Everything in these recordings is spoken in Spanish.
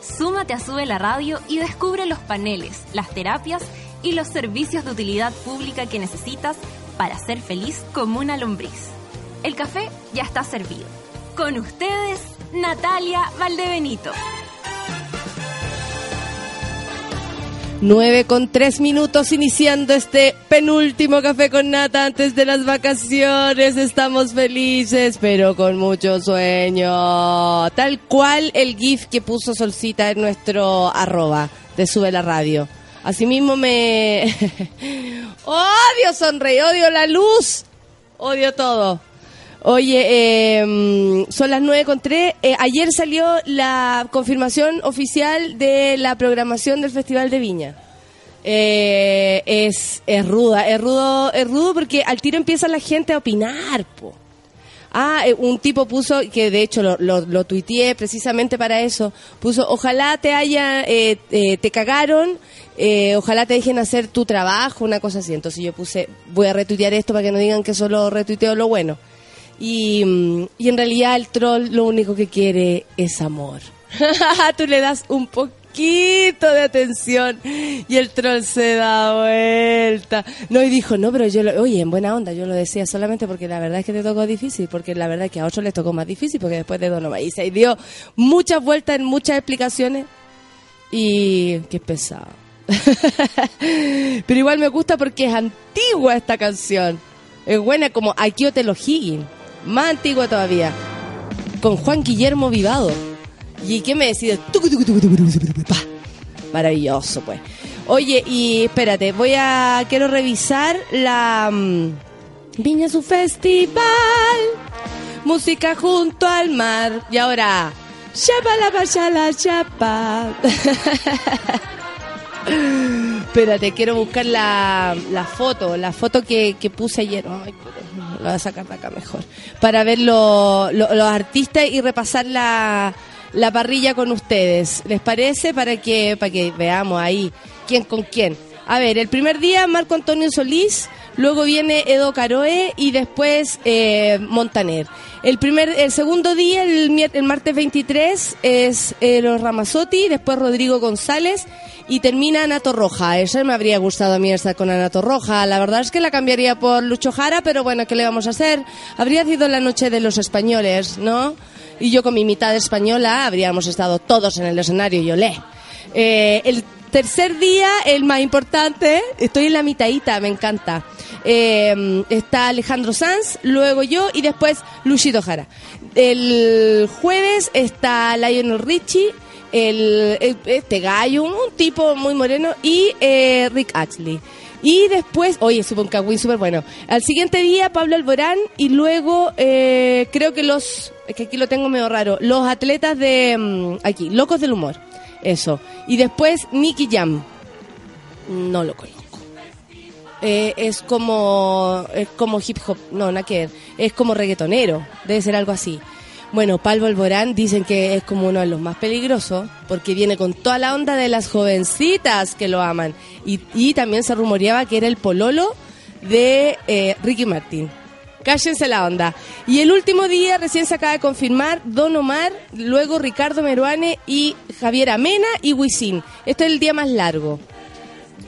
Súmate a Sube la Radio y descubre los paneles, las terapias y los servicios de utilidad pública que necesitas para ser feliz como una lombriz. El café ya está servido. Con ustedes, Natalia Valdebenito. 9 con 3 minutos iniciando este penúltimo café con nata antes de las vacaciones. Estamos felices, pero con mucho sueño. Tal cual el GIF que puso Solcita en nuestro arroba de Sube la Radio. Asimismo me... odio sonreír, odio la luz, odio todo. Oye, eh, son las nueve con tres. Eh, ayer salió la confirmación oficial de la programación del Festival de Viña. Eh, es, es ruda, es rudo, es rudo porque al tiro empieza la gente a opinar, po. Ah, eh, un tipo puso, que de hecho lo, lo, lo tuiteé precisamente para eso, puso, ojalá te haya, eh, eh, te cagaron, eh, ojalá te dejen hacer tu trabajo, una cosa así. Entonces yo puse, voy a retuitear esto para que no digan que solo retuiteo lo bueno. Y, mm, y en realidad el troll lo único que quiere es amor. Tú le das un poquito de atención y el troll se da vuelta. No, y dijo, no, pero yo, lo, oye, en buena onda, yo lo decía solamente porque la verdad es que te tocó difícil, porque la verdad es que a otros les tocó más difícil, porque después de Donovan y se dio muchas vueltas en muchas explicaciones y qué pesado. pero igual me gusta porque es antigua esta canción. Es buena como Akio Higgins más antigua todavía, con Juan Guillermo Vivado. ¿Y qué me decide? Maravilloso, pues. Oye, y espérate, voy a. Quiero revisar la. mm, Viña su festival. Música junto al mar. Y ahora. Chapa la pacha la chapa. Espérate, quiero buscar la, la foto, la foto que, que puse ayer. Ay, lo voy a sacar de acá mejor. Para ver lo- lo- los artistas y repasar la, la parrilla con ustedes. ¿Les parece? Para que, para que veamos ahí quién con quién. A ver, el primer día Marco Antonio Solís, luego viene Edo Caroe y después eh, Montaner. El primer, el segundo día, el, el martes 23, es eh, los Ramazotti, después Rodrigo González y termina Anato Roja. Esa me habría gustado a mí estar con Anato Roja. La verdad es que la cambiaría por Lucho Jara, pero bueno, ¿qué le vamos a hacer? Habría sido la noche de los españoles, ¿no? Y yo con mi mitad española habríamos estado todos en el escenario y olé. Eh, el tercer día, el más importante, estoy en la mitadita, me encanta. Eh, está Alejandro Sanz, luego yo y después Luchito Jara. El jueves está Lionel Richie, el, este gallo, un, un tipo muy moreno, y eh, Rick Astley. Y después, oye, supo un cagüín súper bueno. Al siguiente día, Pablo Alborán, y luego eh, creo que los, es que aquí lo tengo medio raro, los atletas de, mm, aquí, Locos del Humor. Eso. Y después Nicky Jam. No lo conozco. Eh, es como es como hip hop, no, nada que ver. Es como reggaetonero, debe ser algo así. Bueno, Pablo Alborán dicen que es como uno de los más peligrosos porque viene con toda la onda de las jovencitas que lo aman. Y, y también se rumoreaba que era el pololo de eh, Ricky Martin. Cállense la onda. Y el último día recién se acaba de confirmar Don Omar, luego Ricardo Meruane y Javier Amena y Wisin. Este es el día más largo.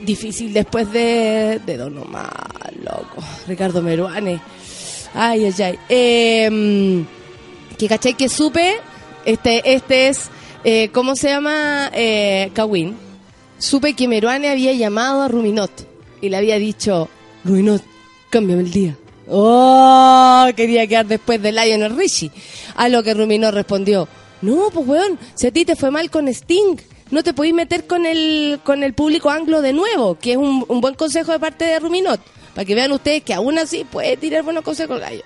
Difícil después de, de Don Omar, loco. Ricardo Meruane. Ay, ay, ay. Eh, que caché que supe, este, este es, eh, ¿cómo se llama? Eh, Kawin. Supe que Meruane había llamado a Ruminot y le había dicho, Ruminot, cámbiame el día. Oh, quería quedar después de Lionel Richie. A lo que Ruminot respondió, no, pues weón, si a ti te fue mal con Sting, no te podís meter con el, con el público anglo de nuevo, que es un, un buen consejo de parte de Ruminot, para que vean ustedes que aún así puede tirar buenos consejos gallo.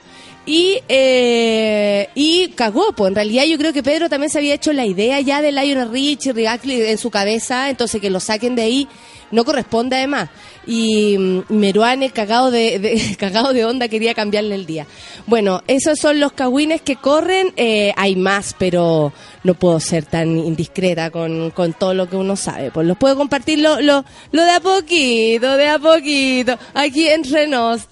Y, eh, y cagó, pues en realidad yo creo que Pedro también se había hecho la idea ya de Lionel Rich y en su cabeza, entonces que lo saquen de ahí no corresponde además. Y mm, Meruane, cagado de, cagado de onda, quería cambiarle el día. Bueno, esos son los cagüines que corren. Eh, hay más, pero no puedo ser tan indiscreta con, con todo lo que uno sabe. Pues los puedo compartir lo, lo, lo de a poquito, de a poquito. Aquí entre nos.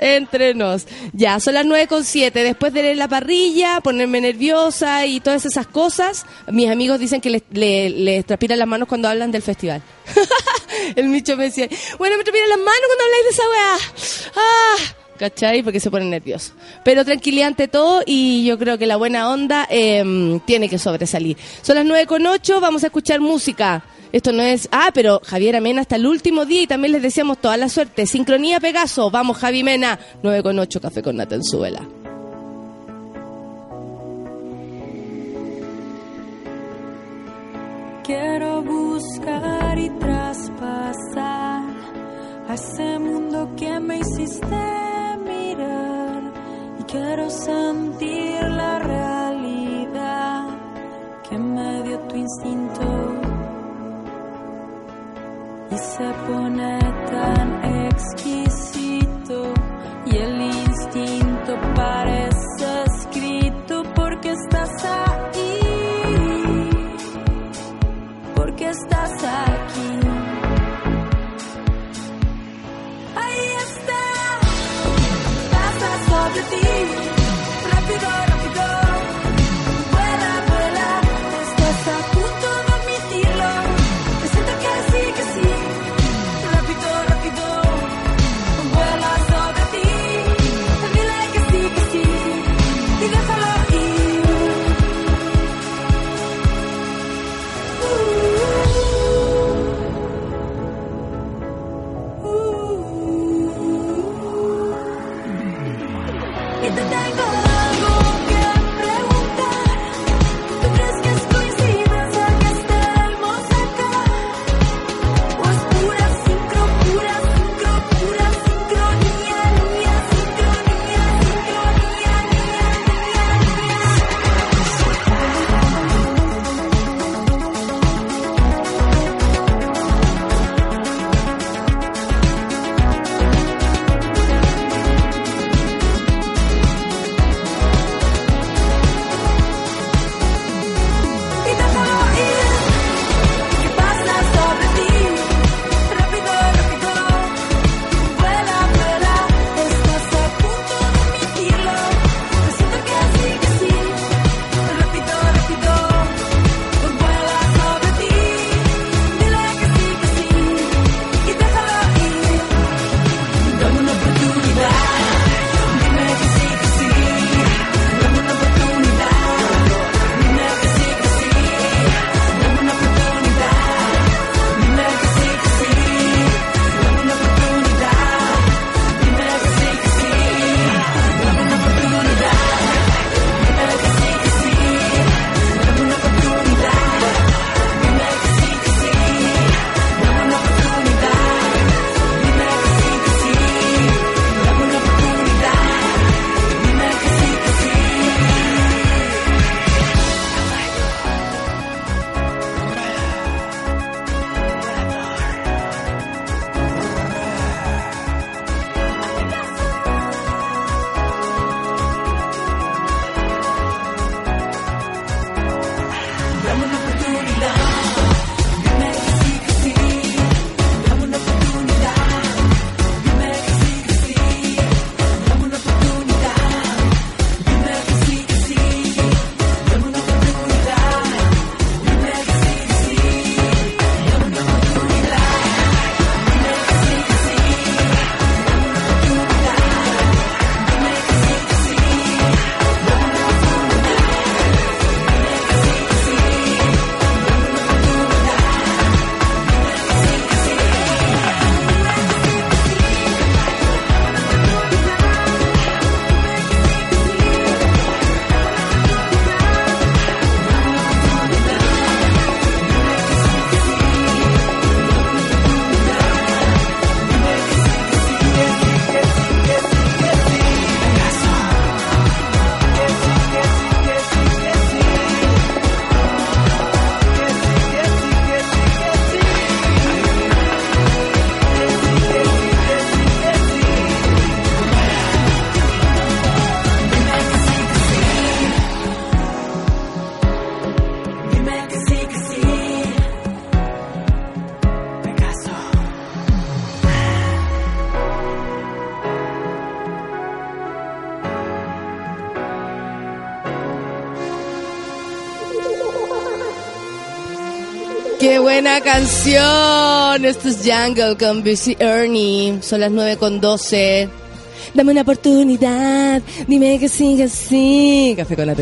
Ya, son las nueve con siete. Después de leer la parrilla, ponerme nerviosa y todas esas cosas, mis amigos dicen que les, les, transpiran las manos cuando hablan del festival. el Micho me decía, bueno, me transpiran las manos cuando habláis de esa weá. Ah ¿cachai? Porque se pone nervioso. Pero tranquilidad todo y yo creo que la buena onda em, tiene que sobresalir. Son las nueve con ocho, vamos a escuchar música. Esto no es... Ah, pero Javier Amena hasta el último día y también les deseamos toda la suerte. Sincronía Pegaso, vamos Javi Mena, 9 con 8, Café con Natenzuela. Quiero buscar y traspasar ese mundo que me hiciste Quiero sentir la realidad que me dio tu instinto y se pone tan exquisito. Y el instinto parece canción. Esto es Jungle con Busy Ernie. Son las 9 con 12. Dame una oportunidad. Dime que siga así. Café con la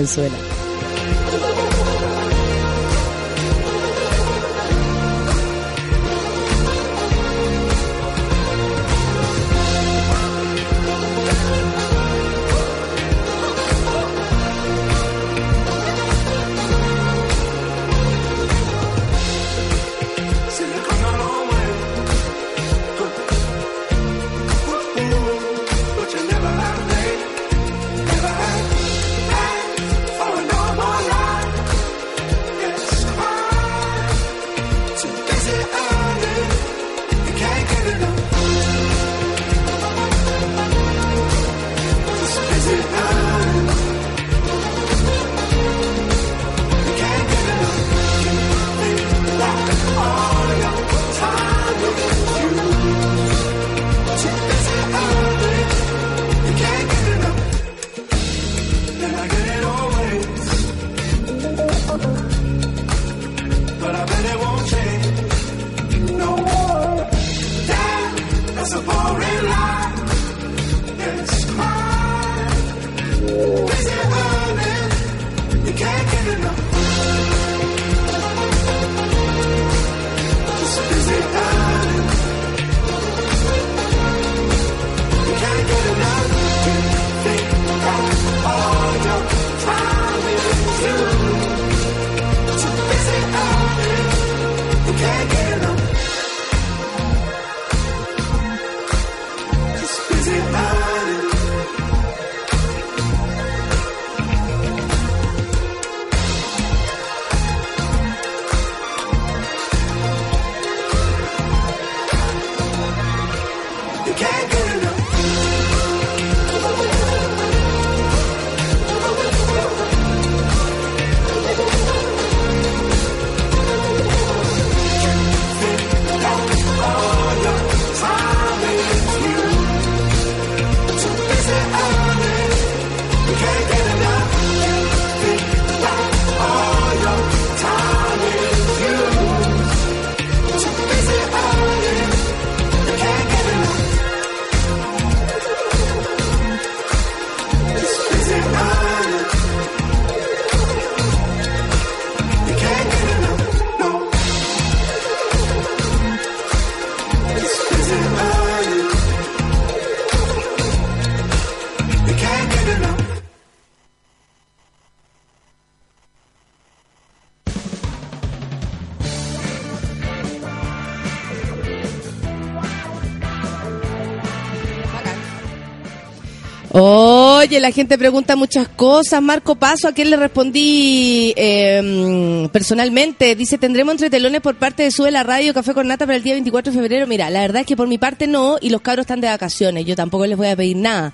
Oye, la gente pregunta muchas cosas. Marco Paso, ¿a quién le respondí eh, personalmente? Dice, ¿tendremos entretelones por parte de Sube la Radio Café con Nata para el día 24 de febrero? Mira, la verdad es que por mi parte no, y los cabros están de vacaciones. Yo tampoco les voy a pedir nada.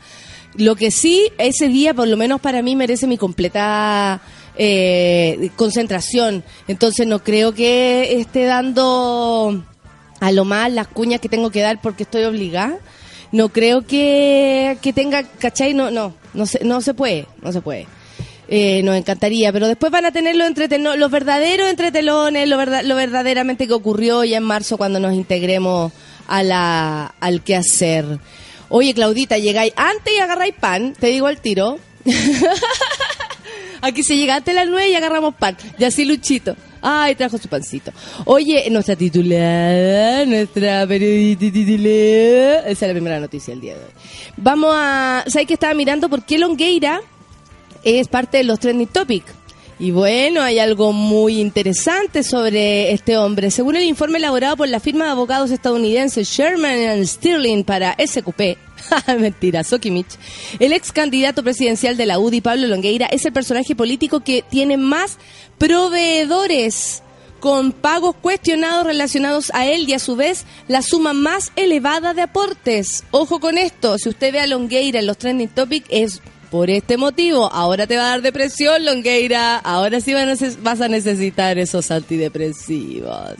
Lo que sí, ese día, por lo menos para mí, merece mi completa eh, concentración. Entonces no creo que esté dando a lo más las cuñas que tengo que dar porque estoy obligada no creo que, que tenga, ¿cachai? No, no, no se, no se puede, no se puede. Eh, nos encantaría, pero después van a tener los, los verdaderos entretelones, lo, verdad, lo verdaderamente que ocurrió ya en marzo cuando nos integremos a la, al quehacer. Oye, Claudita, llegáis antes y agarráis pan, te digo al tiro. Aquí se llega antes de las nueve y agarramos pan. Y así Luchito. Ay, trajo su pancito. Oye, nuestra titulada, nuestra periodista. Esa es la primera noticia del día de hoy. Vamos a. ¿Sabes que estaba mirando por qué Longueira es parte de los trending topics? Y bueno, hay algo muy interesante sobre este hombre. Según el informe elaborado por la firma de abogados estadounidense Sherman Sterling para SQP, mentira, Sokimich, el ex candidato presidencial de la UDI, Pablo Longueira, es el personaje político que tiene más proveedores con pagos cuestionados relacionados a él y a su vez la suma más elevada de aportes. Ojo con esto, si usted ve a Longueira en los trending topics es por este motivo. Ahora te va a dar depresión, Longueira. Ahora sí vas a necesitar esos antidepresivos.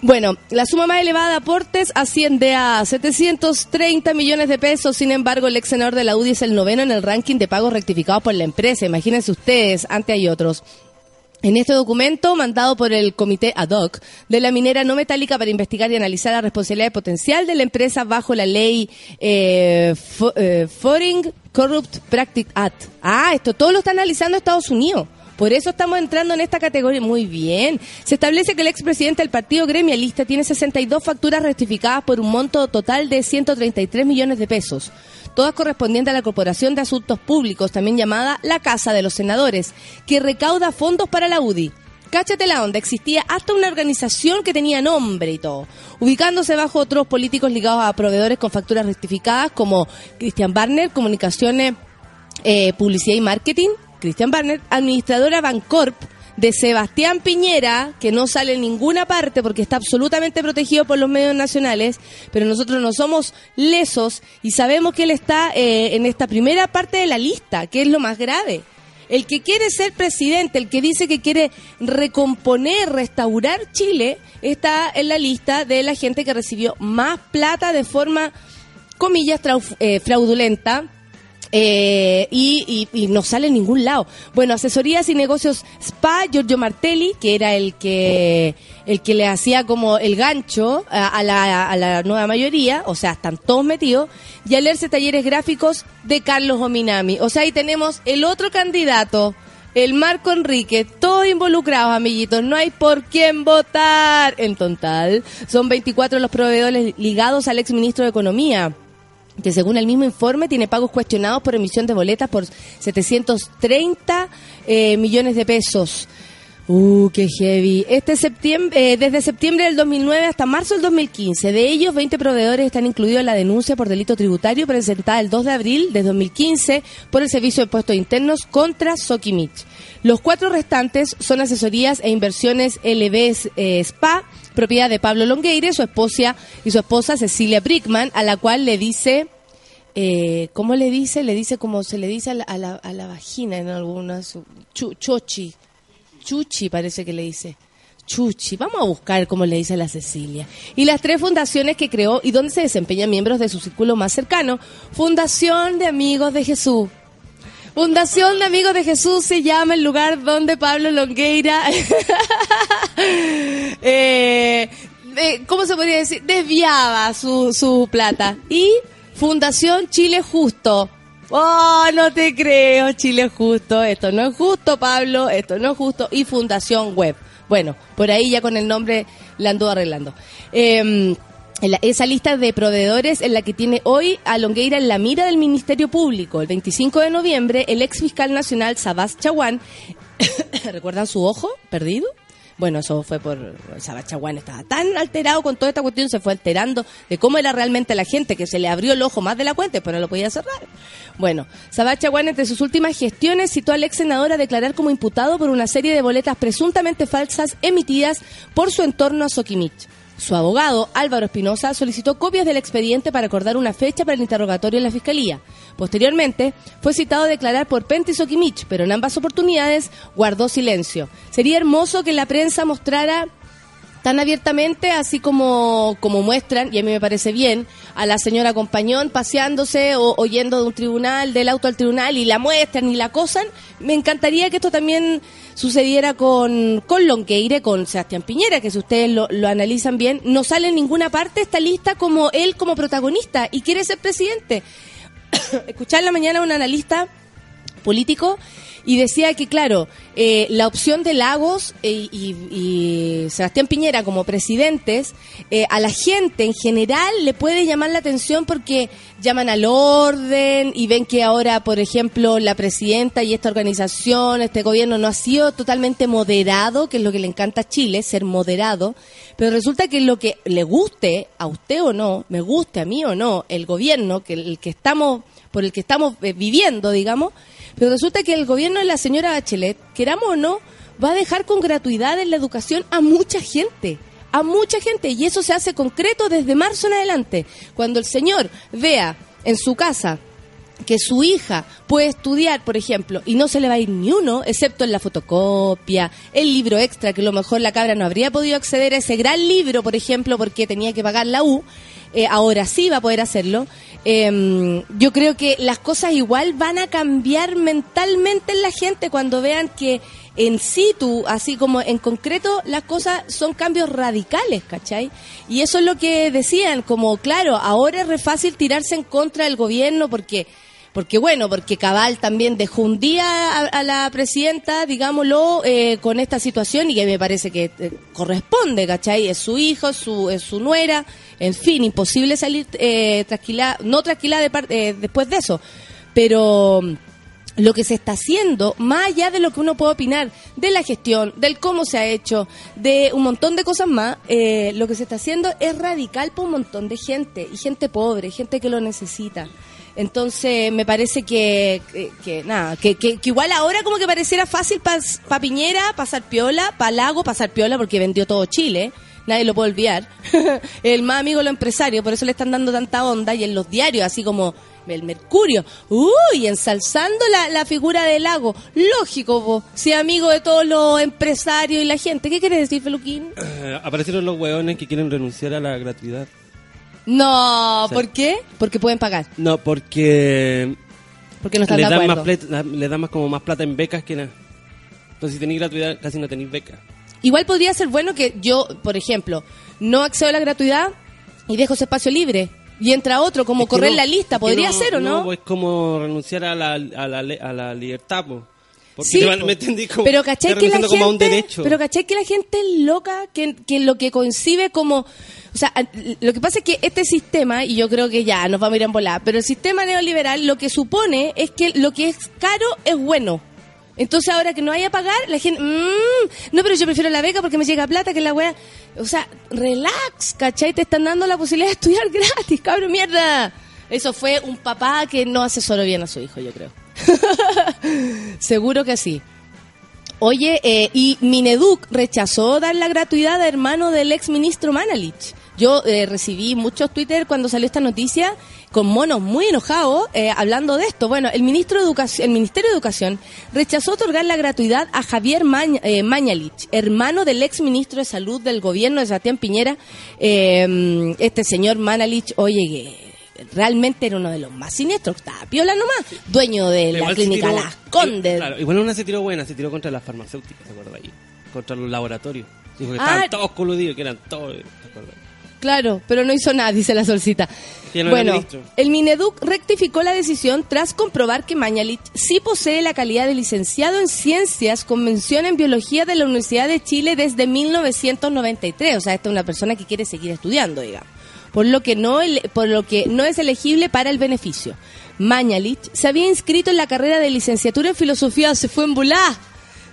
Bueno, la suma más elevada de aportes asciende a 730 millones de pesos. Sin embargo, el ex senador de la UDI es el noveno en el ranking de pagos rectificados por la empresa. Imagínense ustedes, antes hay otros. En este documento, mandado por el Comité Ad hoc de la minera no metálica para investigar y analizar la responsabilidad potencial de la empresa bajo la ley eh, eh, Foreign Corrupt Practice Act. Ah, esto todo lo está analizando Estados Unidos. Por eso estamos entrando en esta categoría. Muy bien. Se establece que el expresidente del partido gremialista tiene 62 facturas rectificadas por un monto total de 133 millones de pesos todas correspondientes a la Corporación de Asuntos Públicos, también llamada la Casa de los Senadores, que recauda fondos para la UDI. Cáchate la onda, existía hasta una organización que tenía nombre y todo, ubicándose bajo otros políticos ligados a proveedores con facturas rectificadas como Christian Barner, Comunicaciones, eh, Publicidad y Marketing, Christian Barner, administradora Bancorp, de Sebastián Piñera, que no sale en ninguna parte porque está absolutamente protegido por los medios nacionales, pero nosotros no somos lesos y sabemos que él está eh, en esta primera parte de la lista, que es lo más grave. El que quiere ser presidente, el que dice que quiere recomponer, restaurar Chile, está en la lista de la gente que recibió más plata de forma, comillas, eh, fraudulenta, eh, y, no sale en ningún lado. Bueno, asesorías y negocios Spa, Giorgio Martelli, que era el que el que le hacía como el gancho a, a la, a la nueva mayoría, o sea, están todos metidos, y Alerce Talleres Gráficos de Carlos Ominami. O sea, ahí tenemos el otro candidato, el Marco Enrique, todos involucrados, amiguitos, no hay por quién votar. En total, son 24 los proveedores ligados al exministro de Economía que según el mismo informe tiene pagos cuestionados por emisión de boletas por 730 eh, millones de pesos. Uh, qué heavy. Este septiembre, eh, desde septiembre del 2009 hasta marzo del 2015, de ellos 20 proveedores están incluidos en la denuncia por delito tributario presentada el 2 de abril de 2015 por el Servicio de Impuestos Internos contra Sokimich. Los cuatro restantes son asesorías e inversiones LB eh, Spa, propiedad de Pablo Longueire, su esposa y su esposa Cecilia Brickman, a la cual le dice, eh, ¿cómo le dice? Le dice como se le dice a la, a la, a la vagina en algunas, chochi, chuchi parece que le dice. Chuchi, vamos a buscar cómo le dice la Cecilia. Y las tres fundaciones que creó y donde se desempeñan miembros de su círculo más cercano. Fundación de Amigos de Jesús. Fundación de Amigos de Jesús se llama el lugar donde Pablo Longueira, eh, eh, ¿cómo se podría decir? Desviaba su, su plata. Y Fundación Chile Justo. Oh, no te creo, Chile Justo. Esto no es justo, Pablo. Esto no es justo. Y Fundación Web. Bueno, por ahí ya con el nombre la anduvo arreglando. La- esa lista de proveedores en la que tiene hoy a Longueira en la mira del Ministerio Público. El 25 de noviembre, el ex fiscal nacional Sabás Chaguán, ¿recuerdan su ojo perdido? Bueno, eso fue por Chaguán estaba tan alterado con toda esta cuestión, se fue alterando de cómo era realmente la gente, que se le abrió el ojo más de la cuenta, pero no lo podía cerrar. Bueno, Sabás Chaguán entre sus últimas gestiones citó al ex senador a declarar como imputado por una serie de boletas presuntamente falsas emitidas por su entorno a Soquimich. Su abogado, Álvaro Espinosa, solicitó copias del expediente para acordar una fecha para el interrogatorio en la Fiscalía. Posteriormente, fue citado a declarar por Pente y Soquimich, pero en ambas oportunidades guardó silencio. Sería hermoso que la prensa mostrara tan abiertamente, así como, como muestran, y a mí me parece bien, a la señora Compañón paseándose o oyendo de un tribunal, del auto al tribunal, y la muestran y la acosan. Me encantaría que esto también sucediera con, con Lonqueire, con Sebastián Piñera, que si ustedes lo, lo analizan bien, no sale en ninguna parte esta lista como él como protagonista y quiere ser presidente. Escuchar la mañana a un analista político y decía que, claro, eh, la opción de Lagos eh, y, y Sebastián Piñera como presidentes, eh, a la gente en general le puede llamar la atención porque llaman al orden y ven que ahora, por ejemplo, la presidenta y esta organización, este gobierno no ha sido totalmente moderado, que es lo que le encanta a Chile, ser moderado, pero resulta que lo que le guste, a usted o no, me guste a mí o no, el gobierno, que el que estamos, por el que estamos eh, viviendo, digamos, pero resulta que el gobierno de la señora Bachelet, queramos o no, va a dejar con gratuidad en la educación a mucha gente. A mucha gente. Y eso se hace concreto desde marzo en adelante. Cuando el señor vea en su casa que su hija puede estudiar, por ejemplo, y no se le va a ir ni uno, excepto en la fotocopia, el libro extra, que a lo mejor la cabra no habría podido acceder a ese gran libro, por ejemplo, porque tenía que pagar la U, eh, ahora sí va a poder hacerlo. Eh, yo creo que las cosas igual van a cambiar mentalmente en la gente cuando vean que en situ, así como en concreto, las cosas son cambios radicales, ¿cachai? Y eso es lo que decían, como claro, ahora es re fácil tirarse en contra del gobierno porque porque bueno, porque Cabal también dejó un día a, la presidenta, digámoslo, eh, con esta situación y que me parece que eh, corresponde, ¿cachai? Es su hijo, su, es su nuera, en fin, imposible salir eh, no tranquila de, eh, después de eso. Pero mm, lo que se está haciendo, más allá de lo que uno puede opinar, de la gestión, del cómo se ha hecho, de un montón de cosas más, lo que se está haciendo es radical para un montón de gente, y gente pobre, gente que lo necesita. Entonces, me parece que, que, nada, que, que, igual ahora como que pareciera fácil para pa Piñera pasar piola, para Lago pasar piola porque vendió todo Chile. Nadie lo puede olvidar. el más amigo de los empresarios, por eso le están dando tanta onda. Y en los diarios, así como el Mercurio, uy, ensalzando la, la figura de Lago. Lógico, vos, si amigo de todos los empresarios y la gente. ¿Qué quieres decir, Feluquín? Eh, aparecieron los hueones que quieren renunciar a la gratuidad. No, ¿por qué? Porque pueden pagar. No, porque. Porque no están le de dan acuerdo. Más plata, le dan más como más plata en becas que nada. Entonces, si tenéis gratuidad, casi no tenéis becas. Igual podría ser bueno que yo, por ejemplo, no accedo a la gratuidad y dejo ese espacio libre. Y entra otro, como correr la lista. ¿Podría ser o no? Es como renunciar a la, a la, a la libertad, pues. Porque sí, me entendí como, pero ¿cachai que la gente, Pero ¿cachai que la gente es loca? Que, que lo que concibe como... O sea, lo que pasa es que este sistema, y yo creo que ya nos vamos a ir a volar, pero el sistema neoliberal lo que supone es que lo que es caro es bueno. Entonces ahora que no haya a pagar, la gente, mmm, no, pero yo prefiero la beca porque me llega plata que la wea. O sea, relax, ¿cachai? Te están dando la posibilidad de estudiar gratis, cabrón, mierda. Eso fue un papá que no asesoró bien a su hijo, yo creo. Seguro que sí. Oye, eh, y Mineduc rechazó dar la gratuidad a hermano del ex ministro Manalich. Yo eh, recibí muchos Twitter cuando salió esta noticia con monos muy enojados eh, hablando de esto. Bueno, el ministro de Educación, el Ministerio de Educación rechazó otorgar la gratuidad a Javier Mañalich, hermano del ex ministro de Salud del gobierno de Sebastián Piñera. este señor Manalich, oye, realmente era uno de los más siniestros, estaba piola nomás, dueño de la clínica Las Condes. Claro, igual una se tiró buena, se tiró contra las farmacéuticas, ¿te acuerdas ahí? Contra los laboratorios. Dijo que estaban ah. todos coludidos, que eran todos, ¿te acuerdas? Claro, pero no hizo nada, dice la solcita. bueno, el Mineduc rectificó la decisión tras comprobar que Mañalich sí posee la calidad de licenciado en ciencias con mención en biología de la Universidad de Chile desde 1993. O sea, esta es una persona que quiere seguir estudiando, digamos por lo que no, por lo que no es elegible para el beneficio. Mañalich se había inscrito en la carrera de licenciatura en filosofía, se fue en Bulá.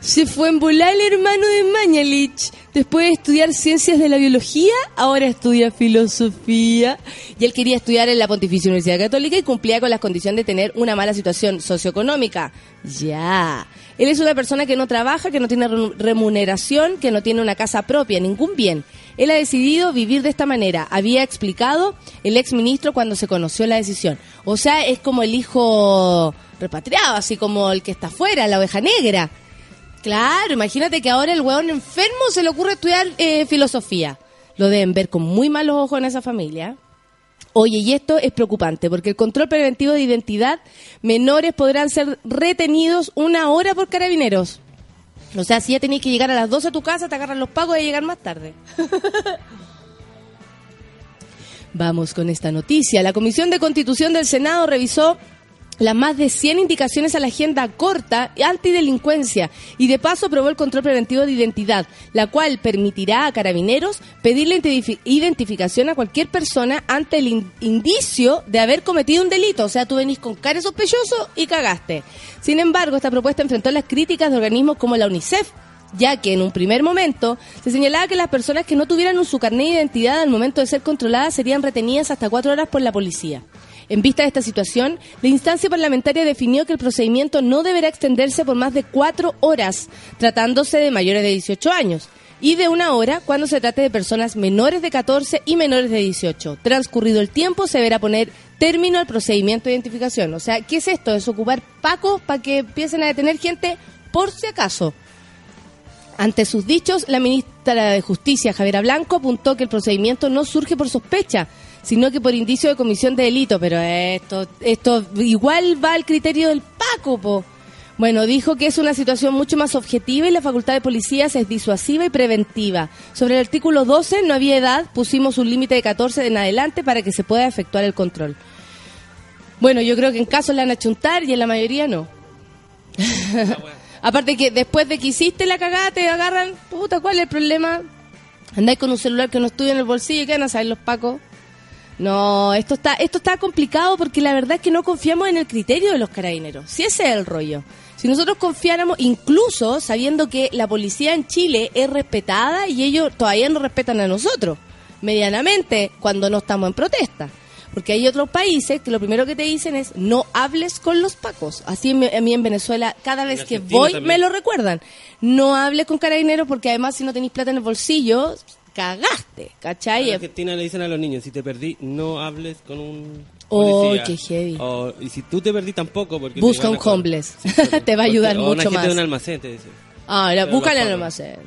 Se fue en Bulá el hermano de Mañalich. Después de estudiar ciencias de la biología, ahora estudia filosofía. Y él quería estudiar en la Pontificia Universidad Católica y cumplía con las condiciones de tener una mala situación socioeconómica. Ya. Él es una persona que no trabaja, que no tiene remuneración, que no tiene una casa propia, ningún bien. Él ha decidido vivir de esta manera. Había explicado el ex ministro cuando se conoció la decisión. O sea, es como el hijo repatriado, así como el que está afuera, la oveja negra. Claro, imagínate que ahora el hueón enfermo se le ocurre estudiar eh, filosofía. Lo deben ver con muy malos ojos en esa familia. Oye, y esto es preocupante, porque el control preventivo de identidad, menores podrán ser retenidos una hora por carabineros. O sea, si ya tenéis que llegar a las 12 a tu casa, te agarran los pagos y llegar más tarde. Vamos con esta noticia. La Comisión de Constitución del Senado revisó las más de 100 indicaciones a la agenda corta antidelincuencia y de paso aprobó el control preventivo de identidad, la cual permitirá a carabineros pedir la identificación a cualquier persona ante el indicio de haber cometido un delito. O sea, tú venís con cara sospechoso y cagaste. Sin embargo, esta propuesta enfrentó las críticas de organismos como la UNICEF, ya que en un primer momento se señalaba que las personas que no tuvieran su carnet de identidad al momento de ser controladas serían retenidas hasta cuatro horas por la policía. En vista de esta situación, la instancia parlamentaria definió que el procedimiento no deberá extenderse por más de cuatro horas, tratándose de mayores de 18 años, y de una hora cuando se trate de personas menores de 14 y menores de 18. Transcurrido el tiempo, se deberá poner término al procedimiento de identificación. O sea, ¿qué es esto? Es ocupar pacos para que empiecen a detener gente por si acaso. Ante sus dichos, la ministra de Justicia, Javiera Blanco, apuntó que el procedimiento no surge por sospecha, sino que por indicio de comisión de delito. Pero esto, esto igual va al criterio del Paco, po. Bueno, dijo que es una situación mucho más objetiva y la facultad de policías es disuasiva y preventiva. Sobre el artículo 12 no había edad, pusimos un límite de 14 en adelante para que se pueda efectuar el control. Bueno, yo creo que en casos le van a chuntar y en la mayoría no. Aparte que después de que hiciste la cagada te agarran, puta, ¿cuál es el problema? Andáis con un celular que no estudia en el bolsillo y qué van a saber los pacos. No, esto está, esto está complicado porque la verdad es que no confiamos en el criterio de los carabineros. Si ese es el rollo. Si nosotros confiáramos, incluso sabiendo que la policía en Chile es respetada y ellos todavía no respetan a nosotros, medianamente, cuando no estamos en protesta. Porque hay otros países que lo primero que te dicen es no hables con los pacos. Así a mí en Venezuela, cada vez que voy, me lo recuerdan. No hables con carabineros porque además si no tenéis plata en el bolsillo, cagaste, ¿cachai? En Argentina le dicen a los niños, si te perdí, no hables con un Oh, qué heavy. y si tú te perdí tampoco, porque busca un homeless. te va a ayudar mucho más. de un almacén, te dice. Ah, busca en el almacén.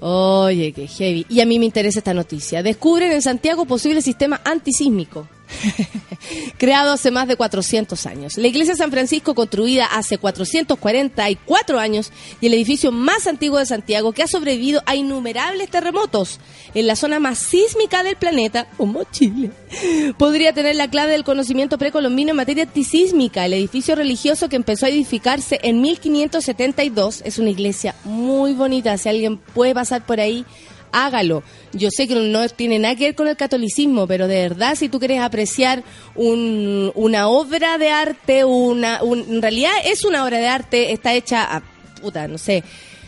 Oye, qué heavy. Y a mí me interesa esta noticia. Descubren en Santiago posible sistema antisísmico. Creado hace más de 400 años. La iglesia de San Francisco, construida hace 444 años, y el edificio más antiguo de Santiago, que ha sobrevivido a innumerables terremotos en la zona más sísmica del planeta, como Chile, podría tener la clave del conocimiento precolombino en materia antisísmica. El edificio religioso que empezó a edificarse en 1572 es una iglesia muy bonita. Si alguien puede pasar por ahí, hágalo. Yo sé que no tiene nada que ver con el catolicismo, pero de verdad, si tú quieres apreciar una obra de arte, una, en realidad es una obra de arte, está hecha a puta, no sé,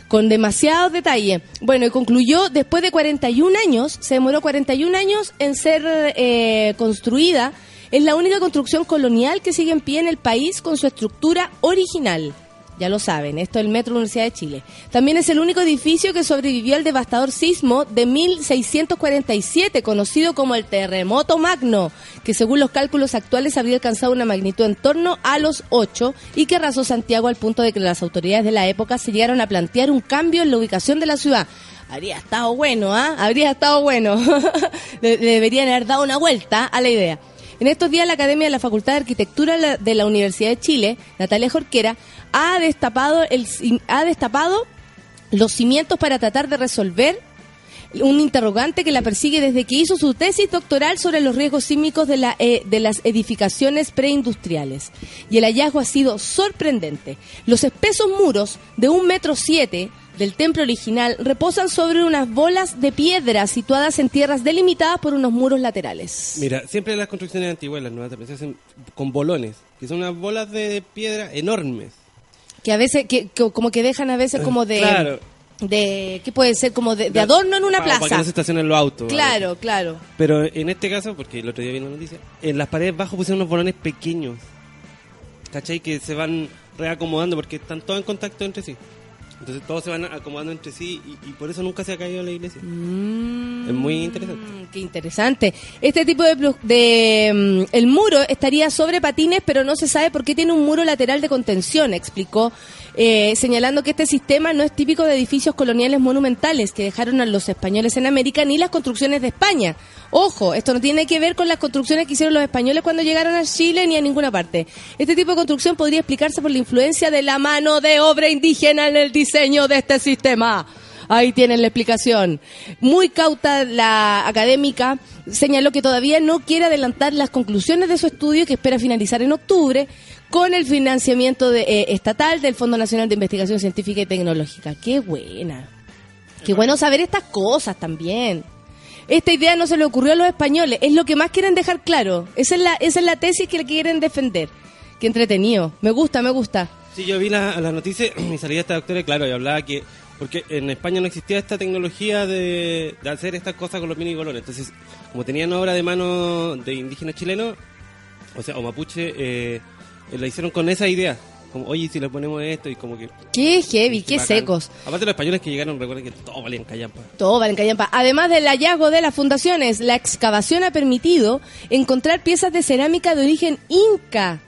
con demasiados detalles. Bueno, y concluyó después de 41 años, se demoró 41 años en ser eh, construida. Es la única construcción colonial que sigue en pie en el país con su estructura original. Ya lo saben, esto es el Metro Universidad de Chile. También es el único edificio que sobrevivió al devastador sismo de 1647, conocido como el terremoto magno, que según los cálculos actuales habría alcanzado una magnitud en torno a los 8 y que arrasó Santiago al punto de que las autoridades de la época se llegaron a plantear un cambio en la ubicación de la ciudad. Habría estado bueno, ¿ah? Habría estado bueno. deberían haber dado una vuelta a la idea. En estos días la Academia de la Facultad de Arquitectura de la Universidad de Chile, Natalia Jorquera, ha destapado, el, ha destapado los cimientos para tratar de resolver un interrogante que la persigue desde que hizo su tesis doctoral sobre los riesgos sísmicos de, la, eh, de las edificaciones preindustriales. Y el hallazgo ha sido sorprendente. Los espesos muros de un metro siete del templo original reposan sobre unas bolas de piedra situadas en tierras delimitadas por unos muros laterales. Mira, siempre las construcciones antiguas, las nuevas se hacen con bolones, que son unas bolas de piedra enormes. Que a veces, que, como que dejan a veces como de... Claro. De, ¿qué puede ser? Como de, adorno en una plaza. Para que no se estacionen los autos. Claro, claro. Pero en este caso, porque el otro día vi una noticia, en las paredes bajo pusieron unos bolones pequeños. ¿Cachai? Que se van reacomodando porque están todos en contacto entre sí. Entonces todos se van acomodando entre sí y, por eso nunca se ha caído la iglesia. Mm, es muy interesante. Qué interesante. Este tipo de, de mm, el muro estaría sobre patines, pero no se sabe por qué tiene un muro lateral de contención, explicó, eh, señalando que este sistema no es típico de edificios coloniales monumentales que dejaron a los españoles en América ni las construcciones de España. Ojo, esto no tiene que ver con las construcciones que hicieron los españoles cuando llegaron a Chile ni a ninguna parte. Este tipo de construcción podría explicarse por la influencia de la mano de obra indígena en el diseño de este sistema. Ahí tienen la explicación. Muy cauta la académica señaló que todavía no quiere adelantar las conclusiones de su estudio que espera finalizar en octubre con el financiamiento de, eh, estatal del Fondo Nacional de Investigación Científica y Tecnológica. Qué buena. Qué bueno saber estas cosas también esta idea no se le ocurrió a los españoles, es lo que más quieren dejar claro. Esa es la, esa es la tesis que le quieren defender. Qué entretenido. Me gusta, me gusta. Sí, yo vi la, la noticia y salía esta doctora, claro, y hablaba que porque en España no existía esta tecnología de, hacer estas cosas con los mini golones. Entonces, como tenían obra de mano de indígenas chilenos, o sea, o mapuche, eh, la hicieron con esa idea como, oye, si le ponemos esto y como que... Qué heavy, qué secos. Aparte los españoles que llegaron, recuerden que todo valía en callampa. Todo valía en callampa. Además del hallazgo de las fundaciones, la excavación ha permitido encontrar piezas de cerámica de origen inca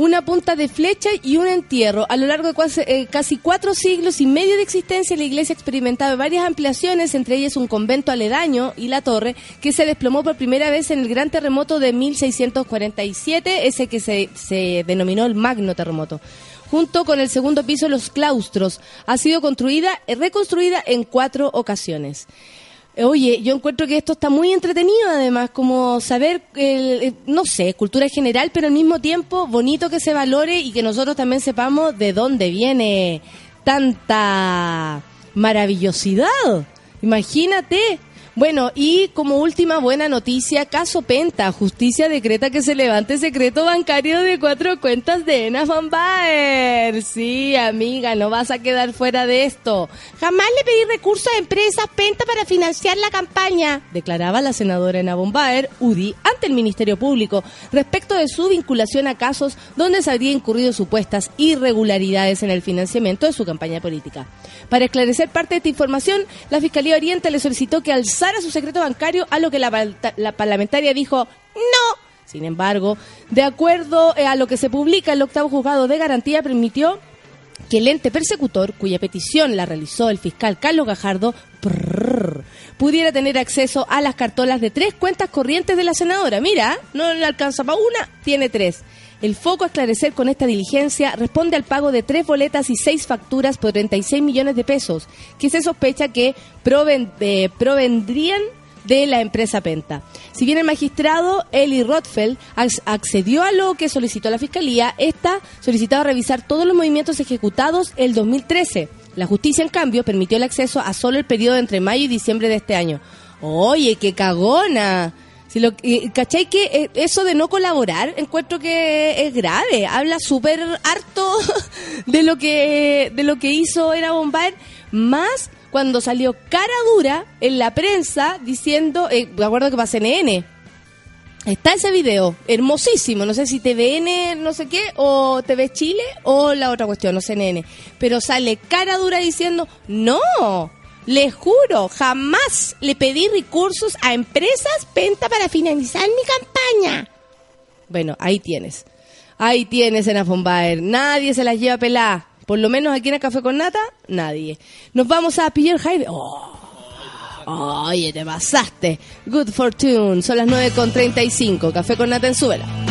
una punta de flecha y un entierro. A lo largo de eh, casi, cuatro siglos y medio de existencia, la iglesia ha experimentado varias ampliaciones, entre ellas un convento aledaño y la torre, que se desplomó por primera vez en el gran terremoto de 1647, ese que se, denominó el Magno Terremoto. junto con el segundo piso los claustros. Ha sido construida, reconstruida en cuatro ocasiones. Oye, yo encuentro que esto está muy entretenido, además, como saber, eh, no sé, cultura en general, pero al mismo tiempo bonito que se valore y que nosotros también sepamos de dónde viene tanta maravillosidad. Imagínate. Bueno, y como última buena noticia, caso Penta, justicia decreta que se levante secreto bancario de cuatro cuentas de Ena Van Baer. Sí, amiga, no vas a quedar fuera de esto. Jamás le pedí recursos a empresas Penta para financiar la campaña, declaraba la senadora Ena Von Baer, UDI, ante el Ministerio Público, respecto de su vinculación a casos donde se habría incurrido supuestas irregularidades en el financiamiento de su campaña política. Para esclarecer parte de esta información, la Fiscalía Oriente le solicitó que alzara su secreto bancario, a lo que la, parlamentaria dijo no. Sin embargo, de acuerdo eh, a lo que se publica, el octavo juzgado de garantía permitió que el ente persecutor, cuya petición la realizó el fiscal Carlos Gajardo, pudiera tener acceso a las cartolas de tres cuentas corrientes de la senadora. Mira, no le alcanza para una, tiene tres. El foco a esclarecer con esta diligencia responde al pago de tres boletas y seis facturas por 36 millones de pesos, que se sospecha que proven- eh, provendrían de la empresa Penta. Si bien el magistrado Eli Rothfeld ac- accedió a lo que solicitó la Fiscalía, esta solicitaba revisar todos los movimientos ejecutados el 2013. La justicia, en cambio, permitió el acceso a solo el periodo entre mayo y diciembre de este año. Oye, qué cagona. Si lo, eh, ¿Cachai que eh, eso de no colaborar encuentro que es grave? Habla súper harto de lo que de lo que hizo Era Bombar, más cuando salió cara dura en la prensa diciendo, eh, me acuerdo que para CNN, Está ese video, hermosísimo, no sé si TVN, no sé qué, o TV Chile, o la otra cuestión, no CNN. Pero sale cara dura diciendo, no, les juro, jamás le pedí recursos a empresas Penta para finalizar mi campaña. Bueno, ahí tienes. Ahí tienes en Baer. Nadie se las lleva pelada. Por lo menos aquí en el Café con Nata, nadie. Nos vamos a Pierre Jaime. Oh. Oye, te pasaste. Good Fortune. Son las 9 con 35. Café con Nata en Súbela.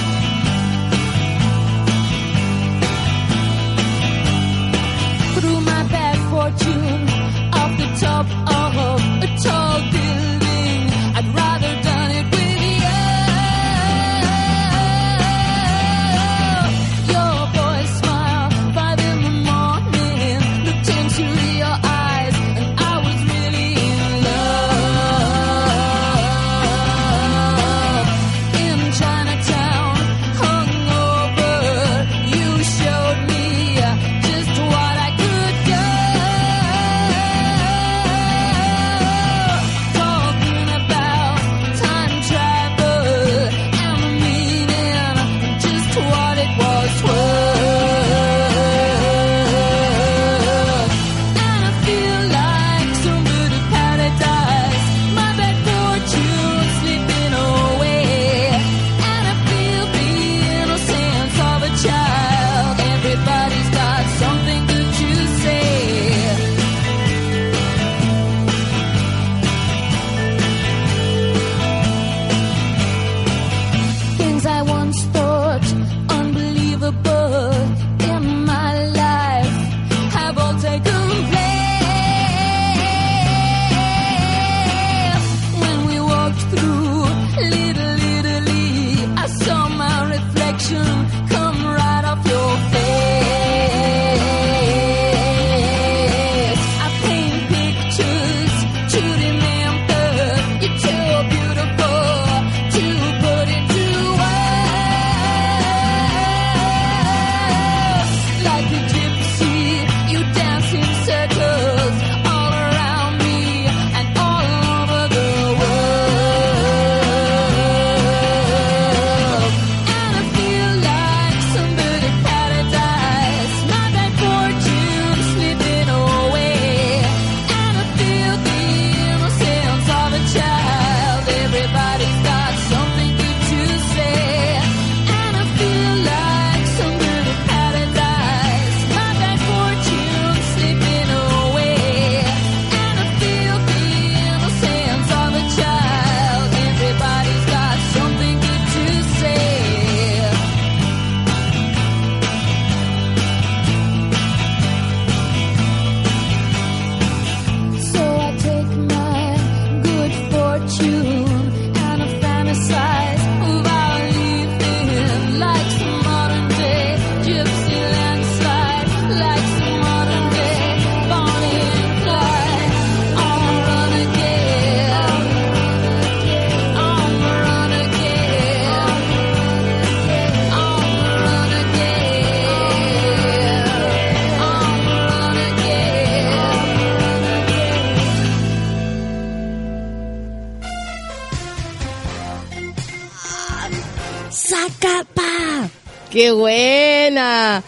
¡Qué buena!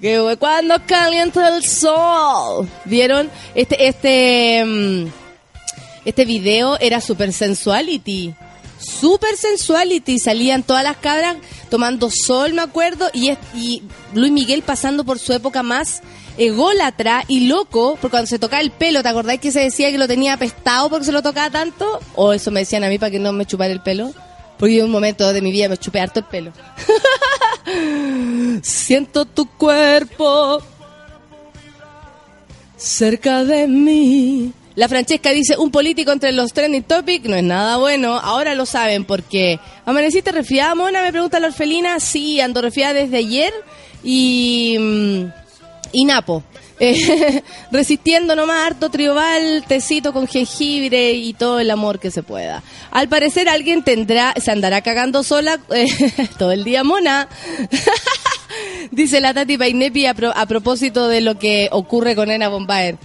¡Qué bu- Cuando calienta el sol. ¿Vieron? Este, este, mm, este video era super sensuality. Super sensuality. Salían todas las cabras tomando sol, me acuerdo. Y, y Luis Miguel pasando por su época más ególatra y loco. Porque cuando se tocaba el pelo, ¿te acordás que se decía que lo tenía apestado porque se lo tocaba tanto? O eso me decían a mí para que no me chupara el pelo. Porque en un momento de mi vida me chupé harto el pelo. Siento tu cuerpo cerca de mí. La Francesca dice, un político entre los trending topics no es nada bueno. Ahora lo saben porque... ¿Amaneciste resfriada, Mona? Me pregunta la orfelina. Sí, ando resfriada desde ayer y... mm, y Napo. Eh, resistiendo nomás harto tribal, tecito con jengibre y todo el amor que se pueda. Al parecer alguien tendrá, se andará cagando sola eh, todo el día, Mona. Dice la Tati Painepi a, a propósito de lo que ocurre con Ena Bombaer.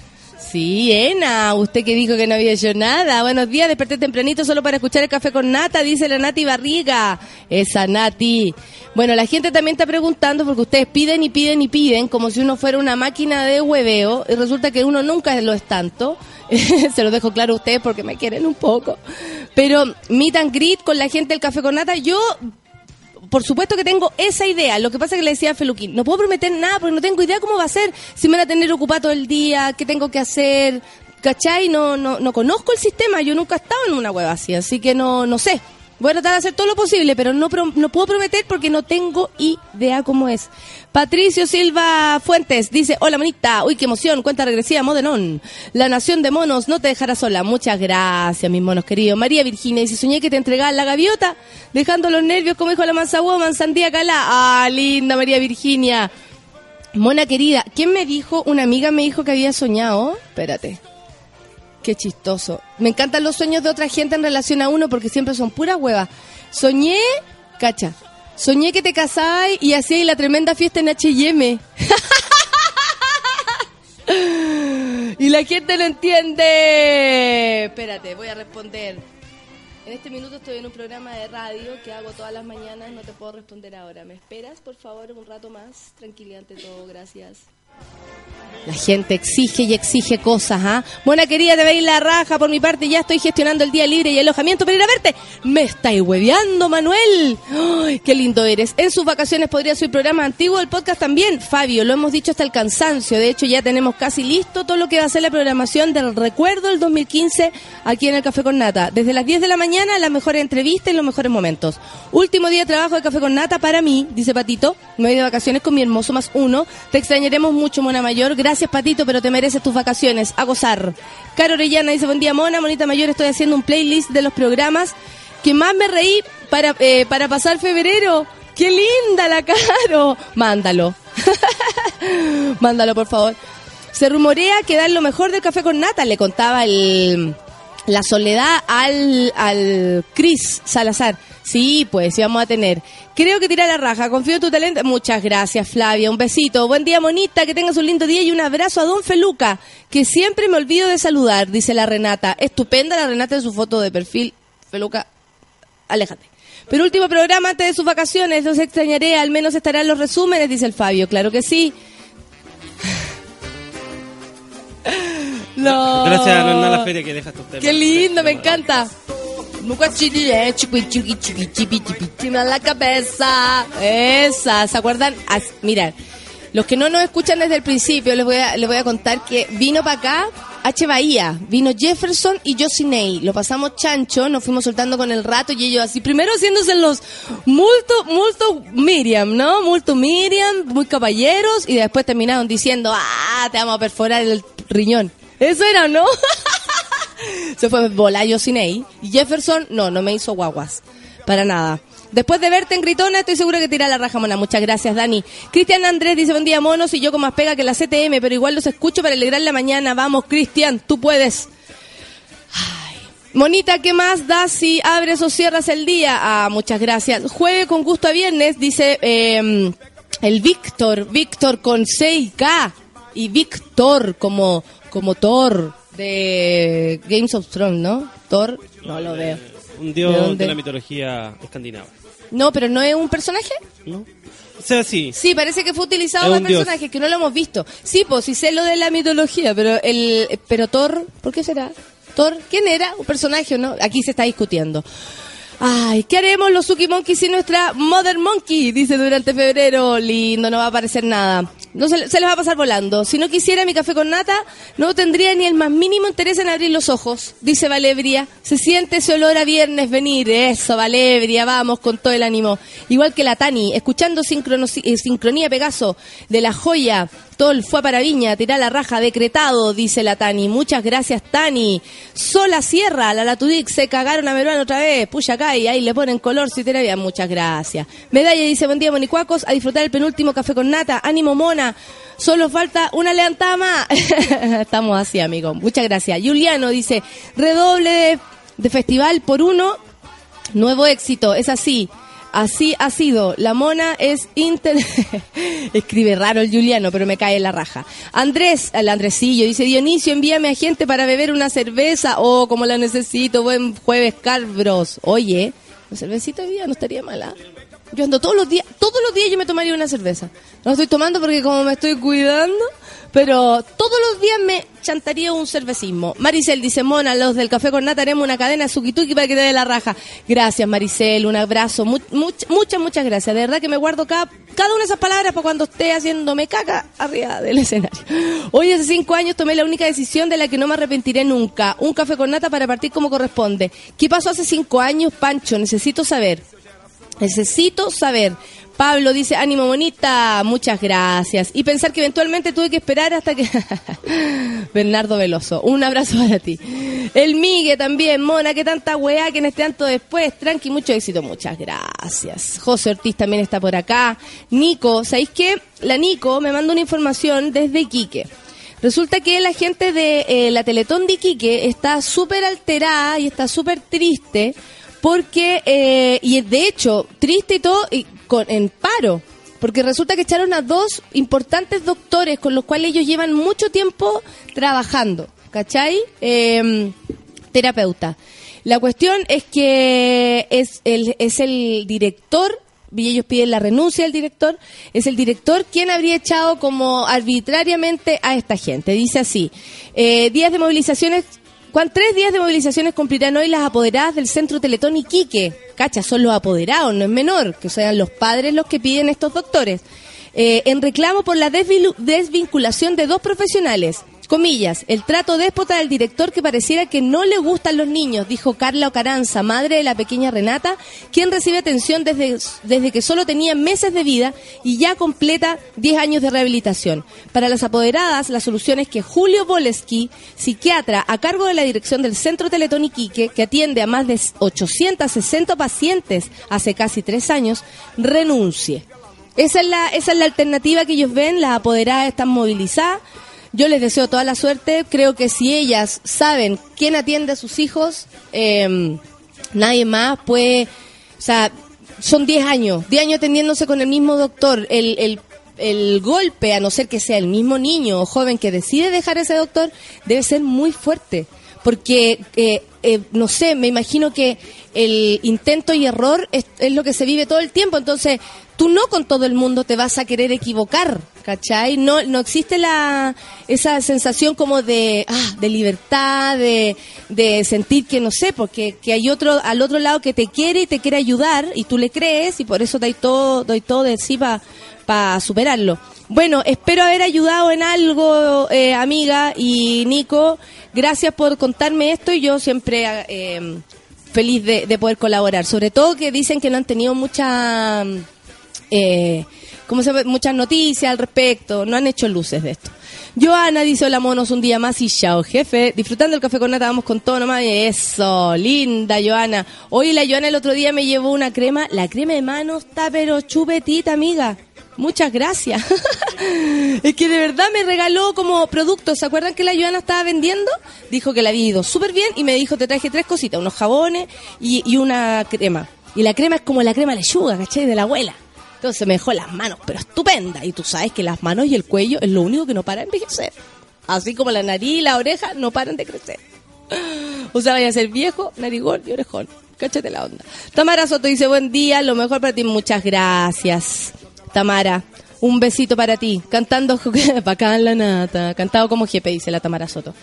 Sí, Ena, usted que dijo que no había hecho nada. Buenos días, desperté tempranito solo para escuchar el café con nata, dice la Nati Barriga. Esa Nati. Bueno, la gente también está preguntando porque ustedes piden y piden y piden como si uno fuera una máquina de hueveo y resulta que uno nunca lo es tanto. Se lo dejo claro a ustedes porque me quieren un poco. Pero meet and greet con la gente del café con nata, yo por supuesto que tengo esa idea. Lo que pasa es que le decía a Feluquín, no puedo prometer nada porque no tengo idea cómo va a ser, si me van a tener ocupado todo el día, qué tengo que hacer. ¿Cachai? No, no, no conozco el sistema, yo nunca he estado en una web así, así que no, no sé. Voy a tratar de hacer todo lo posible, pero no, no puedo prometer porque no tengo idea cómo es. Patricio Silva Fuentes dice, hola monita, uy qué emoción, cuenta regresiva, Modenón. La nación de monos no te dejará sola. Muchas gracias, mis monos queridos. María Virginia dice, soñé que te entregaba la gaviota, dejando los nervios como dijo la mansa woman, sandía calá. Ah, linda María Virginia. Mona querida, ¿quién me dijo? Una amiga me dijo que había soñado. Espérate. Qué chistoso. Me encantan los sueños de otra gente en relación a uno porque siempre son puras huevas. Soñé, cacha, soñé que te casabas y hacíais la tremenda fiesta en H&M. y la gente no entiende. Espérate, voy a responder. En este minuto estoy en un programa de radio que hago todas las mañanas, no te puedo responder ahora. ¿Me esperas, por favor, un rato más? Tranquilidad ante todo, gracias. La gente exige y exige cosas, ¿ah? Buena querida, te veis la raja. Por mi parte, ya estoy gestionando el día libre y el alojamiento para ir a verte. Me estáis hueveando, Manuel. ¡Ay, qué lindo eres! En sus vacaciones podría subir programa antiguo, el podcast también. Fabio, lo hemos dicho hasta el cansancio. De hecho, ya tenemos casi listo todo lo que va a ser la programación del recuerdo del 2015 aquí en el Café con Nata. Desde las 10 de la mañana, las mejores entrevistas y los mejores momentos. Último día de trabajo de Café con Nata para mí, dice Patito. Me voy de vacaciones con mi hermoso más uno. Te extrañaremos mucho, Mona Mayor. Gracias, Patito, pero te mereces tus vacaciones. A gozar. Caro Orellana dice, buen día, Mona. Monita Mayor, estoy haciendo un playlist de los programas que más me reí para, eh, para pasar febrero. ¡Qué linda la Caro! Mándalo. Mándalo, por favor. Se rumorea que dan lo mejor del café con nata, le contaba el, la soledad al, al Chris Salazar. Sí, pues sí vamos a tener. Creo que tira la raja, confío en tu talento. Muchas gracias, Flavia. Un besito. Buen día, monita. Que tengas un lindo día y un abrazo a Don Feluca, que siempre me olvido de saludar, dice la Renata. Estupenda la Renata en su foto de perfil. Feluca, aléjate. Pero último programa antes de sus vacaciones, los extrañaré, al menos estarán los resúmenes, dice el Fabio. Claro que sí. No. Gracias la feria que deja estos temas. Qué lindo, me encanta. Nunca chile, chiqui, chiqui, chiqui, chiqui, chiqui, chiqui, en la cabeza. Esa, ¿se acuerdan? As- Mirad, los que no nos escuchan desde el principio, les voy a, les voy a contar que vino para acá H. Bahía, vino Jefferson y Josinei. Lo pasamos chancho, nos fuimos soltando con el rato y ellos así, primero haciéndose los multo, multo Miriam, ¿no? Multo Miriam, muy caballeros y después terminaron diciendo, ah, te vamos a perforar el riñón. Eso era, ¿no? Se fue Bolayo Cinei. Y Jefferson, no, no me hizo guaguas. Para nada. Después de verte en Gritona, estoy seguro que tira la raja, mona. Muchas gracias, Dani. Cristian Andrés dice, buen día, monos, y yo con más pega que la CTM, pero igual los escucho para alegrar la mañana. Vamos, Cristian, tú puedes. Ay. Monita, ¿qué más das si abres o cierras el día? Ah, muchas gracias. Juegue con gusto a viernes, dice eh, el Víctor. Víctor con 6K. Y Víctor como, como Thor de Games of Thrones, ¿no? Thor, no lo veo. Un ¿De dios de la mitología escandinava. No, pero no es un personaje. ¿No? O sea, sí. Sí, parece que fue utilizado para dios. personajes que no lo hemos visto. Sí, pues sí sé lo de la mitología, pero el pero Thor, ¿por qué será? Thor, ¿quién era? Un personaje o no? Aquí se está discutiendo. Ay, ¿qué haremos los Suki Monkeys sin nuestra Mother Monkey? Dice durante febrero. Lindo, no va a aparecer nada. No se, les va a pasar volando. Si no quisiera mi café con nata, no tendría ni el más mínimo interés en abrir los ojos. Dice Valebria. Se siente ese olor a viernes venir. Eso, Valebria, vamos con todo el ánimo. Igual que la Tani, escuchando eh, Sincronía Pegaso de la joya. Tol fue para Viña, tirá la raja, decretado, dice la Tani. Muchas gracias, Tani. Sola Sierra, la Latudic, se cagaron a Meruano otra vez. Puya acá y ahí le ponen color si terapia. Muchas gracias. Medalla dice, buen día, Monicuacos, a disfrutar el penúltimo café con nata. Ánimo, mona. Solo falta una levantada más. Estamos así, amigo. Muchas gracias. Juliano dice, redoble de festival por uno. Nuevo éxito, es así. Así ha sido. La mona es inter... Escribe raro el Juliano, pero me cae la raja. Andrés, el Andresillo, dice Dionisio, envíame a gente para beber una cerveza. Oh, como la necesito. Buen jueves, Carbros. Oye, una cervecita hoy día no estaría mala. Yo ando todos los días, todos los días yo me tomaría una cerveza. No estoy tomando porque como me estoy cuidando, pero todos los días me chantaría un cervecismo. Maricel dice, Mona, los del café con nata haremos una cadena suki-tuki para que te dé la raja. Gracias, Maricel, un abrazo. Mu- much- muchas, muchas gracias. De verdad que me guardo cada, cada una de esas palabras para cuando esté haciéndome caca arriba del escenario. Hoy hace cinco años tomé la única decisión de la que no me arrepentiré nunca. Un café con nata para partir como corresponde. ¿Qué pasó hace cinco años, Pancho? Necesito saber. Necesito saber. Pablo dice, ánimo bonita, muchas gracias. Y pensar que eventualmente tuve que esperar hasta que... Bernardo Veloso, un abrazo para ti. El Migue también, Mona, que tanta weá que en este tanto después. Tranqui, mucho éxito, muchas gracias. José Ortiz también está por acá. Nico, ¿sabéis qué? La Nico me manda una información desde Iquique. Resulta que la gente de eh, la Teletón de Iquique está súper alterada y está súper triste porque, eh, y de hecho, triste y todo, y con, en paro, porque resulta que echaron a dos importantes doctores con los cuales ellos llevan mucho tiempo trabajando, ¿cachai? Eh, terapeuta. La cuestión es que es el, es el director y ellos piden la renuncia del director, es el director quien habría echado como arbitrariamente a esta gente. Dice así, eh, días de movilizaciones, ¿cuán- tres días de movilizaciones cumplirán hoy las apoderadas del Centro Teletón Iquique. Cacha, son los apoderados, no es menor, que sean los padres los que piden estos doctores. Eh, en reclamo por la desvinculación de dos profesionales. Comillas, el trato déspota del director que pareciera que no le gustan los niños, dijo Carla Ocaranza, madre de la pequeña Renata, quien recibe atención desde, desde que solo tenía meses de vida y ya completa 10 años de rehabilitación. Para las apoderadas, la solución es que Julio Boleski, psiquiatra a cargo de la dirección del Centro Teletón Iquique, que atiende a más de 860 pacientes hace casi tres años, renuncie. Esa es la, esa es la alternativa que ellos ven, las apoderadas están movilizadas. Yo les deseo toda la suerte. Creo que si ellas saben quién atiende a sus hijos, eh, nadie más puede. O sea, son 10 años, 10 años atendiéndose con el mismo doctor. El, el, el golpe, a no ser que sea el mismo niño o joven que decide dejar ese doctor, debe ser muy fuerte. Porque, eh, eh, no sé, me imagino que el intento y error es, lo que se vive todo el tiempo. Entonces, tú no con todo el mundo te vas a querer equivocar, ¿cachai? No, no existe la, esa sensación como de, ah, de libertad, de, de sentir que, no sé, porque que hay otro, al otro lado que te quiere y te quiere ayudar y tú le crees y por eso doy todo, doy todo de sí para superarlo. Bueno, espero haber ayudado en algo, eh, amiga y Nico. Gracias por contarme esto y yo siempre eh, feliz de, de poder colaborar. Sobre todo que dicen que no han tenido mucha, eh, ¿cómo se muchas noticias al respecto, no han hecho luces de esto. Joana dice, hola monos, un día más y chao, jefe. Disfrutando el café con nata, vamos con todo nomás. Eso, linda Joana. Hoy la Joana el otro día me llevó una crema. La crema de manos está pero chupetita, amiga. Muchas gracias. es que de verdad me regaló como productos. ¿Se acuerdan que la Joana estaba vendiendo? Dijo que la había ido súper bien y me dijo, te traje tres cositas, unos jabones y, una crema. Y la crema es como la crema lechuga, ¿cachai? De la abuela. Entonces me dejó las manos, pero estupenda. Y tú sabes que las manos y el cuello es lo único que no para de envejecer. Así como la nariz y la oreja no paran de crecer. O sea, vaya a ser viejo, narigón y orejón. Cáchate la onda. Tamara Soto dice, buen día, lo mejor para ti. Muchas gracias. Tamara, un besito para ti. Cantando acá la nata. Cantado como jefe, dice la Tamara Soto.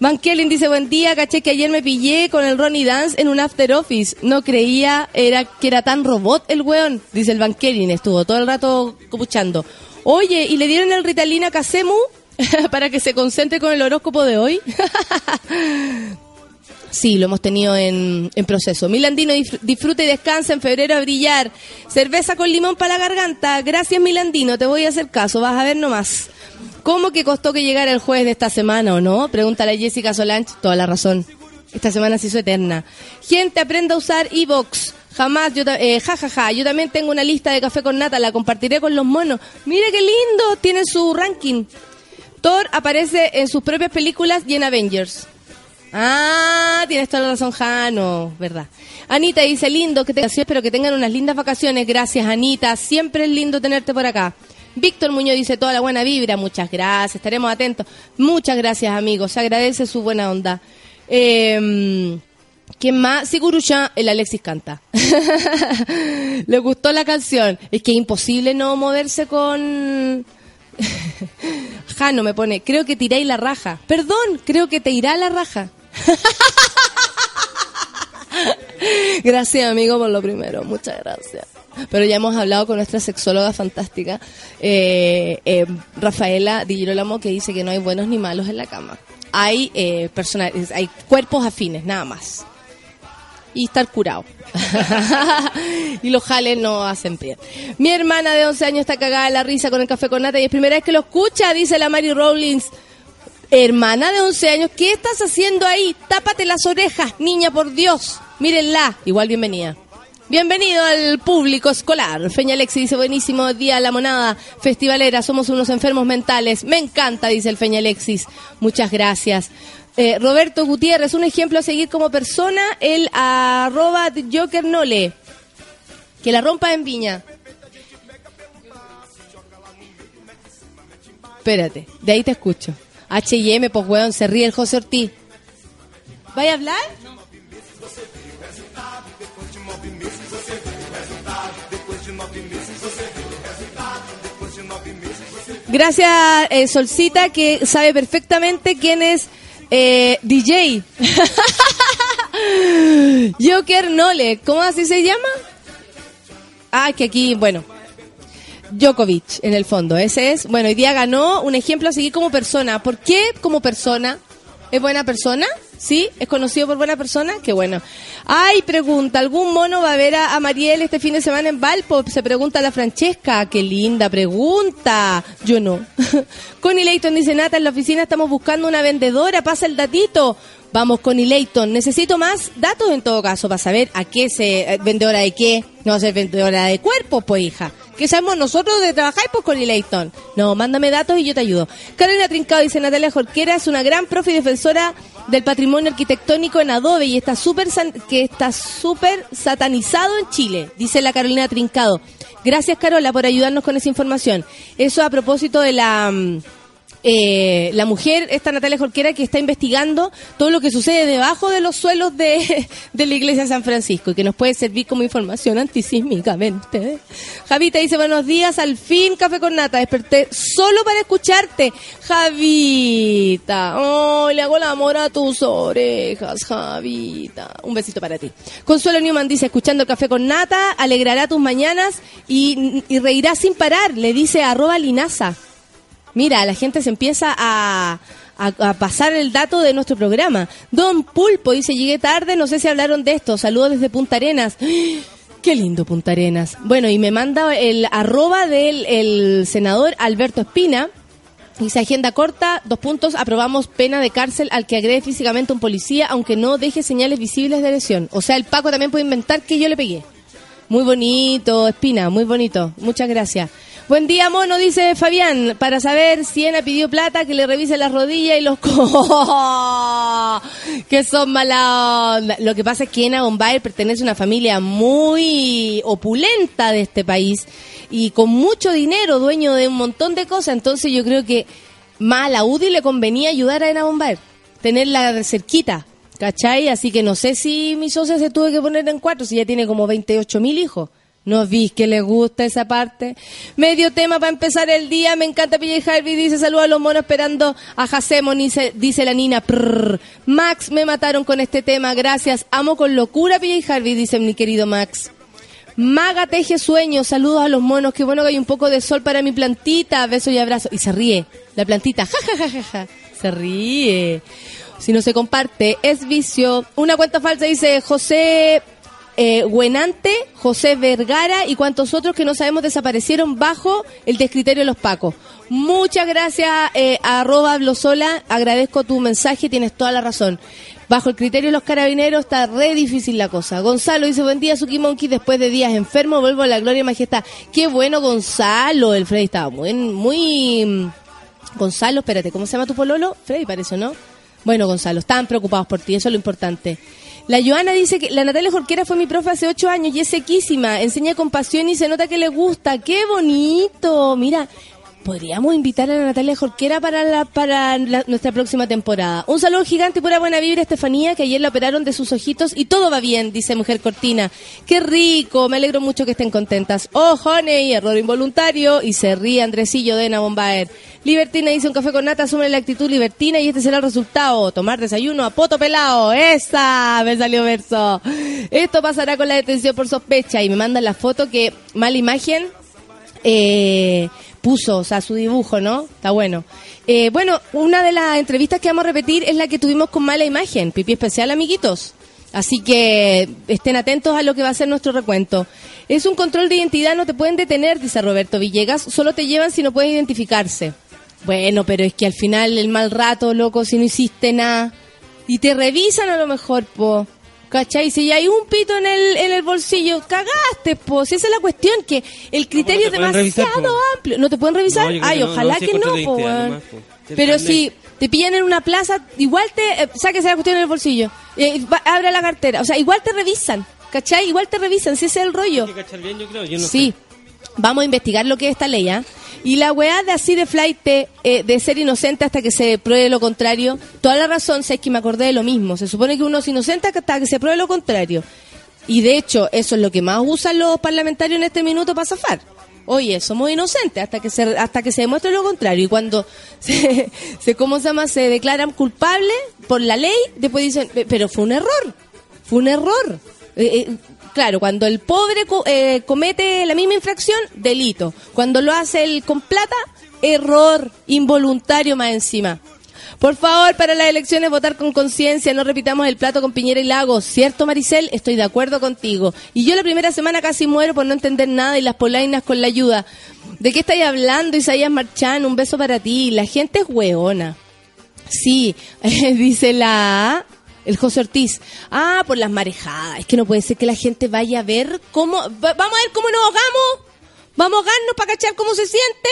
Van Kellen dice, buen día, caché que ayer me pillé con el Ronnie Dance en un after office. No creía era que era tan robot el weón. Dice el Van Kellen, estuvo todo el rato copuchando. Oye, ¿y le dieron el Ritalina a Casemu para que se concentre con el horóscopo de hoy? Sí, lo hemos tenido en, en proceso. Milandino, disfruta y descansa en febrero a brillar. Cerveza con limón para la garganta. Gracias, Milandino, te voy a hacer caso, vas a ver nomás. ¿Cómo que costó que llegara el jueves de esta semana o no? Pregúntale a Jessica Solange, toda la razón. Esta semana se hizo eterna. Gente, aprenda a usar Evox. Jamás, yo, eh, ja, ja, ja. Yo también tengo una lista de café con nata, la compartiré con los monos. Mira qué lindo, tiene su ranking. Thor aparece en sus propias películas y en Avengers. Ah, tienes toda la razón, Jano, verdad. Anita dice, lindo, que te espero que tengan unas lindas vacaciones. Gracias, Anita. Siempre es lindo tenerte por acá. Víctor Muñoz dice, toda la buena vibra. Muchas gracias, estaremos atentos. Muchas gracias, amigos. Se agradece su buena onda. Eh, ¿Quién más? Sigurucha, el Alexis canta. Le gustó la canción. Es que es imposible no moverse con... Jano me pone, creo que tiráis la raja. Perdón, creo que te irá la raja. gracias, amigo, por lo primero. Muchas gracias. Pero ya hemos hablado con nuestra sexóloga fantástica, eh, eh, Rafaela Di Girolamo, que dice que no hay buenos ni malos en la cama. Hay, eh, hay cuerpos afines, nada más. Y estar curado. y los jales no hacen bien. Mi hermana de 11 años está cagada de la risa con el café con nata y es primera vez que lo escucha, dice la Mary Rollins. Hermana de 11 años, ¿qué estás haciendo ahí? Tápate las orejas, niña, por Dios. Mírenla. Igual bienvenida. Bienvenido al público escolar. Feña Alexi dice, buenísimo día la monada festivalera, somos unos enfermos mentales. Me encanta, dice el Feña Alexis. Muchas gracias. Eh, Roberto Gutiérrez, un ejemplo a seguir como persona, el arroba Joker Nole. Que la rompa en viña. Espérate, de ahí te escucho. H&M, pues weón, se ríe el José Ortiz. ¿Vaya a hablar? Gracias, eh, Solcita, que sabe perfectamente quién es eh, DJ. Joker Nole, ¿cómo así se llama? Ah, que aquí, bueno. Djokovic, en el fondo. Ese es, bueno, hoy día ganó un ejemplo a seguir como persona. ¿Por qué como persona? ¿Es buena persona? ¿Sí? ¿Es conocido por buena persona? Qué bueno. Ay, pregunta, ¿algún mono va a ver a, Mariel este fin de semana en Valpo? Se pregunta la Francesca. Qué linda pregunta. Yo no. Connie Leighton dice, Nata, en la oficina estamos buscando una vendedora, pasa el datito. Vamos, Connie Leighton. Necesito más datos en todo caso para saber a qué se... eh, ¿Vendedora de qué? No va a ser vendedora de cuerpos, pues, hija. ¿Qué sabemos nosotros de trabajar, pues, Connie Leighton? No, mándame datos y yo te ayudo. Carolina Trincado dice, Natalia Jorquera es una gran profe y defensora del patrimonio arquitectónico en Adobe y está súper que está súper satanizado en Chile, dice la Carolina Trincado. Gracias, Carola, por ayudarnos con esa información. Eso a propósito de la... eh, la mujer, esta Natalia Jorquera, que está investigando todo lo que sucede debajo de los suelos de, de la iglesia de San Francisco y que nos puede servir como información antisísmicamente. Javita dice, buenos días, al fin café con nata, desperté solo para escucharte. Javita, oh, le hago el amor a tus orejas, Javita. Un besito para ti. Consuelo Newman dice, escuchando café con nata, alegrará tus mañanas y, y reirá sin parar, le dice arroba linaza. Mira, la gente se empieza a, a- pasar el dato de nuestro programa. Don Pulpo dice, llegué tarde, no sé si hablaron de esto. Saludos desde Punta Arenas. Qué lindo Punta Arenas. Bueno, y me manda el arroba del el senador Alberto Espina. Dice agenda corta, dos puntos, aprobamos pena de cárcel al que agrede físicamente a un policía, aunque no deje señales visibles de lesión. O sea, el Paco también puede inventar que yo le pegué. Muy bonito, Espina, muy bonito. Muchas gracias. Buen día, mono, dice Fabián. Para saber si Ena pidió plata, que le revise las rodillas y los co... que son mala onda. Lo que pasa es que Ena Bombay pertenece a una familia muy opulenta de este país y con mucho dinero, dueño de un montón de cosas. Entonces yo creo que más a la UDI le convenía ayudar a Ena Bombay, tenerla cerquita. ¿Cachai? Así que no sé si mi socia se tuvo que poner en cuatro, si ya tiene como 28 mil hijos. ¿No vi que le gusta esa parte? Medio tema para empezar el día. Me encanta PJ Harvey. Dice saludos a los monos esperando a Jacemon. Dice, dice la Nina. Max, me mataron con este tema. Gracias. Amo con locura PJ Harvey, dice mi querido Max. Maga teje sueños, saludos a los monos, qué bueno que hay un poco de sol para mi plantita, besos y abrazos. Y se ríe, la plantita, ja, ja, ja, ja, ja. se ríe. Si no se comparte, es vicio. Una cuenta falsa dice José eh, José Vergara y cuantos otros que no sabemos desaparecieron bajo el descriterio de los pacos. Muchas gracias, eh, arroba Blosola, agradezco tu mensaje, tienes toda la razón. Bajo el criterio de los carabineros está re difícil la cosa. Gonzalo dice, buen día, Suki Monkey, después de días enfermo, vuelvo a la gloria y majestad. Qué bueno, Gonzalo. El Freddy estaba muy, muy... mm, Gonzalo, espérate, ¿cómo se llama tu pololo? Freddy parece, ¿no? Bueno, Gonzalo, estaban preocupados por ti, eso es lo importante. La Joana dice que la Natalia Jorquera fue mi profe hace ocho años y es sequísima, enseña con pasión y se nota que le gusta. ¡Qué bonito! Mira, podríamos invitar a Natalia Jorquera para la, para la- nuestra próxima temporada. Un saludo gigante y pura buena vibra, Estefanía, que ayer la operaron de sus ojitos y todo va bien, dice Mujer Cortina. ¡Qué rico! Me alegro mucho que estén contentas. ¡Oh, honey! Error involuntario. Y se ríe Andresillo de Ena Bombaer. Libertina dice un café con nata, asume la actitud libertina y este será el resultado. Tomar desayuno a poto pelado. ¡Esa! Me salió verso. Esto pasará con la detención por sospecha y me mandan la foto que mala imagen eh, puso, o sea, su dibujo, ¿no? Está bueno. Eh, bueno, una de las entrevistas que vamos a repetir es la que tuvimos con mala imagen, pipí especial, amiguitos. Así que estén atentos a lo que va a ser nuestro recuento. Es un control de identidad, no te pueden detener, dice Roberto Villegas, solo te llevan si no puedes identificarse. Bueno, pero es que al final el mal rato, loco, si no hiciste nada. Y te revisan a lo mejor, po. ¿Cachai? Si hay un pito en el, en el bolsillo, cagaste, po. Si esa es la cuestión, que el criterio es revisar, demasiado amplio. ¿No te pueden revisar? No, Ay, que no, ojalá no, si que no, po, Pero carnet- si te pillan en una plaza, igual te... Eh, sáquese la cuestión en el bolsillo. Eh, va- abre la cartera. O sea, igual te revisan. ¿Cachai? Igual te revisan, si ese es el rollo. Bien, yo creo. Yo no sí, vamos a investigar lo que es esta ley, ¿ah? Y la weá de así de flight, eh, de ser inocente hasta que se pruebe lo contrario, toda la razón, sé que me acordé de lo mismo. Se supone que uno es inocente hasta que se pruebe lo contrario. Y de hecho, eso es lo que más usan los parlamentarios en este minuto para zafar. Oye, somos inocentes hasta que se hasta que se demuestre lo contrario. Y cuando se, ¿cómo se llama? se declaran culpables por la ley, después dicen, "Pe- pero fue un error. Fue un error. Eh, eh, claro, cuando el pobre eh, comete la misma infracción, delito. Cuando lo hace el con plata, error involuntario más encima. Por favor, para las elecciones votar con conciencia, no repitamos el plato con Piñera y Lagos. ¿Cierto, Maricel? Estoy de acuerdo contigo. Y yo la primera semana casi muero por no entender nada y las polainas con la ayuda. ¿De qué estáis hablando, Isaías Marchán? Un beso para ti. La gente es hueona. Sí, dice la el José Ortiz. Ah, por las marejadas. Es que no puede ser que la gente vaya a ver cómo. va- vamos a ver cómo nos ahogamos. Vamos a ahogarnos para cachar cómo se siente.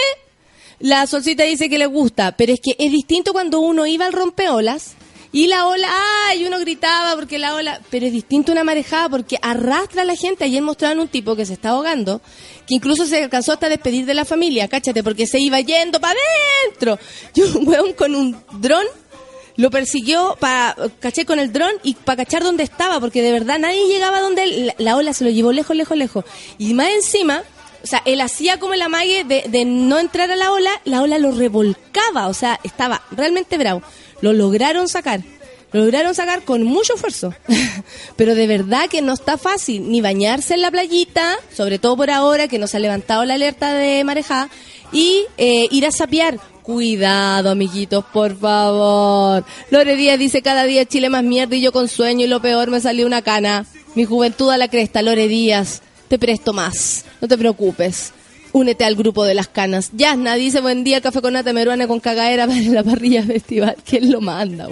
La solcita dice que le gusta, pero es que es distinto cuando uno iba al rompeolas y la ola, ay, uno gritaba porque la ola, pero es distinto una marejada porque arrastra a la gente. Ayer mostraban un tipo que se está ahogando, que incluso se alcanzó hasta despedir de la familia, cáchate, porque se iba yendo para adentro. Y un weón con un dron lo persiguió para caché con el dron y para cachar dónde estaba, porque de verdad nadie llegaba donde él. La, la ola se lo llevó lejos, lejos, lejos. Y más encima, o sea, él hacía como el amague de, de no entrar a la ola, la ola lo revolcaba, o sea, estaba realmente bravo. Lo lograron sacar. Lo lograron sacar con mucho esfuerzo. Pero de verdad que no está fácil ni bañarse en la playita, sobre todo por ahora que no se ha levantado la alerta de marejada, y eh, ir a sapear. Cuidado, amiguitos, por favor. Lore Díaz dice cada día Chile más mierda y yo con sueño y lo peor me salió una cana. Mi juventud a la cresta, Lore Díaz. Te presto más. No te preocupes. Únete al grupo de las canas. Yasna dice buen día, café con nata meruana con cagadera para la parrilla festival. ¿Quién lo manda?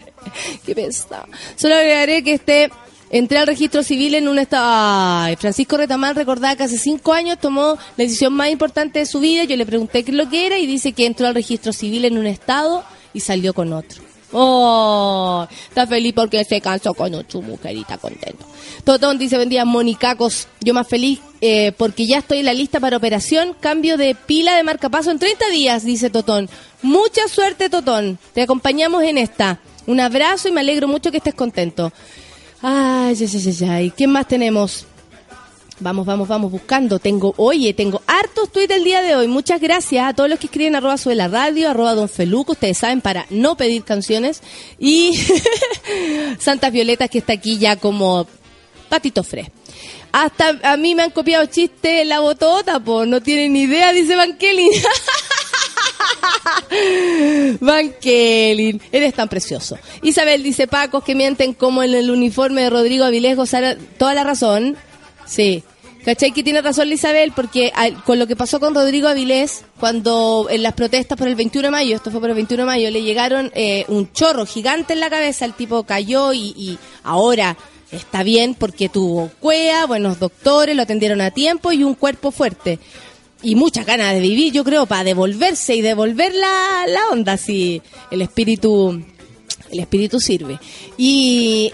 Qué pesa. Solo agregaré que este entré al registro civil en un estado. Ay, Francisco Retamán recordaba que hace cinco años tomó la decisión más importante de su vida. Yo le pregunté qué es lo que era y dice que entró al registro civil en un estado y salió con otro. Oh, está feliz porque se cansó con su mujer y está contento. Totón dice, buen día, Monicacos. Yo más feliz eh, porque ya estoy en la lista para operación. Cambio de pila de marcapaso en 30 días, dice Totón. Mucha suerte, Totón. Te acompañamos en esta. Un abrazo y me alegro mucho que estés contento. Ay, ay, ay, ay. ¿Qué más tenemos? Vamos, vamos, vamos buscando. Tengo, oye, tengo hartos tweets el día de hoy. Muchas gracias a todos los que escriben arroba sube la radio, arroba don Feluco, ustedes saben, para no pedir canciones. Y Santas Violetas que está aquí ya como patito fres. Hasta a mí me han copiado chistes la botota, pues no tienen ni idea, dice Van Kelly. Van Kelly, eres tan precioso. Isabel dice Pacos que mienten como en el uniforme de Rodrigo Avilés gozara toda la razón. Sí. ¿Cachai que tiene razón Isabel? Porque al- con lo que pasó con Rodrigo Avilés, cuando en las protestas por el 21 de mayo, esto fue por el 21 de mayo, le llegaron eh, un chorro gigante en la cabeza, el tipo cayó y, y ahora está bien porque tuvo cuea, buenos doctores, lo atendieron a tiempo y un cuerpo fuerte. Y muchas ganas de vivir, yo creo, para devolverse y devolver la, la onda, así el espíritu el espíritu sirve. Y,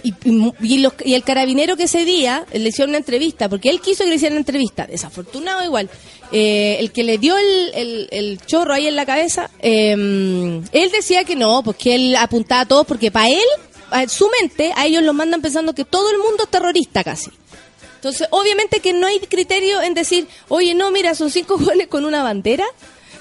y, los- y el carabinero que ese día le hicieron una entrevista, porque él quiso que le hicieran una entrevista, desafortunado igual. eh, el que le dio el, el- chorro ahí en la cabeza, eh, él decía que no, porque él apuntaba a todos, porque para él, su mente, a ellos los mandan pensando que todo el mundo es terrorista casi. Entonces, obviamente que no hay criterio en decir, oye, no, mira, son cinco jóvenes con una bandera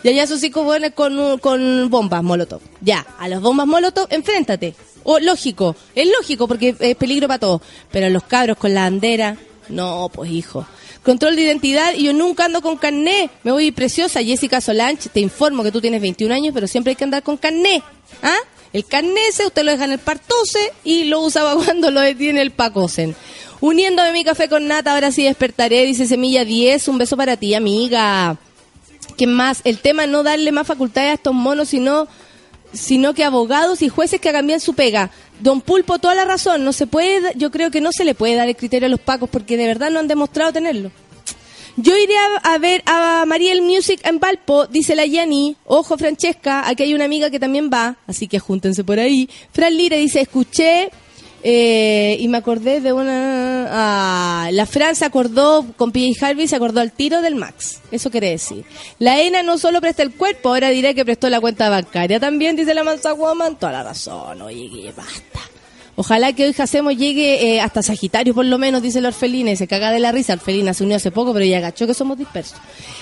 y allá son cinco jóvenes con, con bombas molotov. Ya, a las bombas molotov, enfréntate. O lógico, es lógico porque es peligro para todos. Pero los cabros con la bandera, no, pues hijo. Control de identidad y yo nunca ando con carné. Me voy preciosa, Jessica Solange. Te informo que tú tienes 21 años, pero siempre hay que andar con carné. ¿Ah? El carné ese usted lo deja en el partose y lo usaba cuando lo detiene el pacosen. Uniéndome mi café con nata, ahora sí despertaré, dice Semilla 10. Un beso para ti, amiga. ¿Qué más? El tema no darle más facultades a estos monos, sino, sino que abogados y jueces que hagan su pega. Don Pulpo, toda la razón. No se puede, yo creo que no se le puede dar el criterio a los pacos porque de verdad no han demostrado tenerlo. Yo iré a, ver a Mariel Music en Valpo, dice la Yani. Ojo, Francesca, aquí hay una amiga que también va, así que júntense por ahí. Fran Lira dice, escuché eh, y me acordé de una... Ah, la Fran se acordó, con PJ Harvey se acordó al tiro del Max. Eso quiere decir. La ENA no solo presta el cuerpo, ahora diré que prestó la cuenta bancaria también, dice la Mansa Woman. Toda la razón, oye, basta. Ojalá que hoy Hacemos llegue eh, hasta Sagitario, por lo menos, dice la Orfelina, y se caga de la risa. Orfelina se unió hace poco, pero ya agachó que somos dispersos.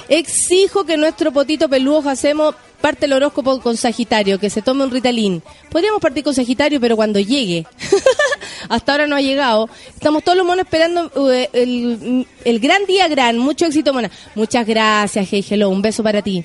Exijo que nuestro potito peludo Hacemos parte el horóscopo con Sagitario, que se tome un Ritalin. Podríamos partir con Sagitario, pero cuando llegue. hasta ahora no ha llegado. Estamos todos los monos esperando eh, el, el gran día gran. Mucho éxito, Mona. Muchas gracias, Hey Hello. Un beso para ti.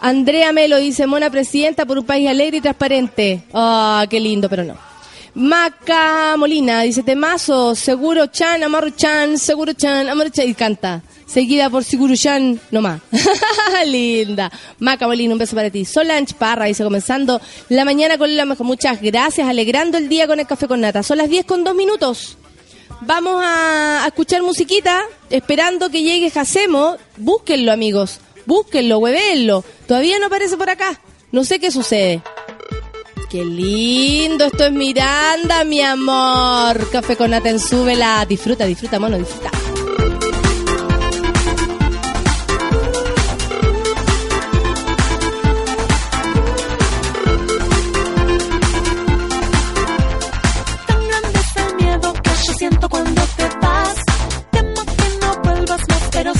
Andrea Melo dice, Mona Presidenta por un país alegre y transparente. Ah, qué lindo, pero no. Maca Molina dice temazo, seguro Chan, Amaru Chan, seguro Chan, Amaru Chan, y canta. Seguida por Seguro Chan, nomás. Linda. Maca Molina, un beso para ti. Solange Parra dice comenzando la mañana con la mejor. Muchas gracias, alegrando el día con el café con nata. Son las 10 con 2 minutos. Vamos a, a escuchar musiquita, esperando que llegue Jacemo. Búsquenlo, amigos. Búsquenlo, huevenlo. Todavía no aparece por acá. No sé qué sucede. Qué lindo, esto es Miranda, mi amor. Café con nata en súbela. Disfruta, disfruta, mono, disfruta.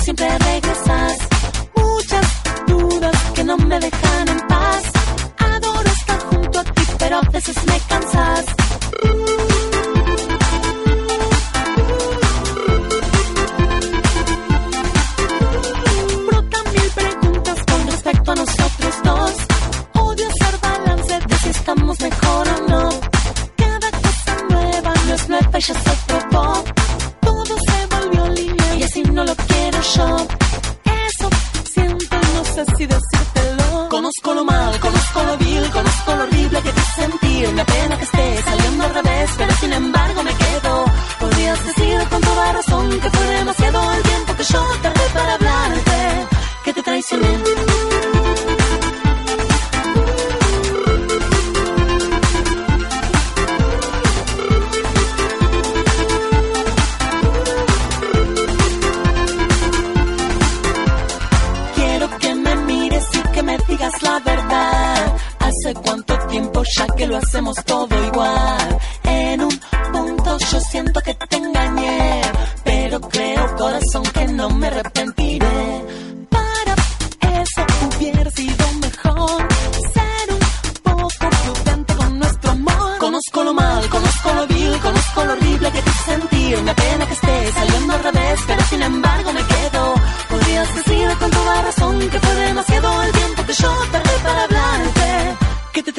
Siempre regresas. Muchas dudas que no me dejan pero a veces me cansas. Brotan mil preguntas con respecto a nosotros dos. Odio hacer balance de si estamos mejor o no. Cada cosa nueva no es nueva y ya se probó. Todo se volvió línea y así no lo quiero yo. Eso siento, no sé si decírtelo. Conozco lo mal, conozco lo vil, conozco lo horrible que te sentir. Me apena que esté saliendo al revés, pero sin embargo me quedo. Podrías decir con toda razón que fue demasiado el tiempo que yo tardé para hablarte, ya que lo hacemos todo igual. En un punto yo siento que te engañé, pero creo corazón que no me arrepentiré. Para eso hubiera sido mejor ser un poco prudente con nuestro amor. Conozco lo mal, conozco lo vil, conozco lo horrible que te sentí, me apena que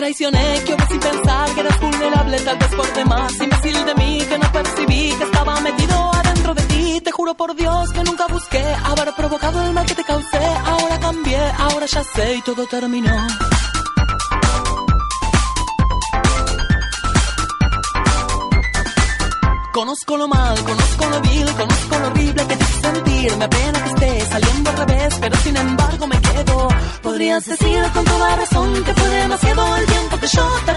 traicioné, que sin pensar que eras vulnerable, tal vez por demás. Imbécil de mí, que no percibí que estaba metido adentro de ti. Te juro por Dios que nunca busqué haber provocado el mal que te causé. Ahora cambié, ahora ya sé y todo terminó. Conozco lo mal, conozco lo vil, conozco lo horrible que te sentir. Me apena que esté saliendo al revés, pero sin embargo me quedo. Podrías decir con toda razón que fue demasiado el tiempo que yo tardé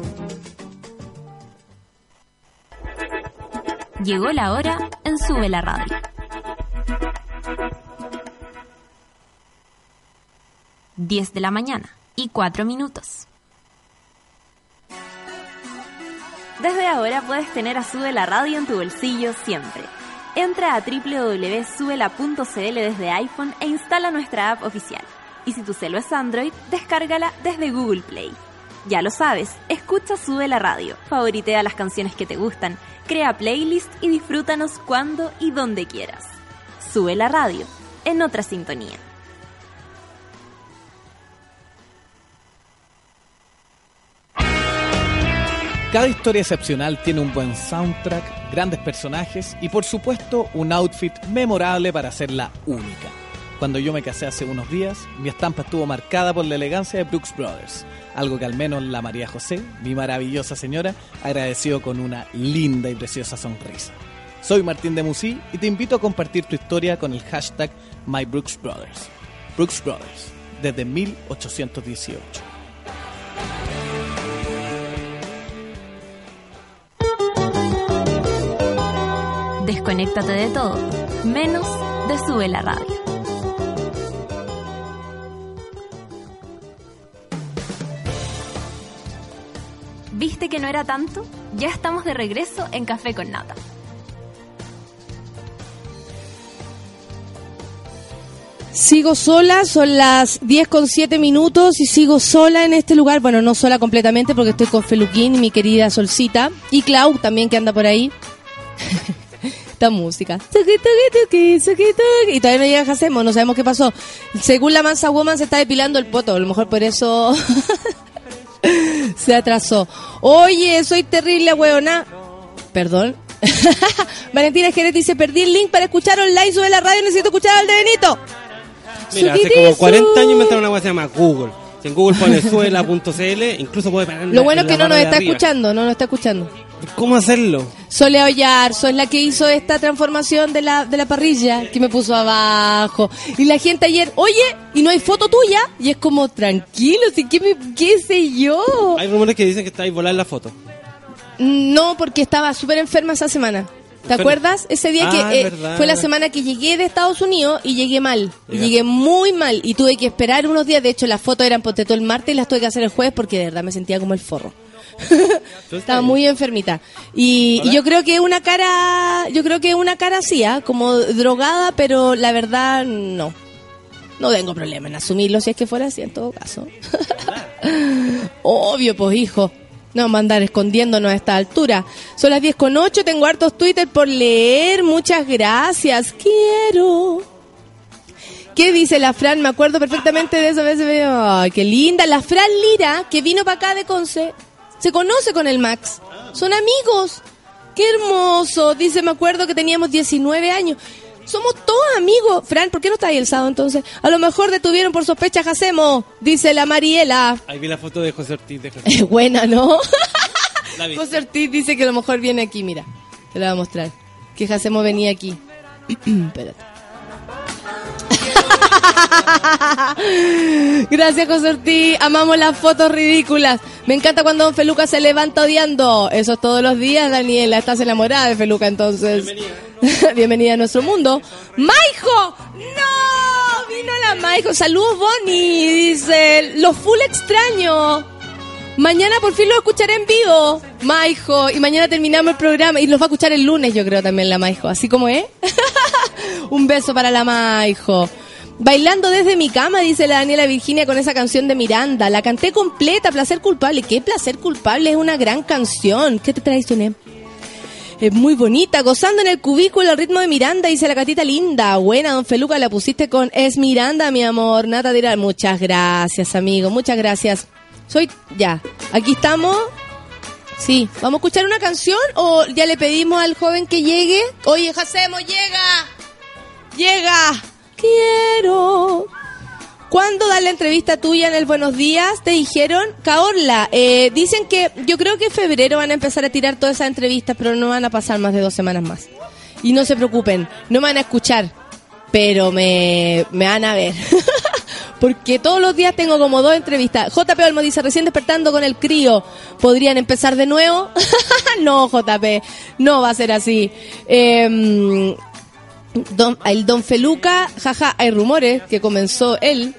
Llegó la hora en Sube la Radio. Diez de la mañana y cuatro minutos. Desde ahora puedes tener a Sube la Radio en tu bolsillo siempre. Entra a www.subela.cl desde iPhone e instala nuestra app oficial. Y si tu celo es Android, descárgala desde Google Play. Ya lo sabes, escucha Sube la Radio, favoritea las canciones que te gustan, crea playlist y disfrútanos cuando y donde quieras. Sube la radio, en otra sintonía. Cada historia excepcional tiene un buen soundtrack, grandes personajes y por supuesto un outfit memorable para hacerla única. Cuando yo me casé hace unos días, mi estampa estuvo marcada por la elegancia de Brooks Brothers, algo que al menos la María José, mi maravillosa señora, agradeció con una linda y preciosa sonrisa. Soy Martín de Musí y te invito a compartir tu historia con el hashtag MyBrooksBrothers. Brooks Brothers, desde 1818. Desconéctate de todo, menos de Sube la Radio. ¿Viste que no era tanto? Ya estamos de regreso en Café con Nata. Sigo sola, son las 10 con 7 minutos y sigo sola en este lugar. Bueno, no sola completamente porque estoy con Feluquín, mi querida Solcita, y Clau también que anda por ahí. Esta música. Y todavía no llega Hacemos, no sabemos qué pasó. Según la Mansa Woman se está depilando el poto, a lo mejor por eso se atrasó. Oye, soy terrible, weona. Perdón. Valentina Jerez dice, perdí el link para escuchar online sobre la radio, necesito escuchar al de Benito. Mira, hace como 40 años inventaron una cosa que se llama Google. Si en Google pones suela.cl, incluso puede. Lo bueno es que no nos está escuchando, no nos está escuchando. ¿Cómo hacerlo? Sole Ollarzo es la que hizo esta transformación de la, de la parrilla, que me puso abajo. Y la gente ayer, oye, y no hay foto tuya. Y es como, tranquilo, ¿sí? ¿qué, me- qué sé yo? Hay rumores que dicen que está ahí volar la foto. No, porque estaba súper enferma esa semana. ¿Te acuerdas? Ese día Ah, que eh, verdad. fue la semana que llegué de Estados Unidos y llegué mal. Llegué muy mal y tuve que esperar unos días. De hecho, las fotos eran ponte todo el martes y las tuve que hacer el jueves porque de verdad me sentía como el forro. Estaba muy enfermita. Y, y yo creo que una cara, yo creo que una cara así, ¿ah? como drogada, pero la verdad no. No tengo problema en asumirlo si es que fuera así en todo caso. Obvio, pues hijo. No vamos a andar escondiéndonos a esta altura. Son las 10 con 8, tengo hartos Twitter por leer. Muchas gracias. Quiero ¿Qué dice la Fran? Me acuerdo perfectamente de eso. Ay, qué linda. La Fran Lira, que vino para acá de Conce, se conoce con el Max. Son amigos. Qué hermoso. Dice, me acuerdo que teníamos 19 años. Somos todos amigos. Fran, ¿por qué no está ahí el sábado entonces? A lo mejor detuvieron por sospecha a Jacemo, dice la Mariela. Ahí vi la foto de José Ortiz. De José. Es buena, ¿no? José Ortiz dice que a lo mejor viene aquí, mira. Te la voy a mostrar. Que Jacemo venía aquí. Espérate. Gracias, José Ortiz. Amamos las fotos ridículas. Me encanta cuando Don Feluca se levanta odiando. Eso es todos los días, Daniela. Estás enamorada de Feluca, entonces. Bienvenida. Bienvenida a nuestro mundo. ¡Maijo! ¡No! Vino la Maijo. Saludos, Bonnie. Dice, lo full extraño. Mañana por fin lo escucharé en vivo, Maijo. Y mañana terminamos el programa. Y los va a escuchar el lunes, yo creo, también la Maijo. Así como es. Un beso para la Maijo. Bailando desde mi cama, dice la Daniela Virginia con esa canción de Miranda. La canté completa, Placer Culpable. ¿Qué Placer Culpable? Es una gran canción. ¿Qué te traicioné? Es muy bonita, gozando en el cubículo al ritmo de Miranda, dice la catita linda. Buena, don Feluca, la pusiste con Es Miranda, mi amor. Nata dirá, muchas gracias, amigo, muchas gracias. Soy, ya, aquí estamos. Sí, ¿vamos a escuchar una canción o ya le pedimos al joven que llegue? Oye, Jacemo, llega. Llega. Quiero. ¿Cuándo dar la entrevista tuya en el Buenos Días? Te dijeron, Caorla, eh, dicen que yo creo que en febrero van a empezar a tirar todas esas entrevistas, pero no van a pasar más de dos semanas más. Y no se preocupen, no me van a escuchar, pero me, me van a ver. Porque todos los días tengo como dos entrevistas. JP Olmo dice, recién despertando con el crío, ¿podrían empezar de nuevo? no, JP, no va a ser así. Eh, Don, el Don Feluca, jaja, hay rumores que comenzó él,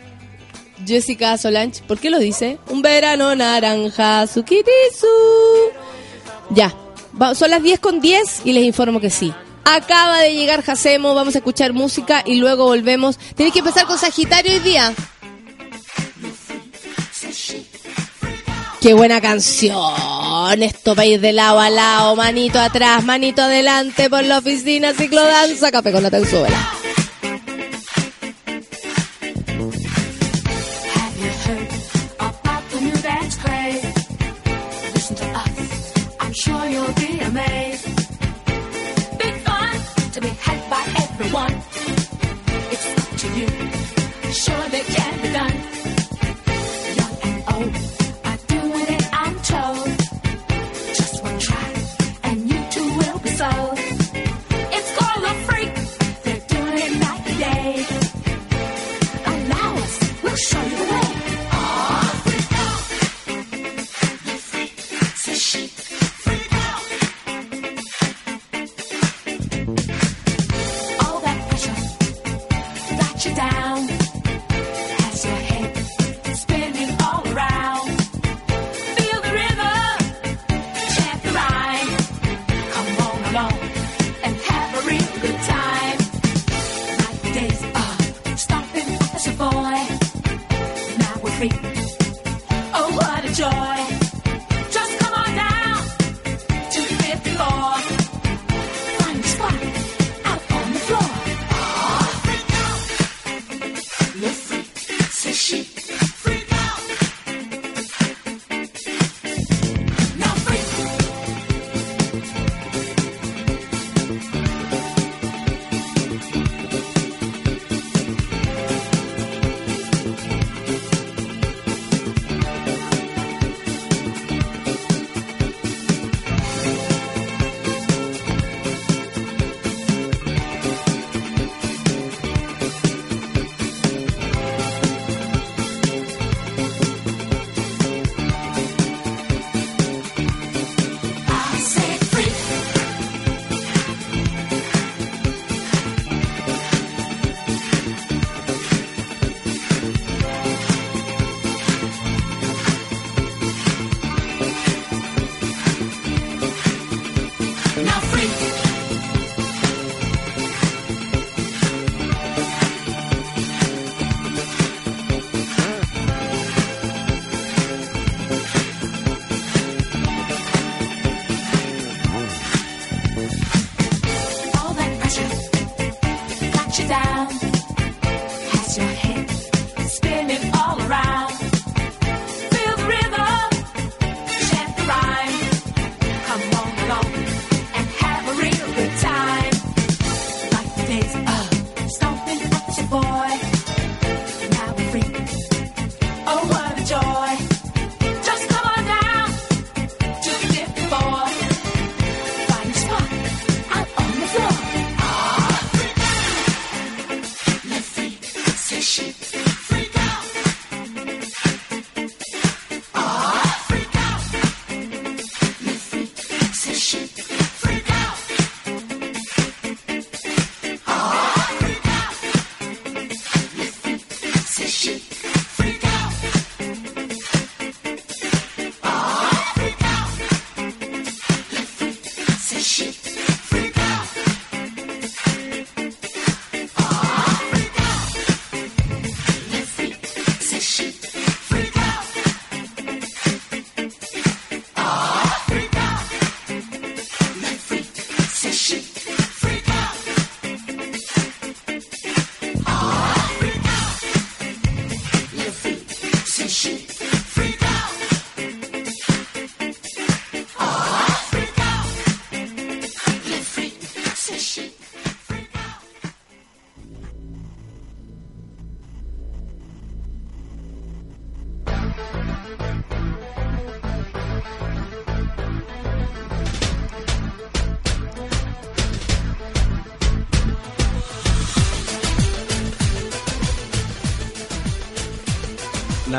Jessica Solange, ¿por qué lo dice? Un verano naranja, su kitisu. Ya, son las 10 con 10 y les informo que sí. Acaba de llegar Jacemo, vamos a escuchar música y luego volvemos. Tienes que empezar con Sagitario hoy día. Qué buena canción. Esto país de lado a lado, manito atrás, manito adelante por la oficina, ciclo danza, café con la tenzuela.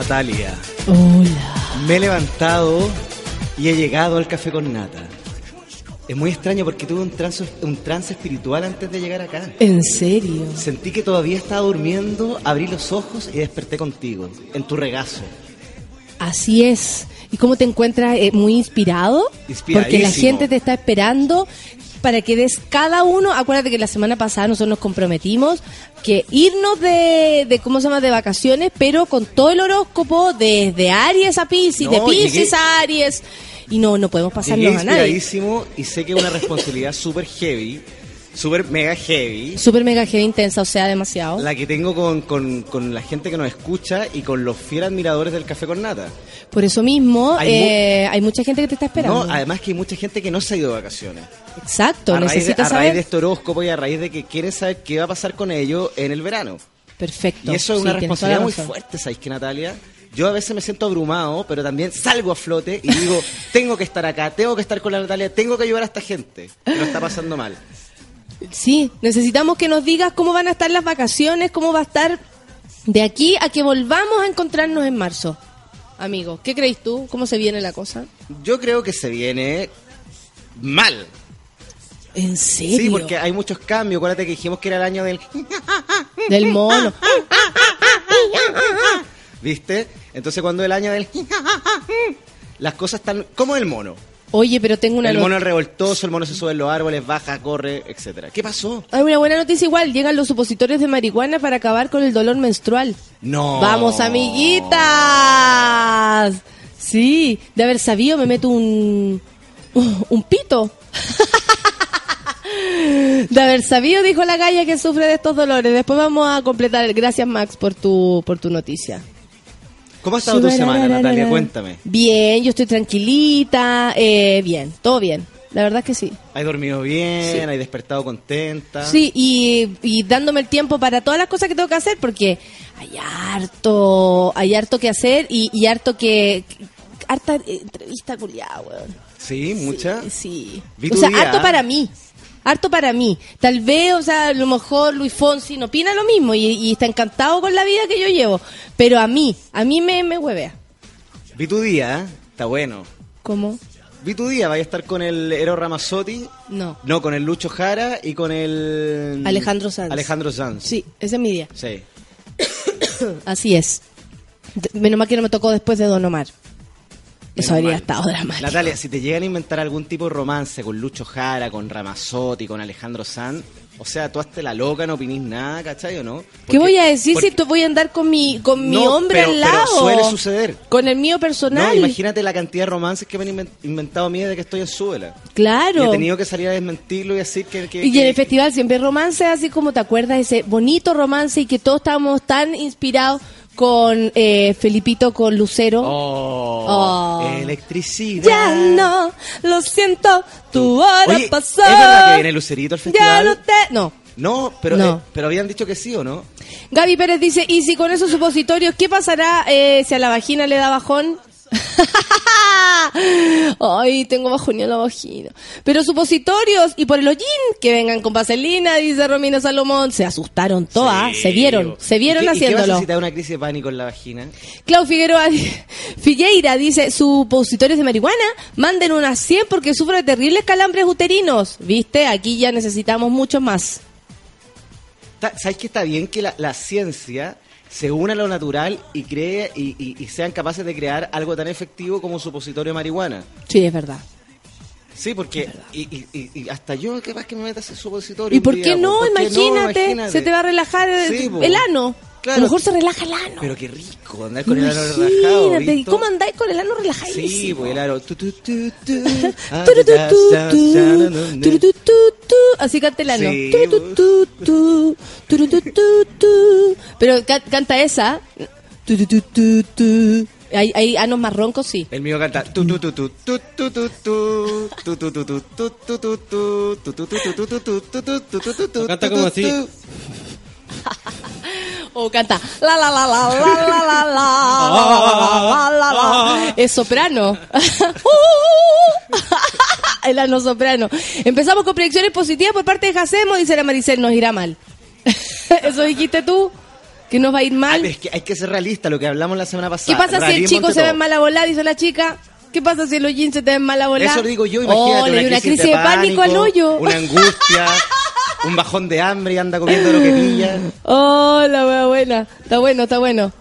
Natalia, Hola. me he levantado y he llegado al café con nata. Es muy extraño porque tuve un trance, un trance espiritual antes de llegar acá. ¿En serio? Sentí que todavía estaba durmiendo, abrí los ojos y desperté contigo, en tu regazo. Así es. ¿Y cómo te encuentras? Eh, ¿Muy inspirado? Porque la gente te está esperando para que des cada uno. Acuérdate que la semana pasada nosotros nos comprometimos que irnos de, de ¿cómo se llama?, de vacaciones, pero con todo el horóscopo, desde Aries a Pisces, No, de Pisces a Aries. Y no, no podemos pasarnos a nadie. y sé que es una responsabilidad súper heavy, súper mega heavy, Super mega heavy intensa, o sea, demasiado. la que tengo con, con- con la gente que nos escucha y con los fieles admiradores del café con nata. Por eso mismo, Hay mu- eh, hay mucha gente que te está esperando. No, además que hay mucha gente que no se ha ido de vacaciones. Exacto, a raíz, de, a raíz saber. de este horóscopo y a raíz de que quieren saber qué va a pasar con ellos en el verano. Perfecto. Y eso es una responsabilidad muy fuerte, ¿sabes qué, Natalia? Yo a veces me siento abrumado, pero también salgo a flote y digo, tengo que estar acá, tengo que estar con la Natalia, tengo que ayudar a esta gente que lo está pasando mal. Sí, necesitamos que nos digas cómo van a estar las vacaciones, cómo va a estar de aquí a que volvamos a encontrarnos en marzo. Amigo, ¿qué crees tú? ¿Cómo se viene la cosa? Yo creo que se viene mal. ¿En serio? Sí, porque hay muchos cambios. Acuérdate que dijimos que era el año del... Del mono. ¿Viste? Entonces cuando el año del... Las cosas están como el mono. Oye, pero tengo una El no- mono es revoltoso, el mono se sube en los árboles, baja, corre, etcétera. ¿Qué pasó? Hay una buena noticia igual, llegan los supositorios de marihuana para acabar con el dolor menstrual. No. Vamos, amiguitas. Sí, de haber sabido me meto un un pito. De haber sabido, dijo la galla que sufre de estos dolores. Después vamos a completar. Gracias, Max, por tu por tu noticia. ¿Cómo ha estado tu semana, Natalia? Cuéntame. Bien, yo estoy tranquilita. Eh, bien, todo bien. La verdad es que sí. ¿Has dormido bien? Sí. ¿Has despertado contenta? Sí, y, y dándome el tiempo para todas las cosas que tengo que hacer, porque hay harto, hay harto que hacer y, y harto que... Harta entrevista culiada, weón. Sí, mucha. Sí, O sea, día. harto para mí. Harto para mí. Tal vez, o sea, a lo mejor Luis Fonsi no opina lo mismo y, y está encantado con la vida que yo llevo. Pero a mí, a mí me, me huevea. Vi tu día, ¿eh? está bueno. ¿Cómo? Vi tu día, vaya a estar con el Ero Ramazzotti, No. no, con el Lucho Jara y con el... Alejandro Sanz. Alejandro Sanz. Sí, ese es mi día. Sí. Así es. Menos mal que no me tocó después de Don Omar. Eso habría mal. estado dramático. Natalia, si te llegan a inventar algún tipo de romance con Lucho Jara, con Ramazzotti, con Alejandro Sanz, o sea, tú hazte la loca, no opinís nada, ¿cachai o no? ¿Qué voy a decir porque- si tú voy a andar con mi, con mi No, hombre pero- al pero lado? suele suceder. Con el mío personal. No, imagínate la cantidad de romances que me han inven- inventado a mí desde que estoy en Súbela. Y Claro. he tenido que salir a desmentirlo y decir que... que- Y en el festival siempre hay romance, así como te acuerdas, ese bonito romance y que todos estábamos tan inspirados con eh, Felipito con Lucero. Oh, Oh. electricidad. Ya no, lo siento, tu hora Oye, pasó. ¿es verdad que viene Lucerito al Ya festival? no te... No, No, pero, No. eh, pero habían dicho que sí o no. Gaby Pérez dice, y si con esos supositorios, ¿qué pasará eh, si a la vagina le da bajón? Ay, tengo bajón en la vagina. Pero supositorios y por el hollín, que vengan con vaselina, dice Romina Salomón. Se asustaron todas, Sí. se vieron, se vieron ¿Y qué- ¿Y qué haciéndolo. una crisis de pánico en la vagina? Clau Figueroa, Figueira dice, supositorios de marihuana, manden unas 100 porque sufro de terribles calambres uterinos. ¿Viste? Aquí ya necesitamos mucho más. ¿Sabes que está bien que la, la ciencia se una a lo natural y cree y, y- y sean capaces de crear algo tan efectivo como un supositorio de marihuana? Sí, es verdad. Sí, porque y, y- hasta yo capaz que me meta ese supositorio. ¿Y por qué no? ¿Por qué no? Imagínate, se te va a relajar Sí, el ano. Claro, a lo mejor se relaja el ano. Pero qué rico andar con Imagínate, el ano relajado. Imagínate, ¿cómo andáis con el ano relajado? Sí, pues el ano. Así canta el ano. Sí, pero canta esa. Hay, hay anos más roncos, sí. El mío canta. Canta como así. O canta la la la la la la la la la la la Es soprano. El ano soprano. Empezamos con predicciones positivas por parte de Jacemo, dice la Maricel, nos irá mal. Eso dijiste tú, que nos va a ir Ah, mal. pero es que hay que ser realista, lo que hablamos la semana ¿Qué pasada. pasa si el chico se ve en mala volada, dice la chica? ¿Qué pasa si los jeans se te ven mala volada? Eso digo yo, imagínate. Oh, le una crisis de pánico al hoyo. Una angustia, un bajón de hambre y anda comiendo lo que pilla. Oh, la wea buena. Está bueno, está bueno.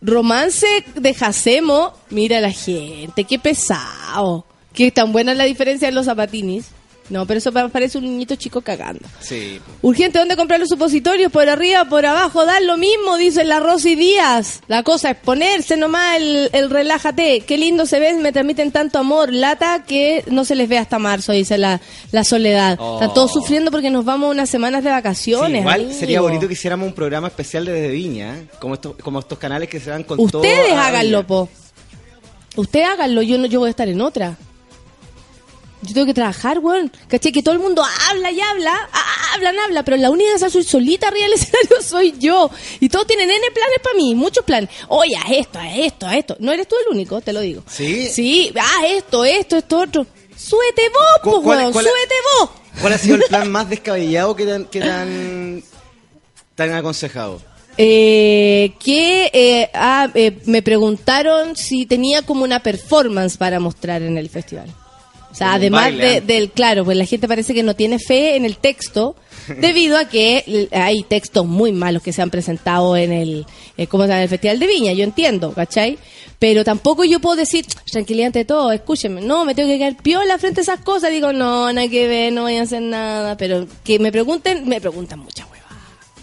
Romance de Jacemo. Mira la gente, qué pesado. Qué tan buena es la diferencia de los zapatinis. No, pero eso pa- parece un niñito chico cagando. Sí. Urgente, ¿dónde comprar los supositorios? Por arriba, por abajo, dan lo mismo, dice la Rosy Díaz. La cosa es ponerse nomás el, el relájate. Qué lindo se ven, me transmiten tanto amor. Lata que no se les ve hasta marzo, dice la, la soledad. Oh. Están todos sufriendo porque nos vamos unas semanas de Sí, vacaciones. igual amigo. sería bonito que hiciéramos un programa especial desde Viña, ¿eh? como estos, como estos canales que se van con todo. Ustedes a háganlo, po. Ustedes háganlo, yo no, yo voy a estar en otra. Yo tengo que trabajar, weón. ¿Caché? Que todo el mundo habla y habla, ah, hablan, habla, pero la única que soy solita arriba del escenario soy yo. Y todos tienen N planes para mí, muchos planes. Oye, haz esto, haz esto, haz esto. No eres tú el único, te lo digo. ¿Sí? Sí, haz esto, esto, esto, otro. Súbete vos, ¿Cu- pues, cuál- weón, cuál- súbete vos. ¿Cuál ha sido el plan más descabellado que tan, que tan, tan aconsejado? Eh, que eh, ah, eh, me preguntaron si tenía como una performance para mostrar en el festival. O sea, además de- del, claro, pues la gente parece que no tiene fe en el texto, debido a que hay textos muy malos que se han presentado en el, eh, ¿cómo se llama? En el Festival de Viña, yo entiendo, ¿cachai? Pero tampoco yo puedo decir, tranquilidad ante todo, escúcheme, no, me tengo que quedar piola frente a esas cosas, digo, no, nada que ver, no voy a hacer nada, pero que me pregunten, me preguntan mucha hueva.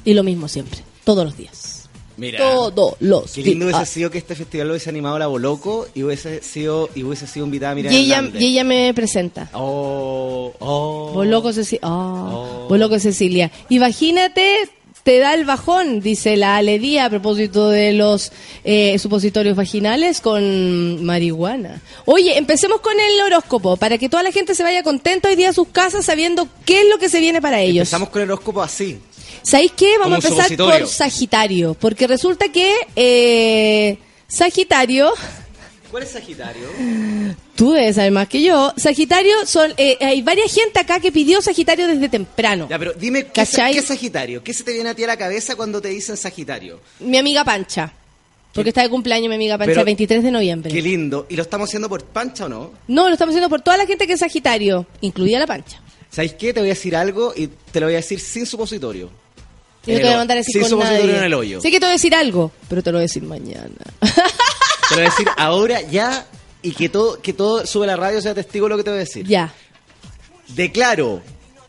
Y lo mismo siempre, todos los días. Mira. Todos los Qué lindo hubiese sido que este festival lo hubiese animado la Boloco y hubiese sido, y hubiese sido invitada a mirar Y ella, y ella me presenta. Oh, oh. Vos loco, Cecilia. Oh. Vos loco, Cecilia. Imagínate, te da el bajón, dice la Aledía a propósito de los eh, supositorios vaginales con marihuana. Oye, empecemos con el horóscopo, para que toda la gente se vaya contenta hoy día a sus casas sabiendo qué es lo que se viene para ellos. Empezamos con el horóscopo así. ¿Sabéis qué? Vamos a empezar por Sagitario, porque resulta que eh, Sagitario... ¿Cuál es Sagitario? Tú debes saber más que yo. Sagitario son. eh, hay varias gente acá que pidió Sagitario desde temprano. Ya, pero dime, ¿qué, es Sagitario? ¿Qué se te viene a ti a la cabeza cuando te dicen Sagitario? Mi amiga Pancha. Porque está de cumpleaños mi amiga Pancha Pero- el 23 de noviembre. Qué lindo. ¿Y lo estamos haciendo por pancha o no? No, lo estamos haciendo por toda la gente que es Sagitario, incluida la Pancha. ¿Sabéis qué? Te voy a decir algo y te lo voy a decir sin supositorio. Y no te voy a mandar a decir sin con nadie. en el hoyo. Sé que te voy a decir algo, pero te lo voy a decir mañana. Te lo voy a decir ahora, ya, y que todo, que todo sube a la radio sea testigo de lo que te voy a decir. ya. Declaro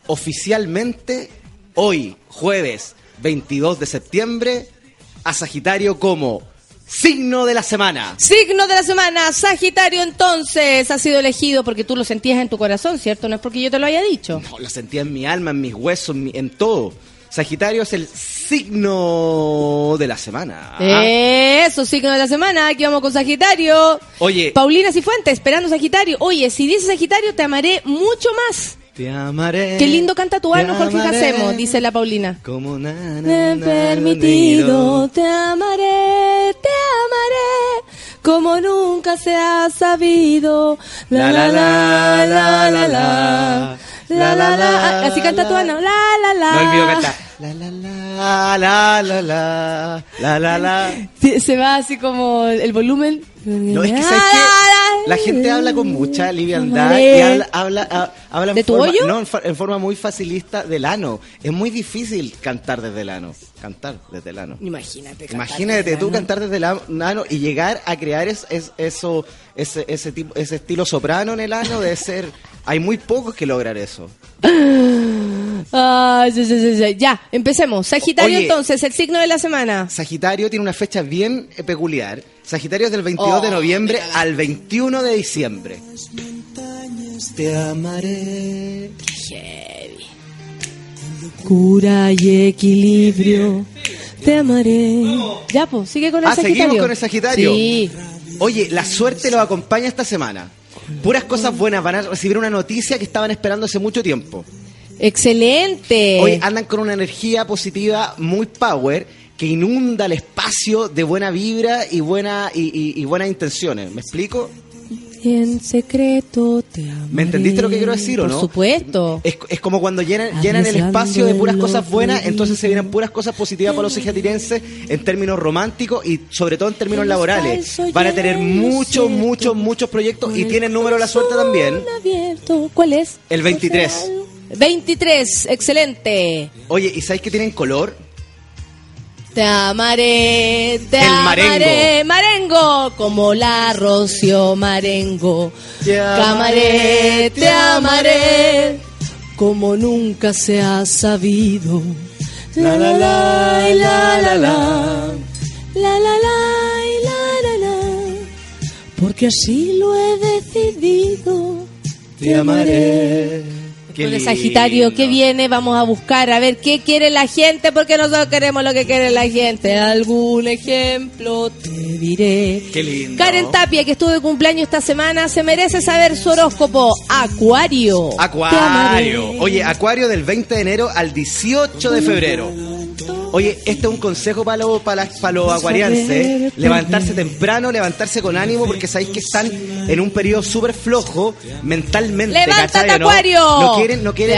oficialmente hoy, jueves 22 de septiembre, a Sagitario como signo de la semana. Signo de la semana, Sagitario entonces, ha sido elegido porque tú lo sentías en tu corazón, ¿cierto? No es porque yo te lo haya dicho. No, lo sentía en mi alma, en mis huesos, en, mi- en todo. Sagitario es el signo de la semana. Eso, signo de la semana, aquí vamos con Sagitario. Oye. Paulina Cifuentes, esperando Sagitario. Oye, si dices Sagitario, te amaré mucho más. Te amaré. Qué lindo canta tu te Jorge Jacemo, dice la Paulina. Como na, na, Me he na, permitido, te amaré, te amaré, como nunca se ha sabido. La la la, la la la, la la la. Así canta tu ano, la la la. No olvido cantar. La la la, la la la, la la la. Se va así como el volumen. No, es que ¿sabes qué? La gente habla con mucha liviandad y habla, habla, ha- habla en ¿De tu forma, hoyo? no, en, forma muy facilista del ano. Es muy difícil cantar desde el ano. Cantar desde el ano. Imagínate. cantar Imagínate desde tú ano. cantar desde el ano y llegar a crear es, es- eso, ese, ese, tipo, ese estilo soprano en el ano de ser... Hay muy pocos que logran eso. Ah, sí, sí, sí, sí. Ya, empecemos. Sagitario Oye. entonces, el signo de la semana. Sagitario tiene una fecha bien eh, peculiar. Sagitario es del 22 Oh, de noviembre al 21 de diciembre. Te amaré. Cura y equilibrio. Te amaré. Ya, pues, sigue con el Ah, Sagitario. seguimos con el Sagitario. Sí. Oye, la suerte los acompaña esta semana. Puras cosas buenas, van a recibir una noticia que estaban esperando hace mucho tiempo. Excelente. Hoy andan con una energía positiva muy power que inunda el espacio de buena vibra y buena y, y- y buenas intenciones. ¿Me explico? En secreto te amaré. ¿Me entendiste lo que quiero decir o Por no? supuesto. Es, es como cuando llenan, llenan el espacio de puras cosas buenas, entonces se vienen puras cosas positivas para los sagitarienses en términos románticos y sobre todo en términos laborales. Van a tener muchos, muchos, muchos proyectos y tienen número de la suerte también. abierto. ¿Cuál es? El 23. 23, excelente. Oye, ¿y sabéis que tienen color? Te amaré, te El amaré, marengo, como la Rocío Marengo. Te Camaré, te amaré, como nunca se ha sabido. La la la, y la la la, la la la, y la la la, porque así lo he decidido. Te amaré. Qué lindo. Sagitario que viene, vamos a buscar a ver qué quiere la gente, porque nosotros queremos lo que quiere la gente. Algún ejemplo te diré. Qué lindo. Karen Tapia, que estuvo de cumpleaños esta semana, se merece saber su horóscopo. Acuario. Acuario. Oye, Acuario del 20 de enero al 18 de febrero. Oye, este es un consejo para los, para para los acuarianses. Levantarse temprano, levantarse con ánimo, porque sabéis que están en un periodo súper flojo mentalmente. ¡Levántate, ¿cachai o no? Acuario! No quieren, no quieren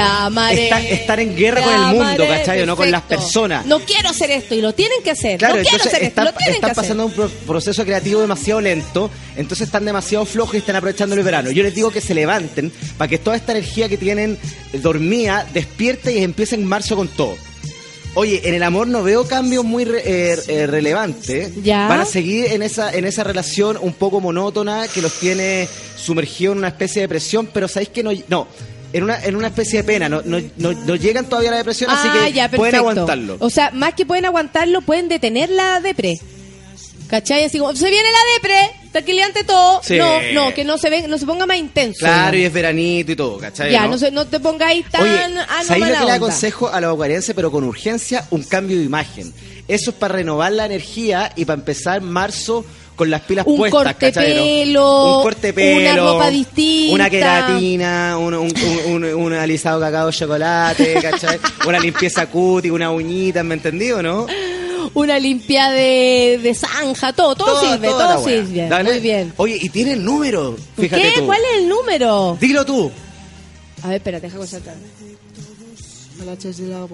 estar, estar en guerra con el mundo, ¿cachai? no con las personas. No quiero hacer esto y lo tienen que hacer. Claro, no quiero esto, están, lo tienen están que hacer. pasando un pro- proceso creativo demasiado lento, entonces están demasiado flojos y están aprovechando el verano. Yo les digo que se levanten para que toda esta energía que tienen eh, dormida despierte y empiece en marzo con todo. Oye, en el amor no veo cambios muy re- eh, eh, relevantes. Ya. Van a seguir en esa, en esa relación un poco monótona que los tiene sumergidos en una especie de depresión, pero sabéis que no, no en una, en una especie de pena, no, no, no, no llegan todavía a la depresión, así Ah, que ya, pueden aguantarlo. O sea, más que pueden aguantarlo, pueden detener la depre. ¿Cachai? Así como, se viene la depre, tranquilante todo. Sí. No, no, que no se ven, no se ponga más intenso. Claro, y es veranito y todo, ¿cachai? Ya, no? no, se, no te pongáis tan Oye, ah, no, ¿sabéis lo mala que le aconsejo a los acuarienses, pero con urgencia? Un cambio de imagen. Eso es para renovar la energía y para empezar marzo con las pilas Un puestas, corte pelo, un corte pelo, una ropa distinta. una queratina, un, un, un, un- un alisado cacao de chocolate, ¿cachai? una limpieza cuti, una uñita, ¿me entendí o no? Una limpia de, de zanja, todo, todo Toda- sirve, todo sirve. Dale. Muy bien. Oye, y tiene el número, fíjate ¿Qué? tú. ¿Cuál es el número? Dilo tú. A ver, espérate, deja concentrarme.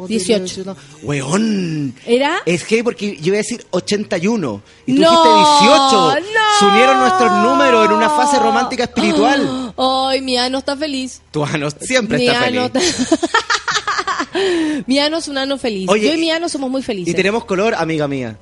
18. Weón. ¿Era? Es que porque yo iba a decir 81 y tú No, dijiste 18. no. Se unieron nuestros números en una fase romántica espiritual. Ay, mi ano está feliz. Tu ano siempre mi está feliz. ano está- mi ano es un ano feliz. Oye, Yo y mi ano somos muy felices. Y tenemos color, amiga mía.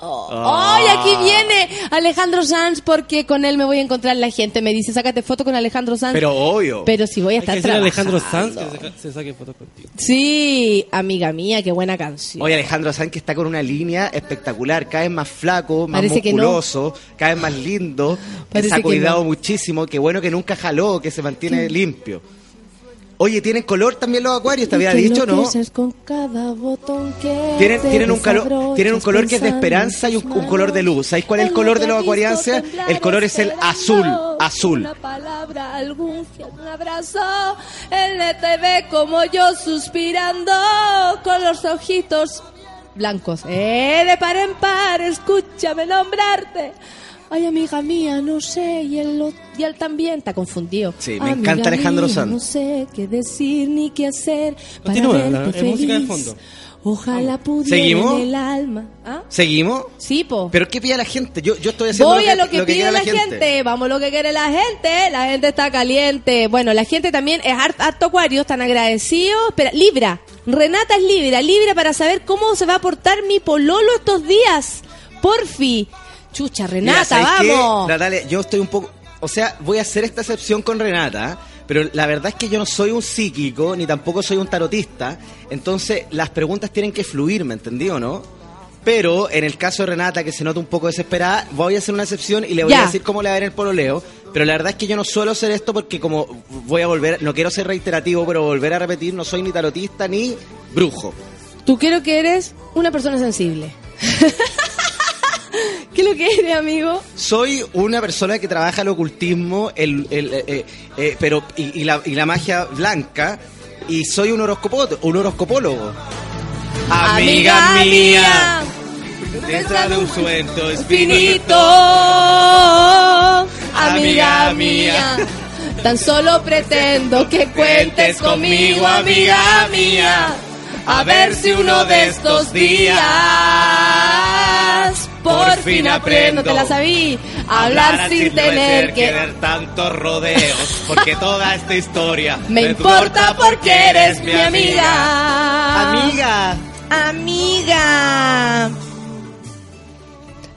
Oh. ¡Ay, aquí viene Alejandro Sanz! Porque con él me voy a encontrar la gente. Me dice, sácate foto con Alejandro Sanz. Pero obvio. Pero si voy a Hay que estar a Alejandro Sanz que se, se saque fotos contigo. Sí, amiga mía, qué buena canción. Oye, Alejandro Sanz que está con una línea espectacular, cada vez más flaco, más Parece que no. musculoso, cada vez más lindo, que se ha que cuidado no. muchísimo, qué bueno que nunca jaló, que se mantiene limpio. Oye, ¿tienen color también los acuarios? Te había dicho, ¿no? con cada botón que Tienen, tienen, un calor, tienen un color que es de esperanza y un, un color de luz. ¿Sabéis cuál es el color de los acuarianses? El color es el azul, azul. algún que me abrazó. Él te ve como yo suspirando con los ojitos blancos. Eh, de par en par, escúchame nombrarte. Ay, amiga mía, no sé, y él, lo- y él también está confundido. Sí, me Amiga encanta Alejandro mía, Sanz. No sé qué decir ni qué hacer para Continúa, verte la- feliz. música de fondo. Ojalá pudiera ¿Seguimos? en el alma. ¿Ah? ¿Seguimos? Sí, po. ¿Pero qué pide la gente? Yo, yo estoy haciendo Voy lo a lo que, pide quiere la gente. Vamos a lo que quiere la gente. La gente está caliente. Bueno, la gente también es hart- harto acuario, están agradecidos. Espera, Libra. Renata es Libra. Libra para saber cómo se va a portar mi pololo estos días. Porfi. Chucha, Mira, Renata, ¿sabes qué, vamos. Natalia, yo estoy un poco... O sea, voy a hacer esta excepción con Renata, pero la verdad es que yo no soy un psíquico, ni tampoco soy un tarotista, entonces las preguntas tienen que fluir, ¿me entendí o no? Pero en el caso de Renata, que se nota un poco desesperada, voy a hacer una excepción y le voy Ya. a decir cómo le va a ver el pololeo. Pero la verdad es que yo no suelo hacer esto porque como voy a volver, no quiero ser reiterativo, pero volver a repetir, no soy ni tarotista ni brujo. Tú quiero que eres una persona sensible. ¿Qué es lo que eres, amigo? Soy una persona que trabaja el ocultismo, el, el, eh, eh, eh, pero y, y la, y la magia blanca, y soy un horoscopo, un horoscopólogo. Amiga mía, detrás de un suelto infinito, amiga mía. Tan solo pretendo que cuentes conmigo, amiga mía. A ver si uno de estos días por fin aprendo, te la sabí, hablar sin tener que dar tantos rodeos, porque toda esta historia me importa porque eres mi amiga. Amiga, Amiga.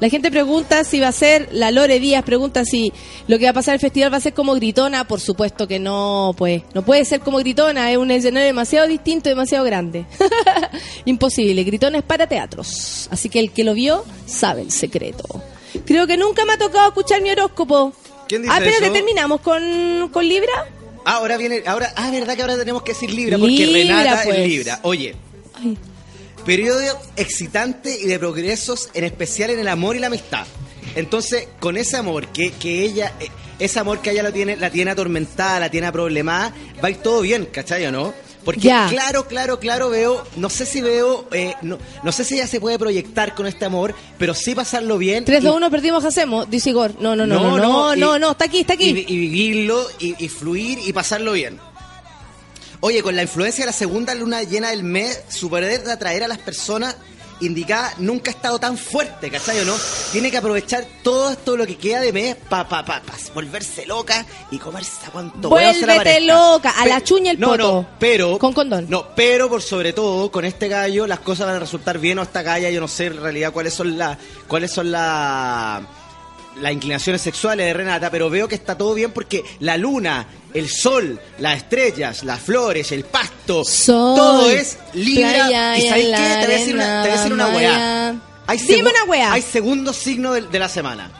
La gente pregunta si va a ser, la Lore Díaz pregunta si lo que va a pasar el festival va a ser como gritona. Por supuesto que no, pues. No puede ser como gritona, es un escenario demasiado distinto, demasiado grande. Imposible, gritona es para teatros. Así que el que lo vio sabe el secreto. Creo que nunca me ha tocado escuchar mi horóscopo. ¿Quién dice ah, espérate, eso? terminamos con, con Libra. ahora viene, ahora, ah, verdad que ahora tenemos que decir Libra, porque Libra, Renata pues. es Libra. Oye, Ay, periodo excitante y de progresos, en especial en el amor y la amistad. Entonces, con ese amor que, que ella, eh, ese amor que ella lo tiene, la tiene atormentada, la tiene problemada, va a ir todo bien, ¿cachai o no? Porque claro, claro, claro veo, no sé si veo, eh, no, no sé si ella se puede proyectar con este amor, pero sí pasarlo bien. 3, y- 2, 1, perdimos, hacemos. Dice Igor. No, no, no, no, No, no, no, no, no, está aquí, está aquí. Y, y vivirlo y, y fluir y pasarlo bien. Oye, con la influencia de la segunda luna llena del mes, su poder de atraer a las personas indicadas nunca ha estado tan fuerte, ¿cachai o no? Tiene que aprovechar todo esto lo que queda de mes para pa, pa, pa volverse loca y comerse a cuanto se la Vuélvete parezca. loca, a la chuña el no, poto. No, pero... Con condón. No, pero por sobre todo, con este gallo las cosas van a resultar bien o esta galla, yo no sé en realidad cuáles son las... cuáles son las las inclinaciones sexuales de Renata, pero veo que está todo bien porque la luna, el sol, las estrellas, las flores, el pasto, Sol, todo es Libra. ¿Y en qué? Te voy a decir una, te voy a decir una arena, weá. Hay Dime una weá. Hay segundo signo de, de la semana.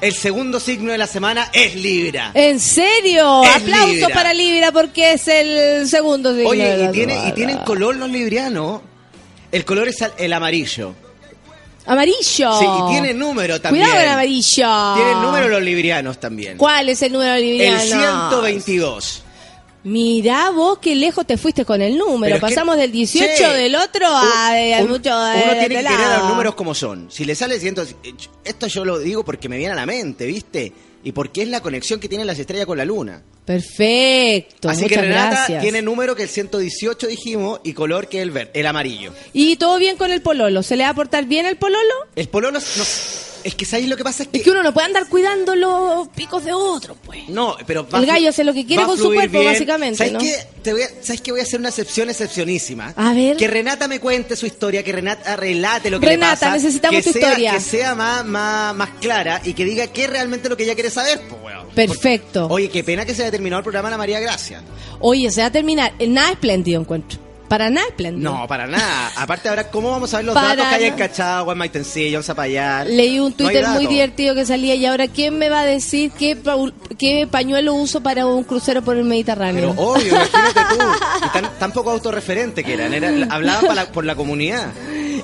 El segundo signo de la semana es Libra. ¿En serio? Es Aplausos Libra. para Libra porque es el segundo signo de Oye, la y, tiene, y tienen color los librianos. El color es el amarillo. Amarillo. Sí, y tiene número también. Cuidado con amarillo. Tienen número los librianos también. ¿Cuál es el número libriano? El 122. Mirá vos qué lejos te fuiste con el número. Pero es que- Pasamos del 18 Che, del otro a, un- mucho de Uno de tiene que este querer a lado. los números como son. Si le sale 100, esto yo lo digo porque me viene a la mente, ¿viste? Y porque es la conexión que tienen las estrellas con la luna. Perfecto. Así muchas que Renata gracias. tiene número que el 118 dijimos y color que el verde, el amarillo. ¿Y todo bien con el pololo? ¿Se le va a portar bien el pololo? El pololo no, es que sabéis lo que pasa es que Es que uno no puede andar cuidando los picos de otro, pues. No, pero El a gallo hace lo que quiere va con su cuerpo, bien. básicamente, ¿Sabes ¿no? qué? Te voy a, ¿Sabes qué? Voy a hacer una excepción excepcionísima. A ver. Que Renata me cuente su historia, que Renata relate lo que Renata, le pasa. necesitamos que tu sea, historia. Que sea más, más, más clara y que diga qué es realmente lo que ella quiere saber, pues, weón. Perfecto. Oye, qué pena que se haya terminado el programa la María Gracia. Oye, se va a terminar. Nada espléndido encuentro. Para nada espléndido. No, para nada. Aparte, ahora, ¿cómo vamos a ver los Para datos que hay en. Cachagua, en Maitencillo, en Zapallar? Leí un No Twitter muy divertido que salía y ahora ¿quién me va a decir qué, pa- qué pañuelo uso para un crucero por el Pero Mediterráneo? obvio, imagínate tú. Y tan, tan poco autorreferente que eran. Era, hablaban para la- por la comunidad.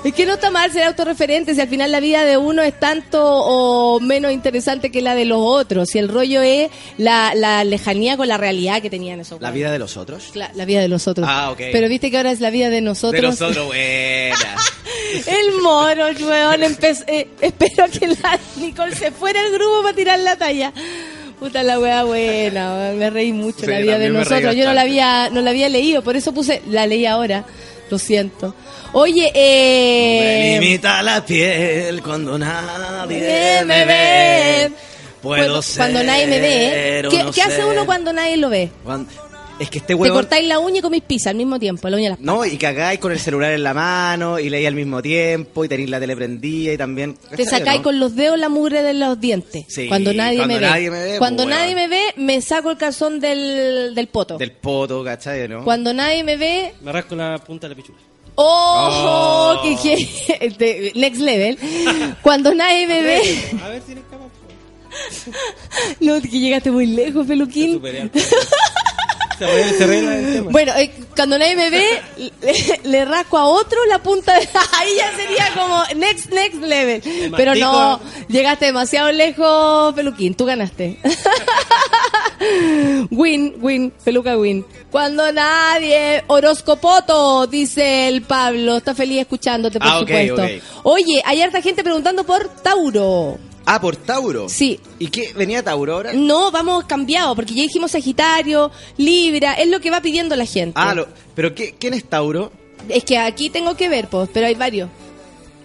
Es que no está mal ser autorreferente si al final la vida de uno es tanto o menos interesante que la de los otros. Si el rollo es la, la lejanía con la realidad que tenían esos ¿La vida de los otros? La, la vida de los otros. Ah, ok. Pero viste que ahora es la vida de nosotros. De los otros, buena. El moro, weón. empe- eh, espero que la Nicole se fuera al grupo para tirar la talla. Puta la wea buena, weón, me reí mucho Sí, la vida de me nosotros. Yo no la había, no la había leído, por eso puse, la leí ahora. Lo siento. Oye, eh. me limita la piel cuando nadie nadie me ve. Puedo Cuando, ser cuando nadie me ve. ¿Qué, no qué hace uno cuando nadie lo ve? Cuando- Es que este Te huevón... cortáis la uña y comís pizza al mismo tiempo, la uña de las No, y cagáis con el celular en la mano y leí al mismo tiempo y tenéis la tele prendida y también... Te ¿cachai, sacáis no? con los dedos la mugre de los dientes. Sí, cuando nadie, cuando me, ve. nadie me ve, Cuando pues, nadie me ve, me saco el calzón del, del poto. Del poto, ¿cachai? ¿no? Cuando nadie me ve, Me rasco la punta de la pichula. ¡oh! Oh. que- que- next level. Cuando nadie me ve, A ver si eres capaz. no, que llegaste muy lejos, peluquín. Superé antes. Se arregla- se arregla el tema. Bueno, eh, cuando nadie me ve, le, le rasco a otro la punta de... Ahí ya sería como next, next level. Pero no, llegaste demasiado lejos, Peluquín, tú ganaste. win, win, peluca win. Cuando nadie... Horoscopoto, dice el Pablo. Está feliz escuchándote, por Ah, supuesto. Oye, hay harta gente preguntando por Tauro. Ah, por Tauro. Sí. ¿Y qué? ¿Venía Tauro ahora? No, vamos cambiado, porque ya dijimos Sagitario, Libra, es lo que va pidiendo la gente. Ah, lo- ¿pero qué, quién es Tauro? Es que aquí tengo que ver, pues, pero hay varios.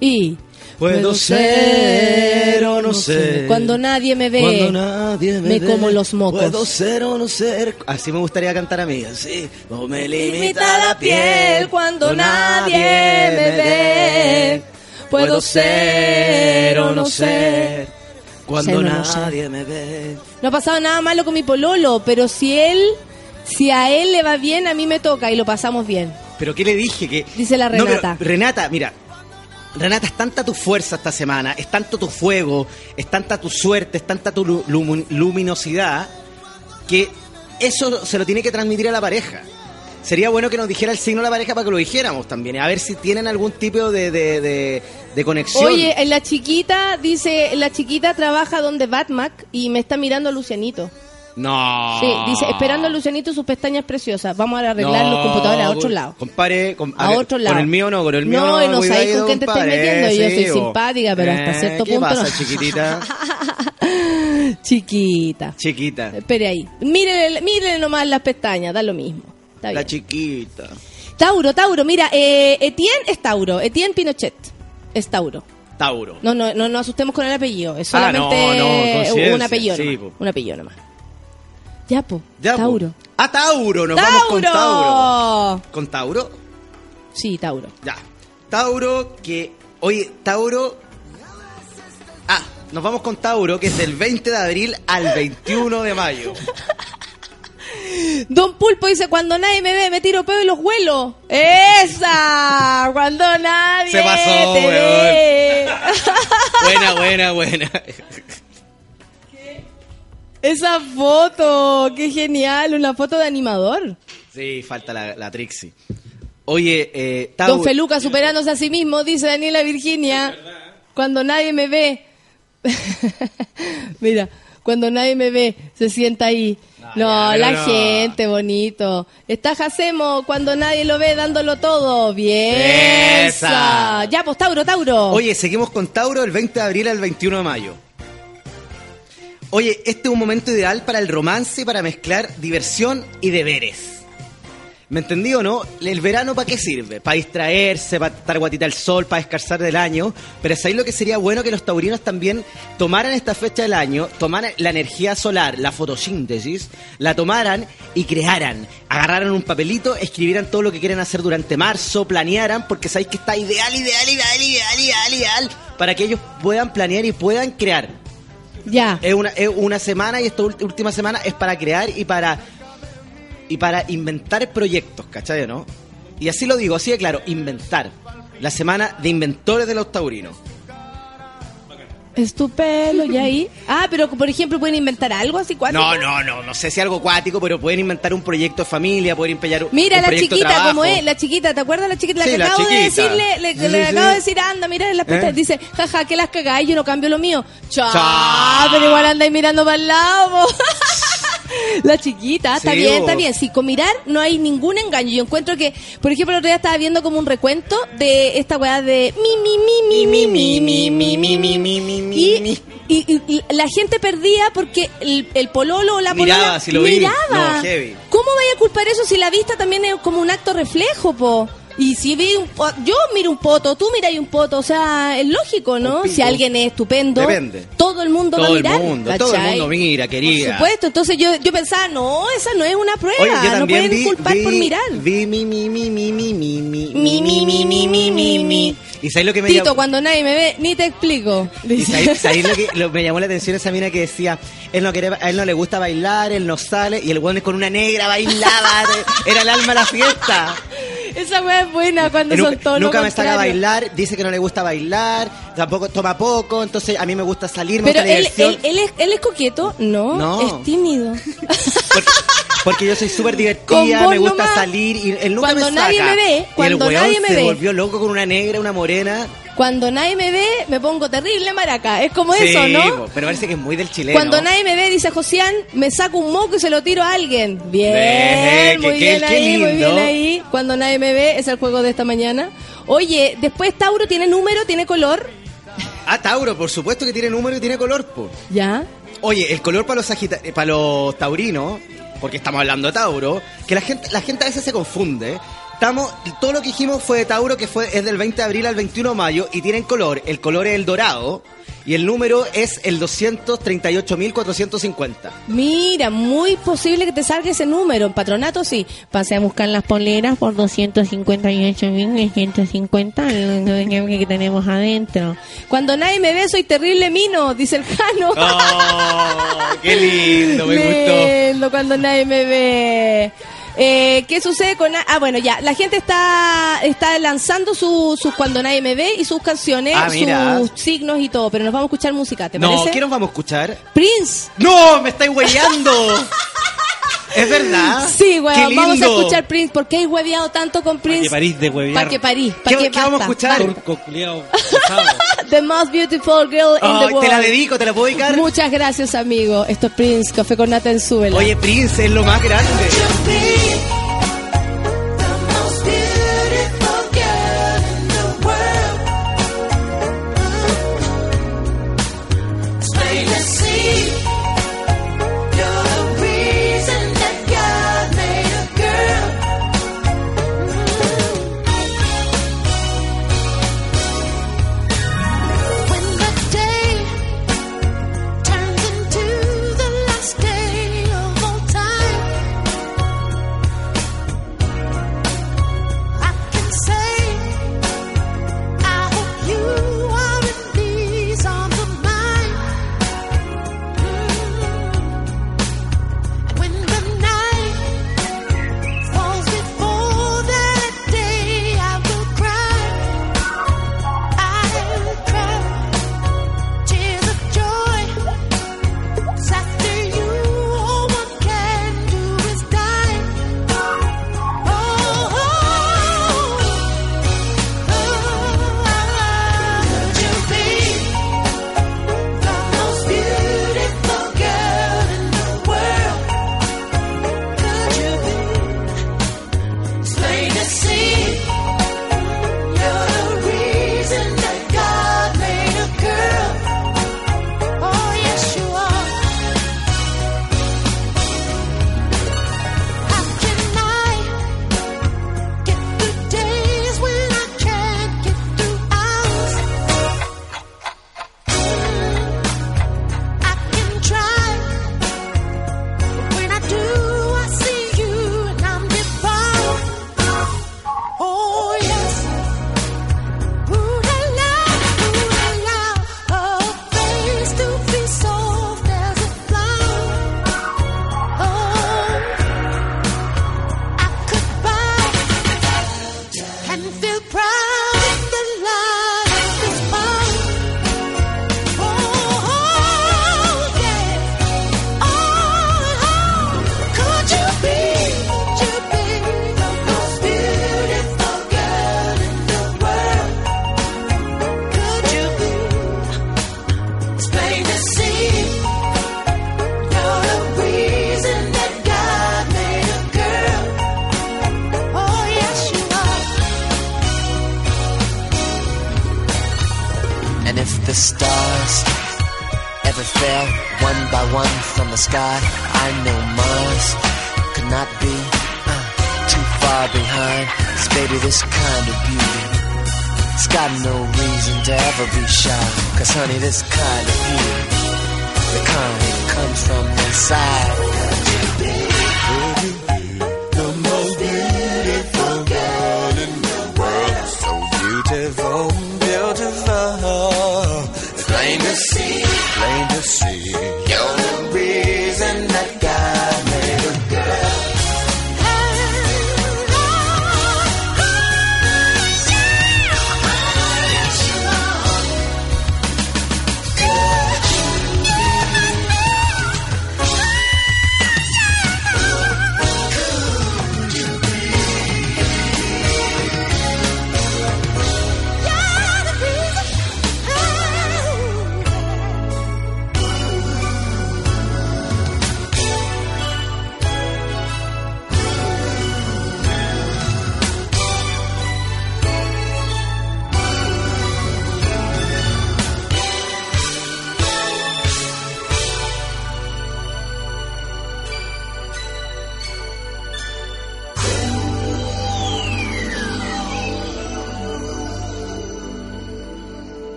Y. Puedo ser o no ser. Cuando nadie me ve. Cuando nadie me, me ve, como los mocos. Puedo ser o no ser. Así me gustaría cantar a mí. Así. No me limita Limita la piel cuando nadie me ve. Puedo ser o no ser. Cuando Ser no nadie me ve. No ha pasado nada malo con mi pololo, pero si él. Si a él le va bien, a mí me toca y lo pasamos bien. ¿Pero qué le dije? que Dice la No, pero, Renata. Renata, mira. Renata, es tanta tu fuerza esta semana, es tanto tu fuego, es tanta tu suerte, es tanta tu lu- lumu- luminosidad, que eso se lo tiene que transmitir a la pareja. Sería bueno que nos dijera el signo de la pareja para que lo dijéramos también, a ver si tienen algún tipo de, de, de- de conexión. Oye, la chiquita, dice, la chiquita trabaja donde Batmac y me está mirando Lucianito. no. Sí, dice, esperando a Lucianito sus pestañas preciosas. Vamos a arreglar los computadores a otro lado. Compadre, com- A otro lado. Con el mío no, con el mío No, no. y no sabéis con quién te compadre, metiendo, yo soy simpática, pero hasta Eh, cierto ¿qué punto pasa, no. chiquitita? Chiquita. Chiquita. Espere ahí. Mírenle, mírenle nomás las pestañas, da lo mismo. Está La chiquita. Tauro, Tauro, mira, eh, Etienne es Tauro. Etienne Pinochet es Tauro. Tauro. No, no, no nos asustemos con el apellido. Es Ah, no, solamente no, conciencia, un apellido sí, nomás. po. Un apellido nomás. Ya, po. Ya, po. Tauro. Ah, Tauro, nos vamos con Tauro. ¿Con Tauro? Sí, Tauro. Ya. Tauro, que. Oye, Tauro. Ah, nos vamos con Tauro, que es del 20 de abril al 21 de mayo. Don Pulpo dice, cuando nadie me ve, me tiro peo y los huelo. ¡Esa! Cuando nadie Se pasó, te ve. Buena, buena, buena. Esa foto, qué genial, una foto de animador. Sí, falta la, la Trixie. Oye, eh, Tauro. Don Feluca superándose a sí mismo, dice Daniela Virginia. Cuando nadie me ve. Mira, cuando nadie me ve, se sienta ahí. No, la no, gente, bonito. Está Jacemo cuando nadie lo ve dándolo todo. Bien. Esa. Ya, pues Tauro, Tauro. Oye, seguimos con Tauro del 20 de abril al 21 de mayo. Oye, este es un momento ideal para el romance, para mezclar diversión y deberes. ¿Me entendí o no? ¿El verano para qué sirve? Para distraerse, para estar guatita al sol, para descansar del año. Pero es ahí lo que sería bueno que los taurinos también tomaran esta fecha del año, tomaran la energía solar, la fotosíntesis, la tomaran y crearan. Agarraran un papelito, escribieran todo lo que quieren hacer durante marzo, planearan, porque sabéis que está ideal, ideal, ideal, ideal, ideal, ideal, para que ellos puedan planear y puedan crear. Ya. Es una, es una semana y esta última semana es para crear y para y para inventar proyectos, ¿cachai o no? Y así lo digo, así de claro, inventar. La semana de inventores de los taurinos. Es tu pelo, y ahí. Ah, pero por ejemplo, pueden inventar algo así cuático. No, no, no, no sé si algo acuático, pero pueden inventar un proyecto de familia, pueden empeñar un Mira un la proyecto de chiquita, como es, la chiquita, ¿te acuerdas la chiquita? La Sí, que la acabo de chiquita. decirle, le, Sí, le sí, acabo de decir, anda, mira en las pestañas. ¿Eh? Dice, jaja, que las cagáis, yo no cambio lo mío. Chao, Chao. pero igual andáis mirando para el lado. La chiquita, está Sí, bien, vos. está bien. Sí, con mirar no hay ningún engaño. Yo encuentro que, por ejemplo, el otro día estaba viendo como un recuento de esta weá de mi, mi, mi, mi, mi, mi, mi, mi, mi, mi, mi, mi. Y, y- y la gente perdía porque el, el pololo o la Miraba, polola si lo vi. miraba. No, heavy. ¿Cómo vaya a culpar eso si la vista también es como un acto reflejo, po? Y si vi un yo miro un poto, tú miras un poto, o sea, es lógico, ¿no? Si alguien es estupendo, Depende. todo el mundo va a Todo el mirar. mundo, todo el mundo mira, querida. Por supuesto, entonces yo, yo pensaba, no, esa no es una prueba, Oye, yo no pueden vi, culpar vi- por mirar. Vi mi, mi, mi, mi, mi, mi, mi, Mi, mi, mi, mi, mi, mi, mi. ¿Y sabes lo que me Tito, llamó? cuando nadie me ve, ni te explico. ¿Y sabes, sabes lo que lo- me llamó la atención esa mina que decía, él no quiere, a él no le gusta bailar, él no sale, y el weón con una negra bailaba, era el alma de la fiesta. Esa weá es buena cuando son todos nunca me saca a bailar, dice que no le gusta bailar, tampoco toma poco, entonces a mí me gusta salir, me Pero gusta él, él, él es, él es coqueto, no, No. es tímido. Porque, porque yo soy súper divertida, me gusta nomás. salir y él nunca Cuando me saca. nadie me ve, y el cuando nadie me se ve. volvió loco con una negra, una morena. Cuando nadie me ve, me pongo terrible maraca. Es como Sí, eso, ¿no? pero parece que es muy del chileno. Cuando nadie me ve, dice Josian, me saco un moco y se lo tiro a alguien. Bien, muy bien qué ahí, muy bien ahí. Cuando nadie me ve, es el juego de esta mañana. Oye, después Tauro tiene número, tiene color. Ah, Tauro, por supuesto que tiene número y tiene color, po. Ya. Oye, el color para los sagita- eh, para los taurinos, porque estamos hablando de Tauro, que la gente, la gente a veces se confunde. Estamos, todo lo que dijimos fue de Tauro, que fue, es del 20 de abril al 21 de mayo, y tienen color. El color es el dorado, y el número es el 238.450. Mira, muy posible que te salga ese número. En patronato sí. Pasé a buscar las poleras por 258.950 que tenemos adentro. Cuando nadie me ve, soy terrible mino, dice el Jano. ¡Oh! ¡Qué lindo! Me gustó. Lindo, cuando nadie me ve. Eh, ¿Qué sucede con.? Ah, bueno, ya. La gente está está lanzando sus sus cuando nadie me ve y sus canciones, Ah, sus signos y todo. Pero nos vamos a escuchar música, ¿te No, parece? ¿qué nos vamos a escuchar? Prince. ¡No! ¡Me estáis huellando! ¿Es verdad? Sí, güey, ¡Qué vamos a escuchar Prince. ¿Por qué hay hueveado tanto con Prince? que parís de huevear. ¿Para qué París? ¿Qué- ¿Para qué, qué vamos a escuchar? Turco, culiao, pesado. The most beautiful girl in the world. te la dedico, te la puedo dedicar. Muchas gracias, amigo. Esto es Prince, Café con Nata en Súbela. Oye, Prince es lo más grande.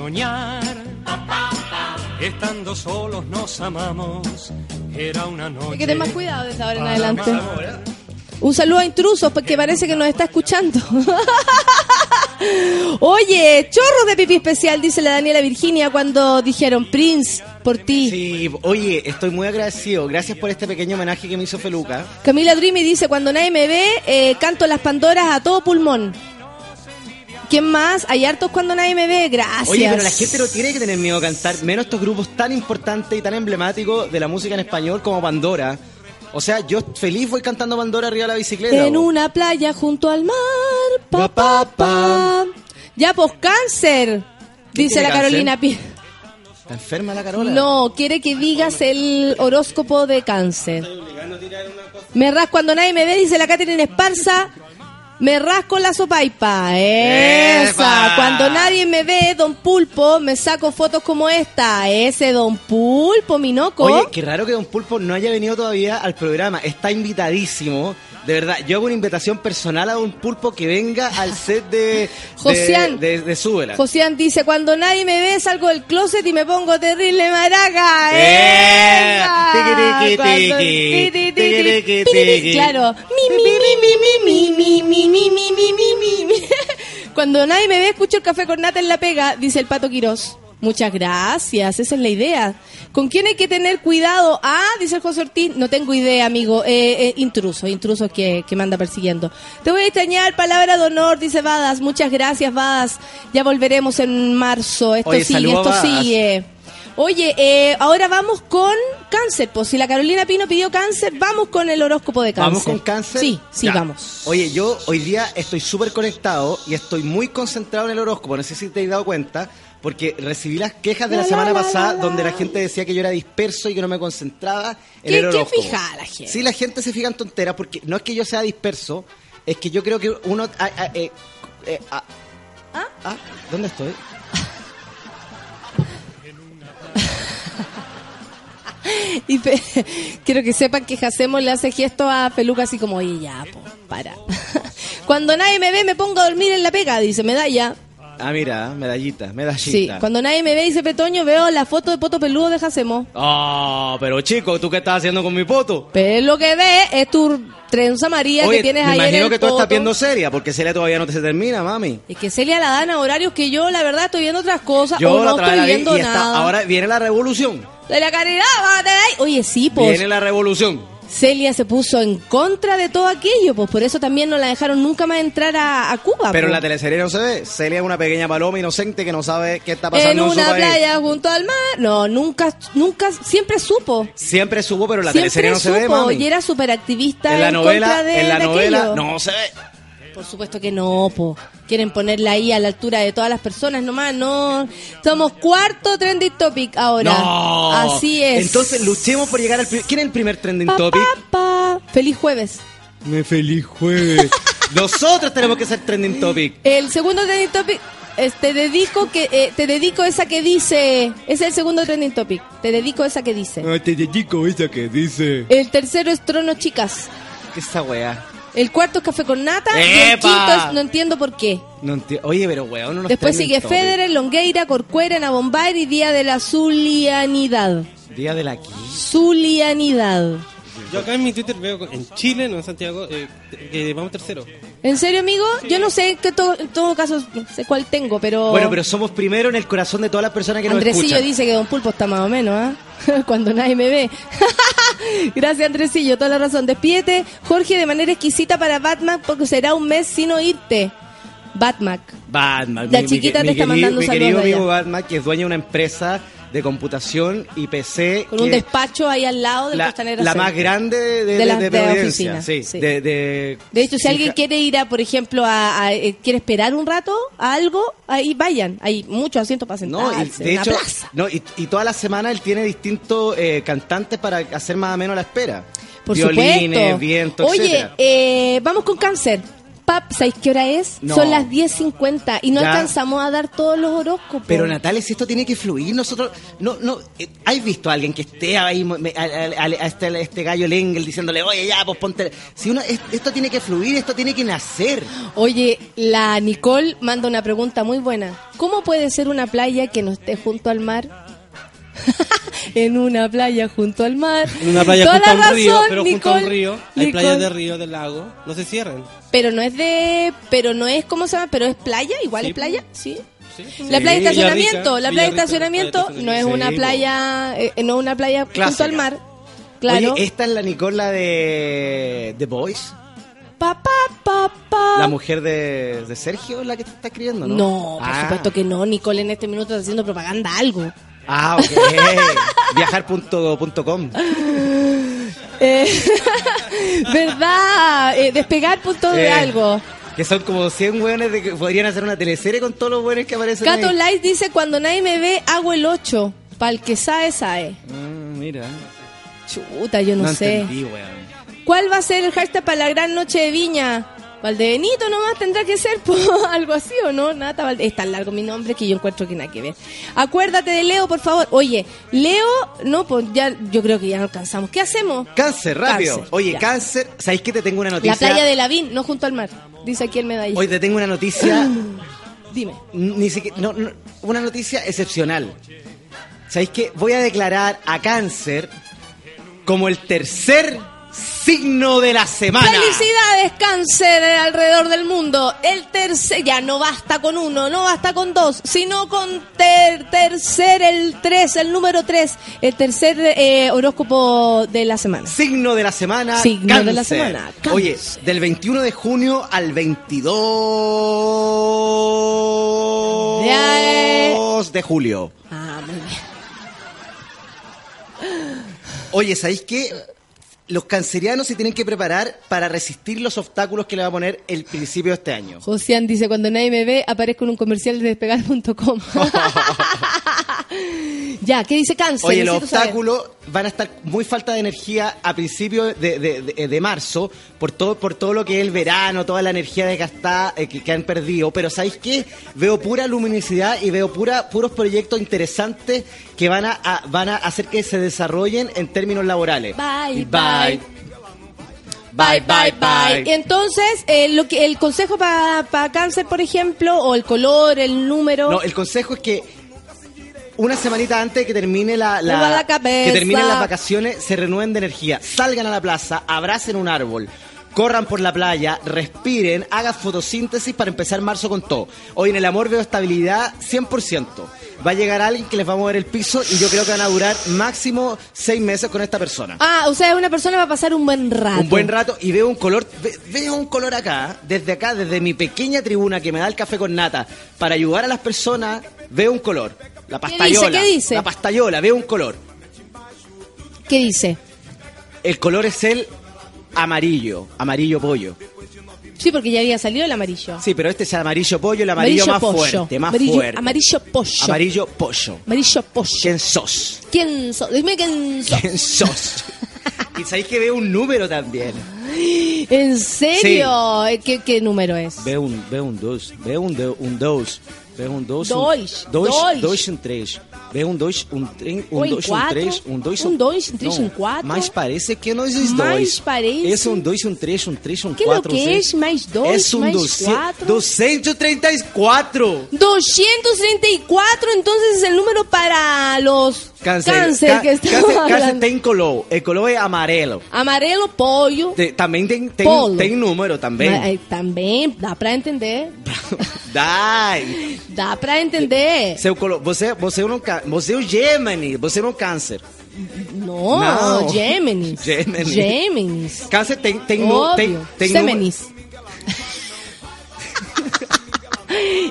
Soñar. Estando solos nos amamos, era una noche. Hay que tener más cuidado desde ahora en para adelante. Un saludo a intrusos porque parece que nos está escuchando. Oye, chorro de pipí especial, dice la Daniela Virginia cuando dijeron Prince por ti. Sí, oye, estoy muy agradecido. Gracias por este pequeño homenaje que me hizo Feluca. Camila Dreamy dice, cuando nadie me ve, eh, canto las Pandoras a todo pulmón. ¿Quién más? Hay hartos cuando nadie me ve, gracias. Oye, pero la gente no tiene que tener miedo a cantar, menos estos grupos tan importantes y tan emblemáticos de la música en español como Pandora. O sea, yo feliz voy cantando Pandora arriba de la bicicleta. En bo. una playa junto al mar, pa, Pa, pa. Ya, pues cáncer, ¿Quién dice la cáncer? Carolina Pi. ¿Está enferma la Carola? No, quiere que digas el horóscopo de cáncer. Me ras cuando nadie me ve, dice la Catherine Esparza. Me rasco la sopaipa. Esa. ¡Epa! Cuando nadie me ve, don Pulpo, me saco fotos como esta. Ese don Pulpo, Minoco. Oye, qué raro que Don Pulpo no haya venido todavía al programa. Está invitadísimo. De verdad, yo hago una invitación personal a Don Pulpo que venga al set de, de, Josian. de, de Súbela. Josian dice, cuando nadie me ve, salgo del closet y me pongo terrible maraca. ¡Eh! Claro. Mi, mi, mi, mi, mi, mi, mi, mi, mi, mi, mi, mi, mi. Cuando nadie me ve, escucho el café con nata en la pega, dice el Pato Quirós. Muchas gracias, esa es la idea. ¿Con quién hay que tener cuidado? Ah, dice el José Ortiz, no tengo idea, amigo. Eh, eh, intruso, intruso que, que me anda persiguiendo. Te voy a extrañar, palabra de honor, dice Badas. Muchas gracias, Badas. Ya volveremos en marzo. Esto Oye, sigue, esto Badas. sigue. Oye, eh, ahora vamos con cáncer. Pues si la Carolina Pino pidió cáncer, vamos con el horóscopo de cáncer. ¿Vamos con cáncer? Sí, sí, Ya. vamos. Oye, yo hoy día estoy súper conectado y estoy muy concentrado en el horóscopo. No sé si te has dado cuenta, porque recibí las quejas de la, La, semana la, pasada la, donde la. gente decía que yo era disperso y que no me concentraba en ¿Qué- el qué fija la gente? Sí, la gente se fija en tonteras porque no es que yo sea disperso, es que yo creo que uno... ah, ah, eh, eh, ah, ah, ¿Dónde estoy? Y pe- quiero que sepan que Jacemo le hace gesto a Peluca así como, oye, ya, po, para. cuando nadie me ve, me pongo a dormir en la pega, dice Medalla. Ah, mira, medallita, Sí, medallita. cuando nadie me ve, dice Petoño, veo la foto de Poto Peludo de Jacemo. Ah, pero chico, ¿tú qué estás haciendo con mi poto? Pero lo que ve es tu trenza María Oye, que tienes me ahí en imagino el que tú estás viendo seria, porque seria todavía no te se termina, mami. Es que Celia la dan a horarios que yo, la verdad, estoy viendo otras cosas Yo o la no estoy viendo y está- nada. ahora viene la revolución. De la caridad, bájate de ahí. Oye, sí, pues. Viene la revolución. Celia se puso en contra de todo aquello, pues por eso también no la dejaron nunca más entrar a, a Cuba. Pero en pues. la teleserie no se ve. Celia es una pequeña paloma inocente que no sabe qué está en pasando en, su una playa junto al mar. No, nunca, nunca, siempre supo. Siempre subo, pero en la siempre teleserie no se ve, supo mami. y era súper activista en la en novela, contra de, en la de novela aquello. no se ve. Por supuesto que no, po. Quieren ponerla ahí a la altura de todas las personas nomás, no. Somos cuarto trending topic ahora. No. Así es. Entonces luchemos por llegar al primer. ¿Quién es el primer trending Pa, topic? pa, pa. Feliz jueves. Me feliz jueves. Nosotros tenemos que ser trending topic. El segundo trending topic, es, te dedico que eh, te dedico esa que dice, es el segundo trending topic. Te dedico esa que dice. te dedico esa que dice. El tercero es trono chicas. ¿Qué esa weá? El cuarto es café con nata y el quinto es no entiendo por qué. No enti- Oye, pero weón, no nos Después sigue. Federer, Longueira, Corcuera, Nabombair y Día de la Zulianidad. Día de la aquí. Zulianidad. Yo acá en mi Twitter veo en Chile, no en Santiago, eh, que vamos tercero. ¿En serio, amigo? Yo no sé que to- en todo caso no sé cuál tengo, pero Bueno, pero somos primero en el corazón de todas las personas que nos Andresillo escuchan. dice que Don Pulpo está más o menos, ¿ah? Cuando nadie me ve. Gracias, Andresillo, toda la razón. Despídete, Jorge, de manera exquisita para Batman, porque será un mes sin oírte. Batman. Batman. La mi- chiquita mi- te mi está querido- mandando Mi saludos querido de amigo. Batman, que es dueño de una empresa de computación y PC. Con un despacho ahí al lado del la, Costanera la más grande de, de, De la- de de Providencia, oficina, sí, sí. De, de, De hecho, si alguien quiere ir a, por ejemplo, a, a- eh, quiere esperar un rato a algo, ahí vayan. Hay muchos asientos para No, sentarse. y de hecho, plaza. no, y, y toda la semana él tiene distintos eh, cantantes para hacer más o menos la espera. Por Violines, supuesto. viento, Oye, etcétera. eh, vamos con cáncer. Pap, ¿sabéis qué hora es? No. Son las 10.50 y no Ya. alcanzamos a dar todos los horóscopos. Pero Natalia, si esto tiene que fluir, nosotros no no eh, ¿has visto a alguien que esté ahí a, a- a este, este gallo Lengel diciéndole, "Oye, ya, pues ponte." Si uno es- esto tiene que fluir, esto tiene que nacer. Oye, la Nicole manda una pregunta muy buena. ¿Cómo puede ser una playa que no esté junto al mar? en una playa junto al mar. En una playa Toda junto a un río, pero junto a un Nicole. río, hay Nicole. playas de río, del lago, no se cierran. Pero no es de, pero no es cómo se llama, pero es playa, igual Sí, es playa, sí. Sí. La playa de estacionamiento, Rica, la playa de estacionamiento de no es una playa, eh, no una playa junto al mar. Claro. Oye, esta es la Nicola de The Voice, Pa, pa, pa, pa. la mujer de, de Sergio, la que te está escribiendo, ¿no? No, por Ah. supuesto que no. Nicole en este minuto está haciendo propaganda algo. Ah, ok. Viajar.com. Eh, ¿Verdad? Eh, despegar punto de Eh, algo. Que son como 100 hueones de que podrían hacer una teleserie con todos los hueones que aparecen Cato ahí. Light dice, cuando nadie me ve, hago el 8. Para el que sabe, sabe. Ah, mira. Chuta, yo no, No sé. entendí. ¿Cuál va a ser el hashtag para la gran noche de Viña? Valdebenito nomás tendrá que ser, po, algo así o no, Nata Valde- Es tan largo mi nombre que yo encuentro que nada que ver. Acuérdate de Leo, por favor. Oye, Leo, no, pues ya, yo creo que ya no alcanzamos. ¿Qué hacemos? Cáncer, rápido. Cáncer, Oye, ya. cáncer, ¿sabéis que te tengo una noticia? La playa de Lavín, no junto al mar. Dice aquí el medalla. Hoy te tengo una noticia, Dime. ni siquiera, no, no, una noticia excepcional. ¿Sabéis que voy a declarar a cáncer como el tercer signo de la semana? Felicidades, cáncer alrededor del mundo. El tercer, ya no basta con uno, no basta con dos, sino con ter- tercer, el tres, el número tres, el tercer eh, horóscopo de la semana. Signo de la semana. Signo cáncer. de la semana, cáncer. Oye, del 21 de junio al 22 Ya, de julio. Ah, muy bien. Oye, ¿sabéis qué? Los cancerianos se tienen que preparar para resistir los obstáculos que le va a poner el principio de este año. Josian dice, cuando nadie me ve, aparezco en un comercial de despegar.com. ya, ¿qué dice cáncer? Oye, los obstáculos van a estar muy falta de energía a principios de, de- de- de marzo por todo por todo lo que es el verano, toda la energía desgastada eh, que, que han perdido. Pero ¿sabéis qué? Veo pura luminosidad y veo pura, puros proyectos interesantes que van a, a- van a hacer que se desarrollen en términos laborales. Bye, bye. bye. Bye, bye, bye. Entonces, eh, lo que, el consejo para cáncer, por ejemplo, o el color, el número. No, el consejo es que una semanita antes de que termine la, la- que terminen las vacaciones se renueven de energía, salgan a la plaza, abracen un árbol. Corran por la playa, respiren, hagan fotosíntesis para empezar marzo con todo. Hoy en el amor veo estabilidad 100%. Va a llegar alguien que les va a mover el piso y yo creo que van a durar máximo seis meses con esta persona. Ah, o sea, una persona va a pasar un buen rato. Un buen rato y veo un color, ve- veo un color acá, desde acá, desde mi pequeña tribuna que me da el café con nata, para ayudar a las personas, veo un color. La pastayola. ¿Qué dice? La pastayola, veo un color. ¿Qué dice? El color es el amarillo, amarillo pollo. Sí, porque ya había salido el amarillo. Sí, pero este es amarillo pollo, el amarillo, más fuerte, más amarillo, fuerte. Amarillo pollo. Amarillo pollo. Amarillo pollo. ¿Quién sos? ¿Quién sos? Dime quién sos. ¿Quién sos? y sabéis que veo un número también. ¿En serio? ¿Qué, número es? Veo un 2, veo un 2, veo un 2. Perguntou-se. Dois. Um, dois. Dois. Dois em três. Bem, um, dois, um, três, um, dois, um, três, um, dois, um, dois, um, três, um, quatro. Mas parece que nós dois. Mas parece. Esse é um, dois, um, três, um, três, um, que quatro, que um, seis. mais dois, Esse é um, mais dois, quatro. 234. 234, então, é o número para os cáncer, Ca- que estamos câncer, câncer hablando. tem color. O color é amarelo. Amarelo, pollo. Te- também tem, tem, Polo. tem número também. Eh, também dá pra entender. Dai. Dá pra entender. Seu color, você, você não, ca- você é o Gemini, você não câncer. No, Não. Géminis. Géminis. Géminis. Câncer tem, tem, tem, tem Sêmenis.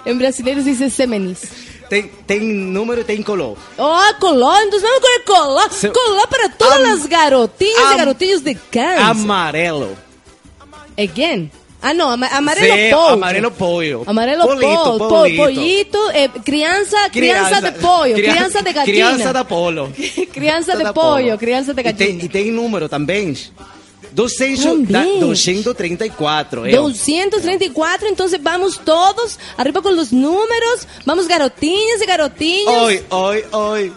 em brasileiro se diz Sêmenis. Tem, tem número e tem color. Oh, color, entonces vamos con el color. Se- color para todas Am- las garotinhas am- y garotillos de cáncer. Amarelo. Again. Ah, no, ama- amarelo Sí, pollo. amarelo pollo. Amarelo Polito, pollo, po- polito. pollito, eh, crianza, crianza, de pollo, Cria- crianza de gatina. Criança da polo. crianza de da pollo, polo. crianza de E tem, gatina. e tem número também. 200, Também. da, 234. eu. 234, entonces vamos todos arriba con los números, vamos garotinhas y garotinhos. Oi, oi, oi.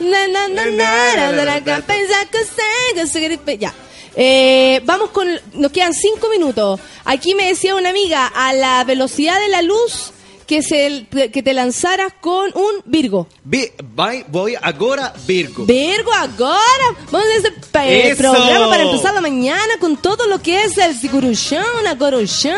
Na, na, na, na, na, que pe- Ya. Eh, vamos con. Nos quedan cinco minutos. Aquí me decía una amiga, a la velocidad de la luz, que, se, que te lanzaras con un Virgo. Vi, vai, voy agora, Virgo. Virgo, ahora vamos a hacer eh, Eso. programa para empezar la mañana con todo lo que es el seguruchón, agorochón,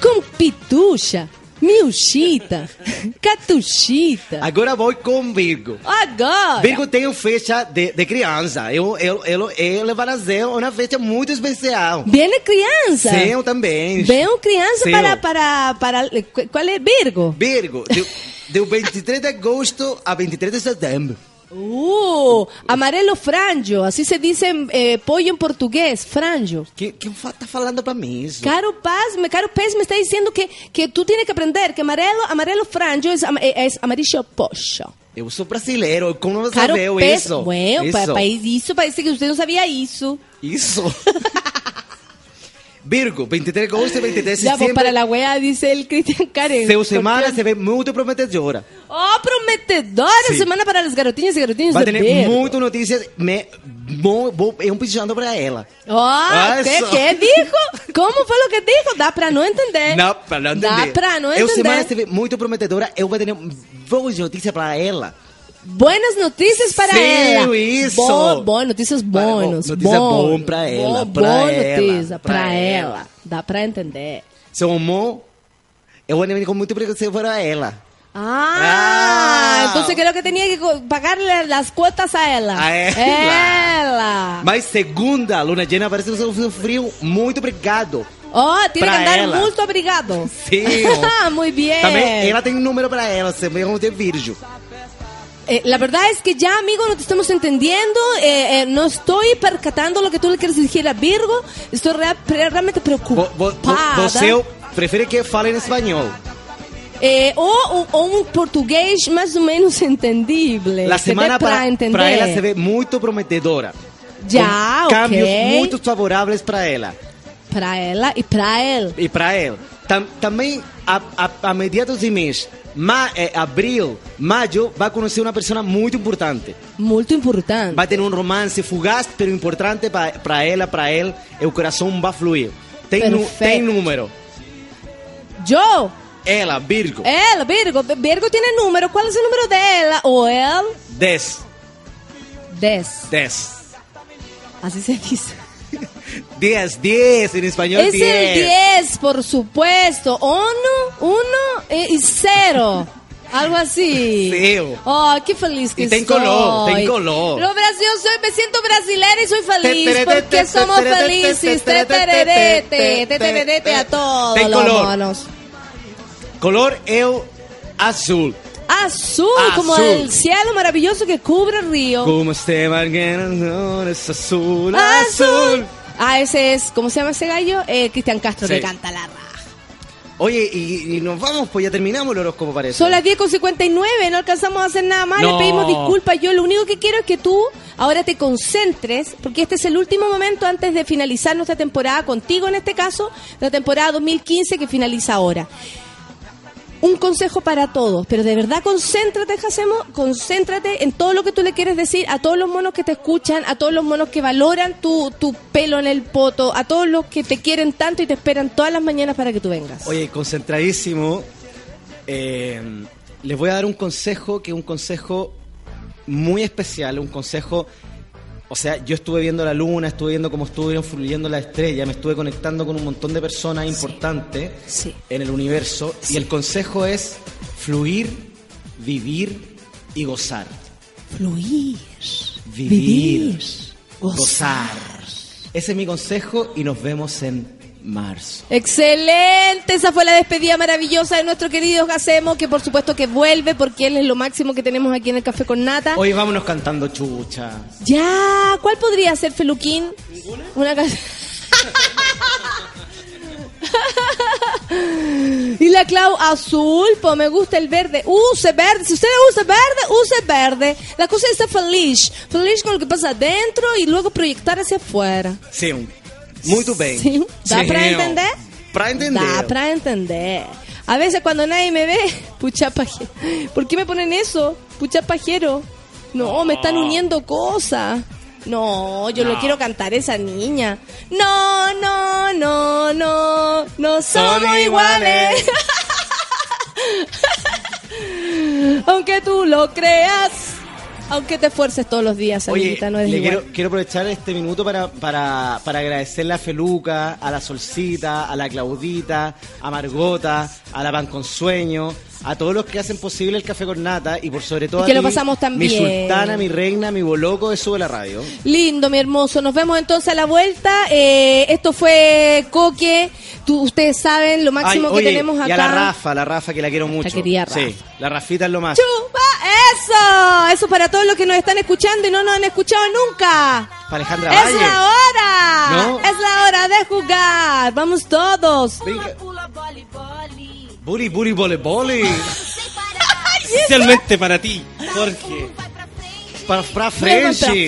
con pitucha, miuchita, catuchita. Agora vou com Virgo. Agora. Virgo tem uma festa de, de criança. Eu, eu, eu, ele vai fazer uma festa muito especial. Viene criança. Seu também. Veo criança para, para, para. ¿Cuál es Virgo? Virgo, deu, deu 23 de agosto a 23 de setembro. Uh, amarelo franjo. Así se dice eh, pollo en portugués, franjo. Que, que tá falando pra mim isso? Caro Paz, me, Caro Paz me está diciendo que, que tú tienes que aprender que amarelo, amarelo franjo es, am- eh, es amarillo pollo. Eu sou brasileiro, como não Caro sabeu Paz, isso? bueno, isso. país, isso parece que usted não sabia isso. Isso. Virgo, 23 de agosto e 23 de Ya, pues para la wea, dice el Cristian Karen. Seu semana se vê muito prometedora. Oh, prometedora Sí. semana para los garotinhos y garotinhos Vai de ter Virgo. muito notícias. Me, mo- vou, eu pedindo pra ela. Oh, ¿qué, Eso. ¿qué dijo? ¿Cómo fue lo que dijo? Da pra não entender. Não, pra não entender. Dá pra não Eu semana se vê muito prometedora. Eu vou ter boas notícias pra ela. Buenas noticias para Sí, ela. isso. Bo, boas notícias Para- boas. notícia bom pra ela, Bo, pra boa ela, notícia pra ela. ela. Dá pra entender. Seu amor, eu vou ter com muito preconceito para ela. Ah, Ah. entonces creo que tenía que pagarle las cuotas a ela. A ela. Ela. Mas segunda, Luna Llena parece que eu frio. Muito obrigado. Oh, tiene que andar ela. muito obrigado. Sim. Muy bien. Também ela tem um número para ela, você vê como tem virgem. Eh, la verdad es que ya, amigo, no te estamos entendiendo. eh, eh, no estoy percatando lo que tú le quieres decir a Virgo. Estoy realmente preocupada. Você prefere que fale espanhol. Eh, o, o- o un portugués más o menos entendible. La semana para, para ela se vê muito prometedora. Ya, Com Cambios muito favoráveis para ela. Para ela y para él. E para ele. Tam, também, a, a, a mediados de mês, ma, eh, abril, maio, vai conhecer uma pessoa muito importante. Muito importante. Vai ter um romance fugaz, pero importante para ela, para ele, o coração vai fluir. Tem, nu, tem número. Yo. Ela, Virgo, Ela, Virgo. Virgo tiene número. ¿Cuál es el número de ella? O él. 10. 10. 10. Así se dice. 10, 10, en español Es 10. el 10, por supuesto. Uno, uno y cero. Algo así. Cero. Oh, qué feliz que Y ten color, ten color. Lo soy, me siento brasilera y soy feliz porque somos felices. te- Te te- te- tererete, te- te tererete a todos Ten los color. monos. Color eu azul. Azul, como Azul. el cielo maravilloso que cubre el río. Como este mar que no es azul, Azul. azul. Ah, ese es, ¿cómo se llama ese gallo? Eh, Cristian Castro, Sí. que canta la raja. Oye, y, y nos vamos, pues ya terminamos el horóscopo parece. Son las 10 con 59, no alcanzamos a hacer nada más, No. le pedimos disculpas. Yo lo único que quiero es que tú ahora te concentres, porque este es el último momento antes de finalizar nuestra temporada, contigo en este caso, la temporada 2015 que finaliza ahora. Un consejo para todos, pero de verdad concéntrate, Jacemo, concéntrate en todo lo que tú le quieres decir a todos los monos que te escuchan, a todos los monos que valoran tu, tu pelo en el poto, a todos los que te quieren tanto y te esperan todas las mañanas para que tú vengas. Oye, concentradísimo. eh, les voy a dar un consejo que es un consejo muy especial, un consejo. O sea, yo estuve viendo la luna, estuve viendo cómo estuvieron fluyendo las estrellas, me estuve conectando con un montón de personas importantes Sí. en el universo. Y el consejo es fluir, vivir y gozar. Fluir. Vivir, gozar. gozar. Ese es mi consejo y nos vemos en marzo. Excelente, esa fue la despedida maravillosa de nuestro querido Gacemo, que por supuesto que vuelve porque él es lo máximo que tenemos aquí en el Café con Nata. Hoy vámonos cantando chucha. Ya, ¿cuál podría ser Feluquín? Una canción. y la Clau azul, pues me gusta el verde. Use verde, si usted gusta verde, use verde. La cosa es estar feliz, feliz con lo que pasa adentro y luego proyectar hacia afuera. Sí, muy tu bem. ¿Sí? ¿Da Sí. para entender? Para entender. Da para entender. A veces cuando nadie me ve, pucha pajero. ¿Por qué me ponen eso? Pucha pajero. No, me están uniendo cosas. No, yo lo quiero cantar esa niña. No, no, no, no, no somos Son iguales. Aunque tú lo creas, aunque te esfuerces todos los días, Oye, amiguita, no eres le igual. quiero, quiero aprovechar este minuto para, para, para agradecerle a Feluca, a la Solcita, a la Claudita, a Margota, a la Pan con Sueño, a todos los que hacen posible el café con nata y por sobre todo Y que a lo pasamos tan mi sultana, mi reina, mi boloco de Sube la Radio. Lindo, mi hermoso. Nos vemos entonces a la vuelta. Eh, esto fue Coque. Tú, ustedes saben lo máximo Ay, que tenemos acá. Y a la Rafa, la Rafa que la quiero mucho. querida Rafa. Sí, la Rafita es lo más. ¡Chupa! ¡Eso! Eso para todos los que nos están escuchando y no nos han escuchado nunca. Para Alejandra ¡Es Valle. la hora! ¿No? ¡Es la hora de jugar! ¡Vamos todos! Venga. Buri, buri, bole, bole. Especialmente para ti, Jorge. Para, para para frente.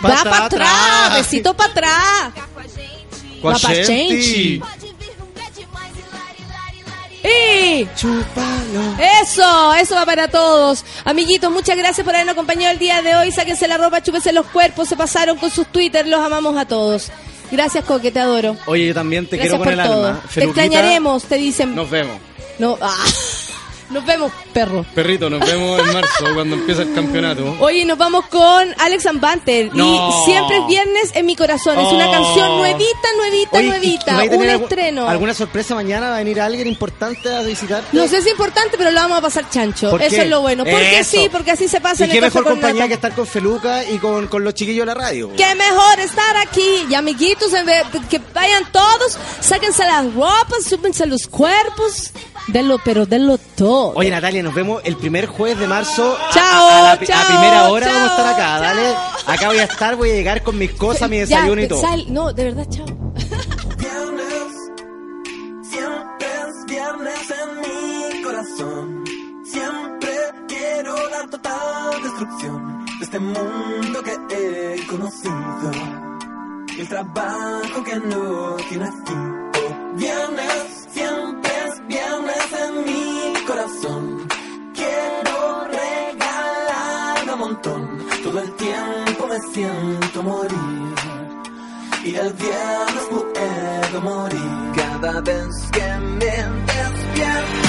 Pa' Va atrás, para atrás. Besito para atrás. Com a gente. ¡Y! Chúpalo. Eso, eso va para todos. Amiguitos, muchas gracias por habernos acompañado el día de hoy. Sáquense la ropa, chúpense los cuerpos, se pasaron con sus Twitter, los amamos a todos. Gracias, Coque, te adoro. Oye, yo también te gracias quiero con por el todo. alma. Te extrañaremos, te dicen. Nos vemos. No, ah. Nos vemos, perro. Perrito, nos vemos en marzo cuando empieza el campeonato. Oye, nos vamos con Alex Banter. No. Y siempre es viernes en mi corazón. Es una Oh. canción nuevita, nuevita, Oye, ¿y- y nuevita. Un estreno. ¿Alguna sorpresa mañana? ¿Va a venir alguien importante a visitarte? No sé si es importante, pero lo vamos a pasar chancho. ¿Por Eso qué? es lo bueno. Porque Eso. sí, porque así se pasa ¿Y en qué el mejor con compañía Nata. que estar con Feluca y con, con los chiquillos de la radio? Qué mejor estar aquí. Y amiguitos, en vez de que vayan todos, sáquense las ropas, súbense los cuerpos. Denlo, pero denlo todo. Oye, Natalia, nos vemos el primer jueves de marzo. a- Chao, a, la pi- chao, a primera hora chao, vamos a estar acá, chao. dale. Acá voy a estar, voy a llegar con mis cosas, mi Ya, desayuno y todo. sal- no, de verdad, chao. Viernes, siempre es viernes en mi corazón. Siempre quiero la total destrucción de este mundo que he conocido. El trabajo que no tiene fin. Viernes, siempre me siento morir. Y el viernes puedo morir cada vez que me despierto.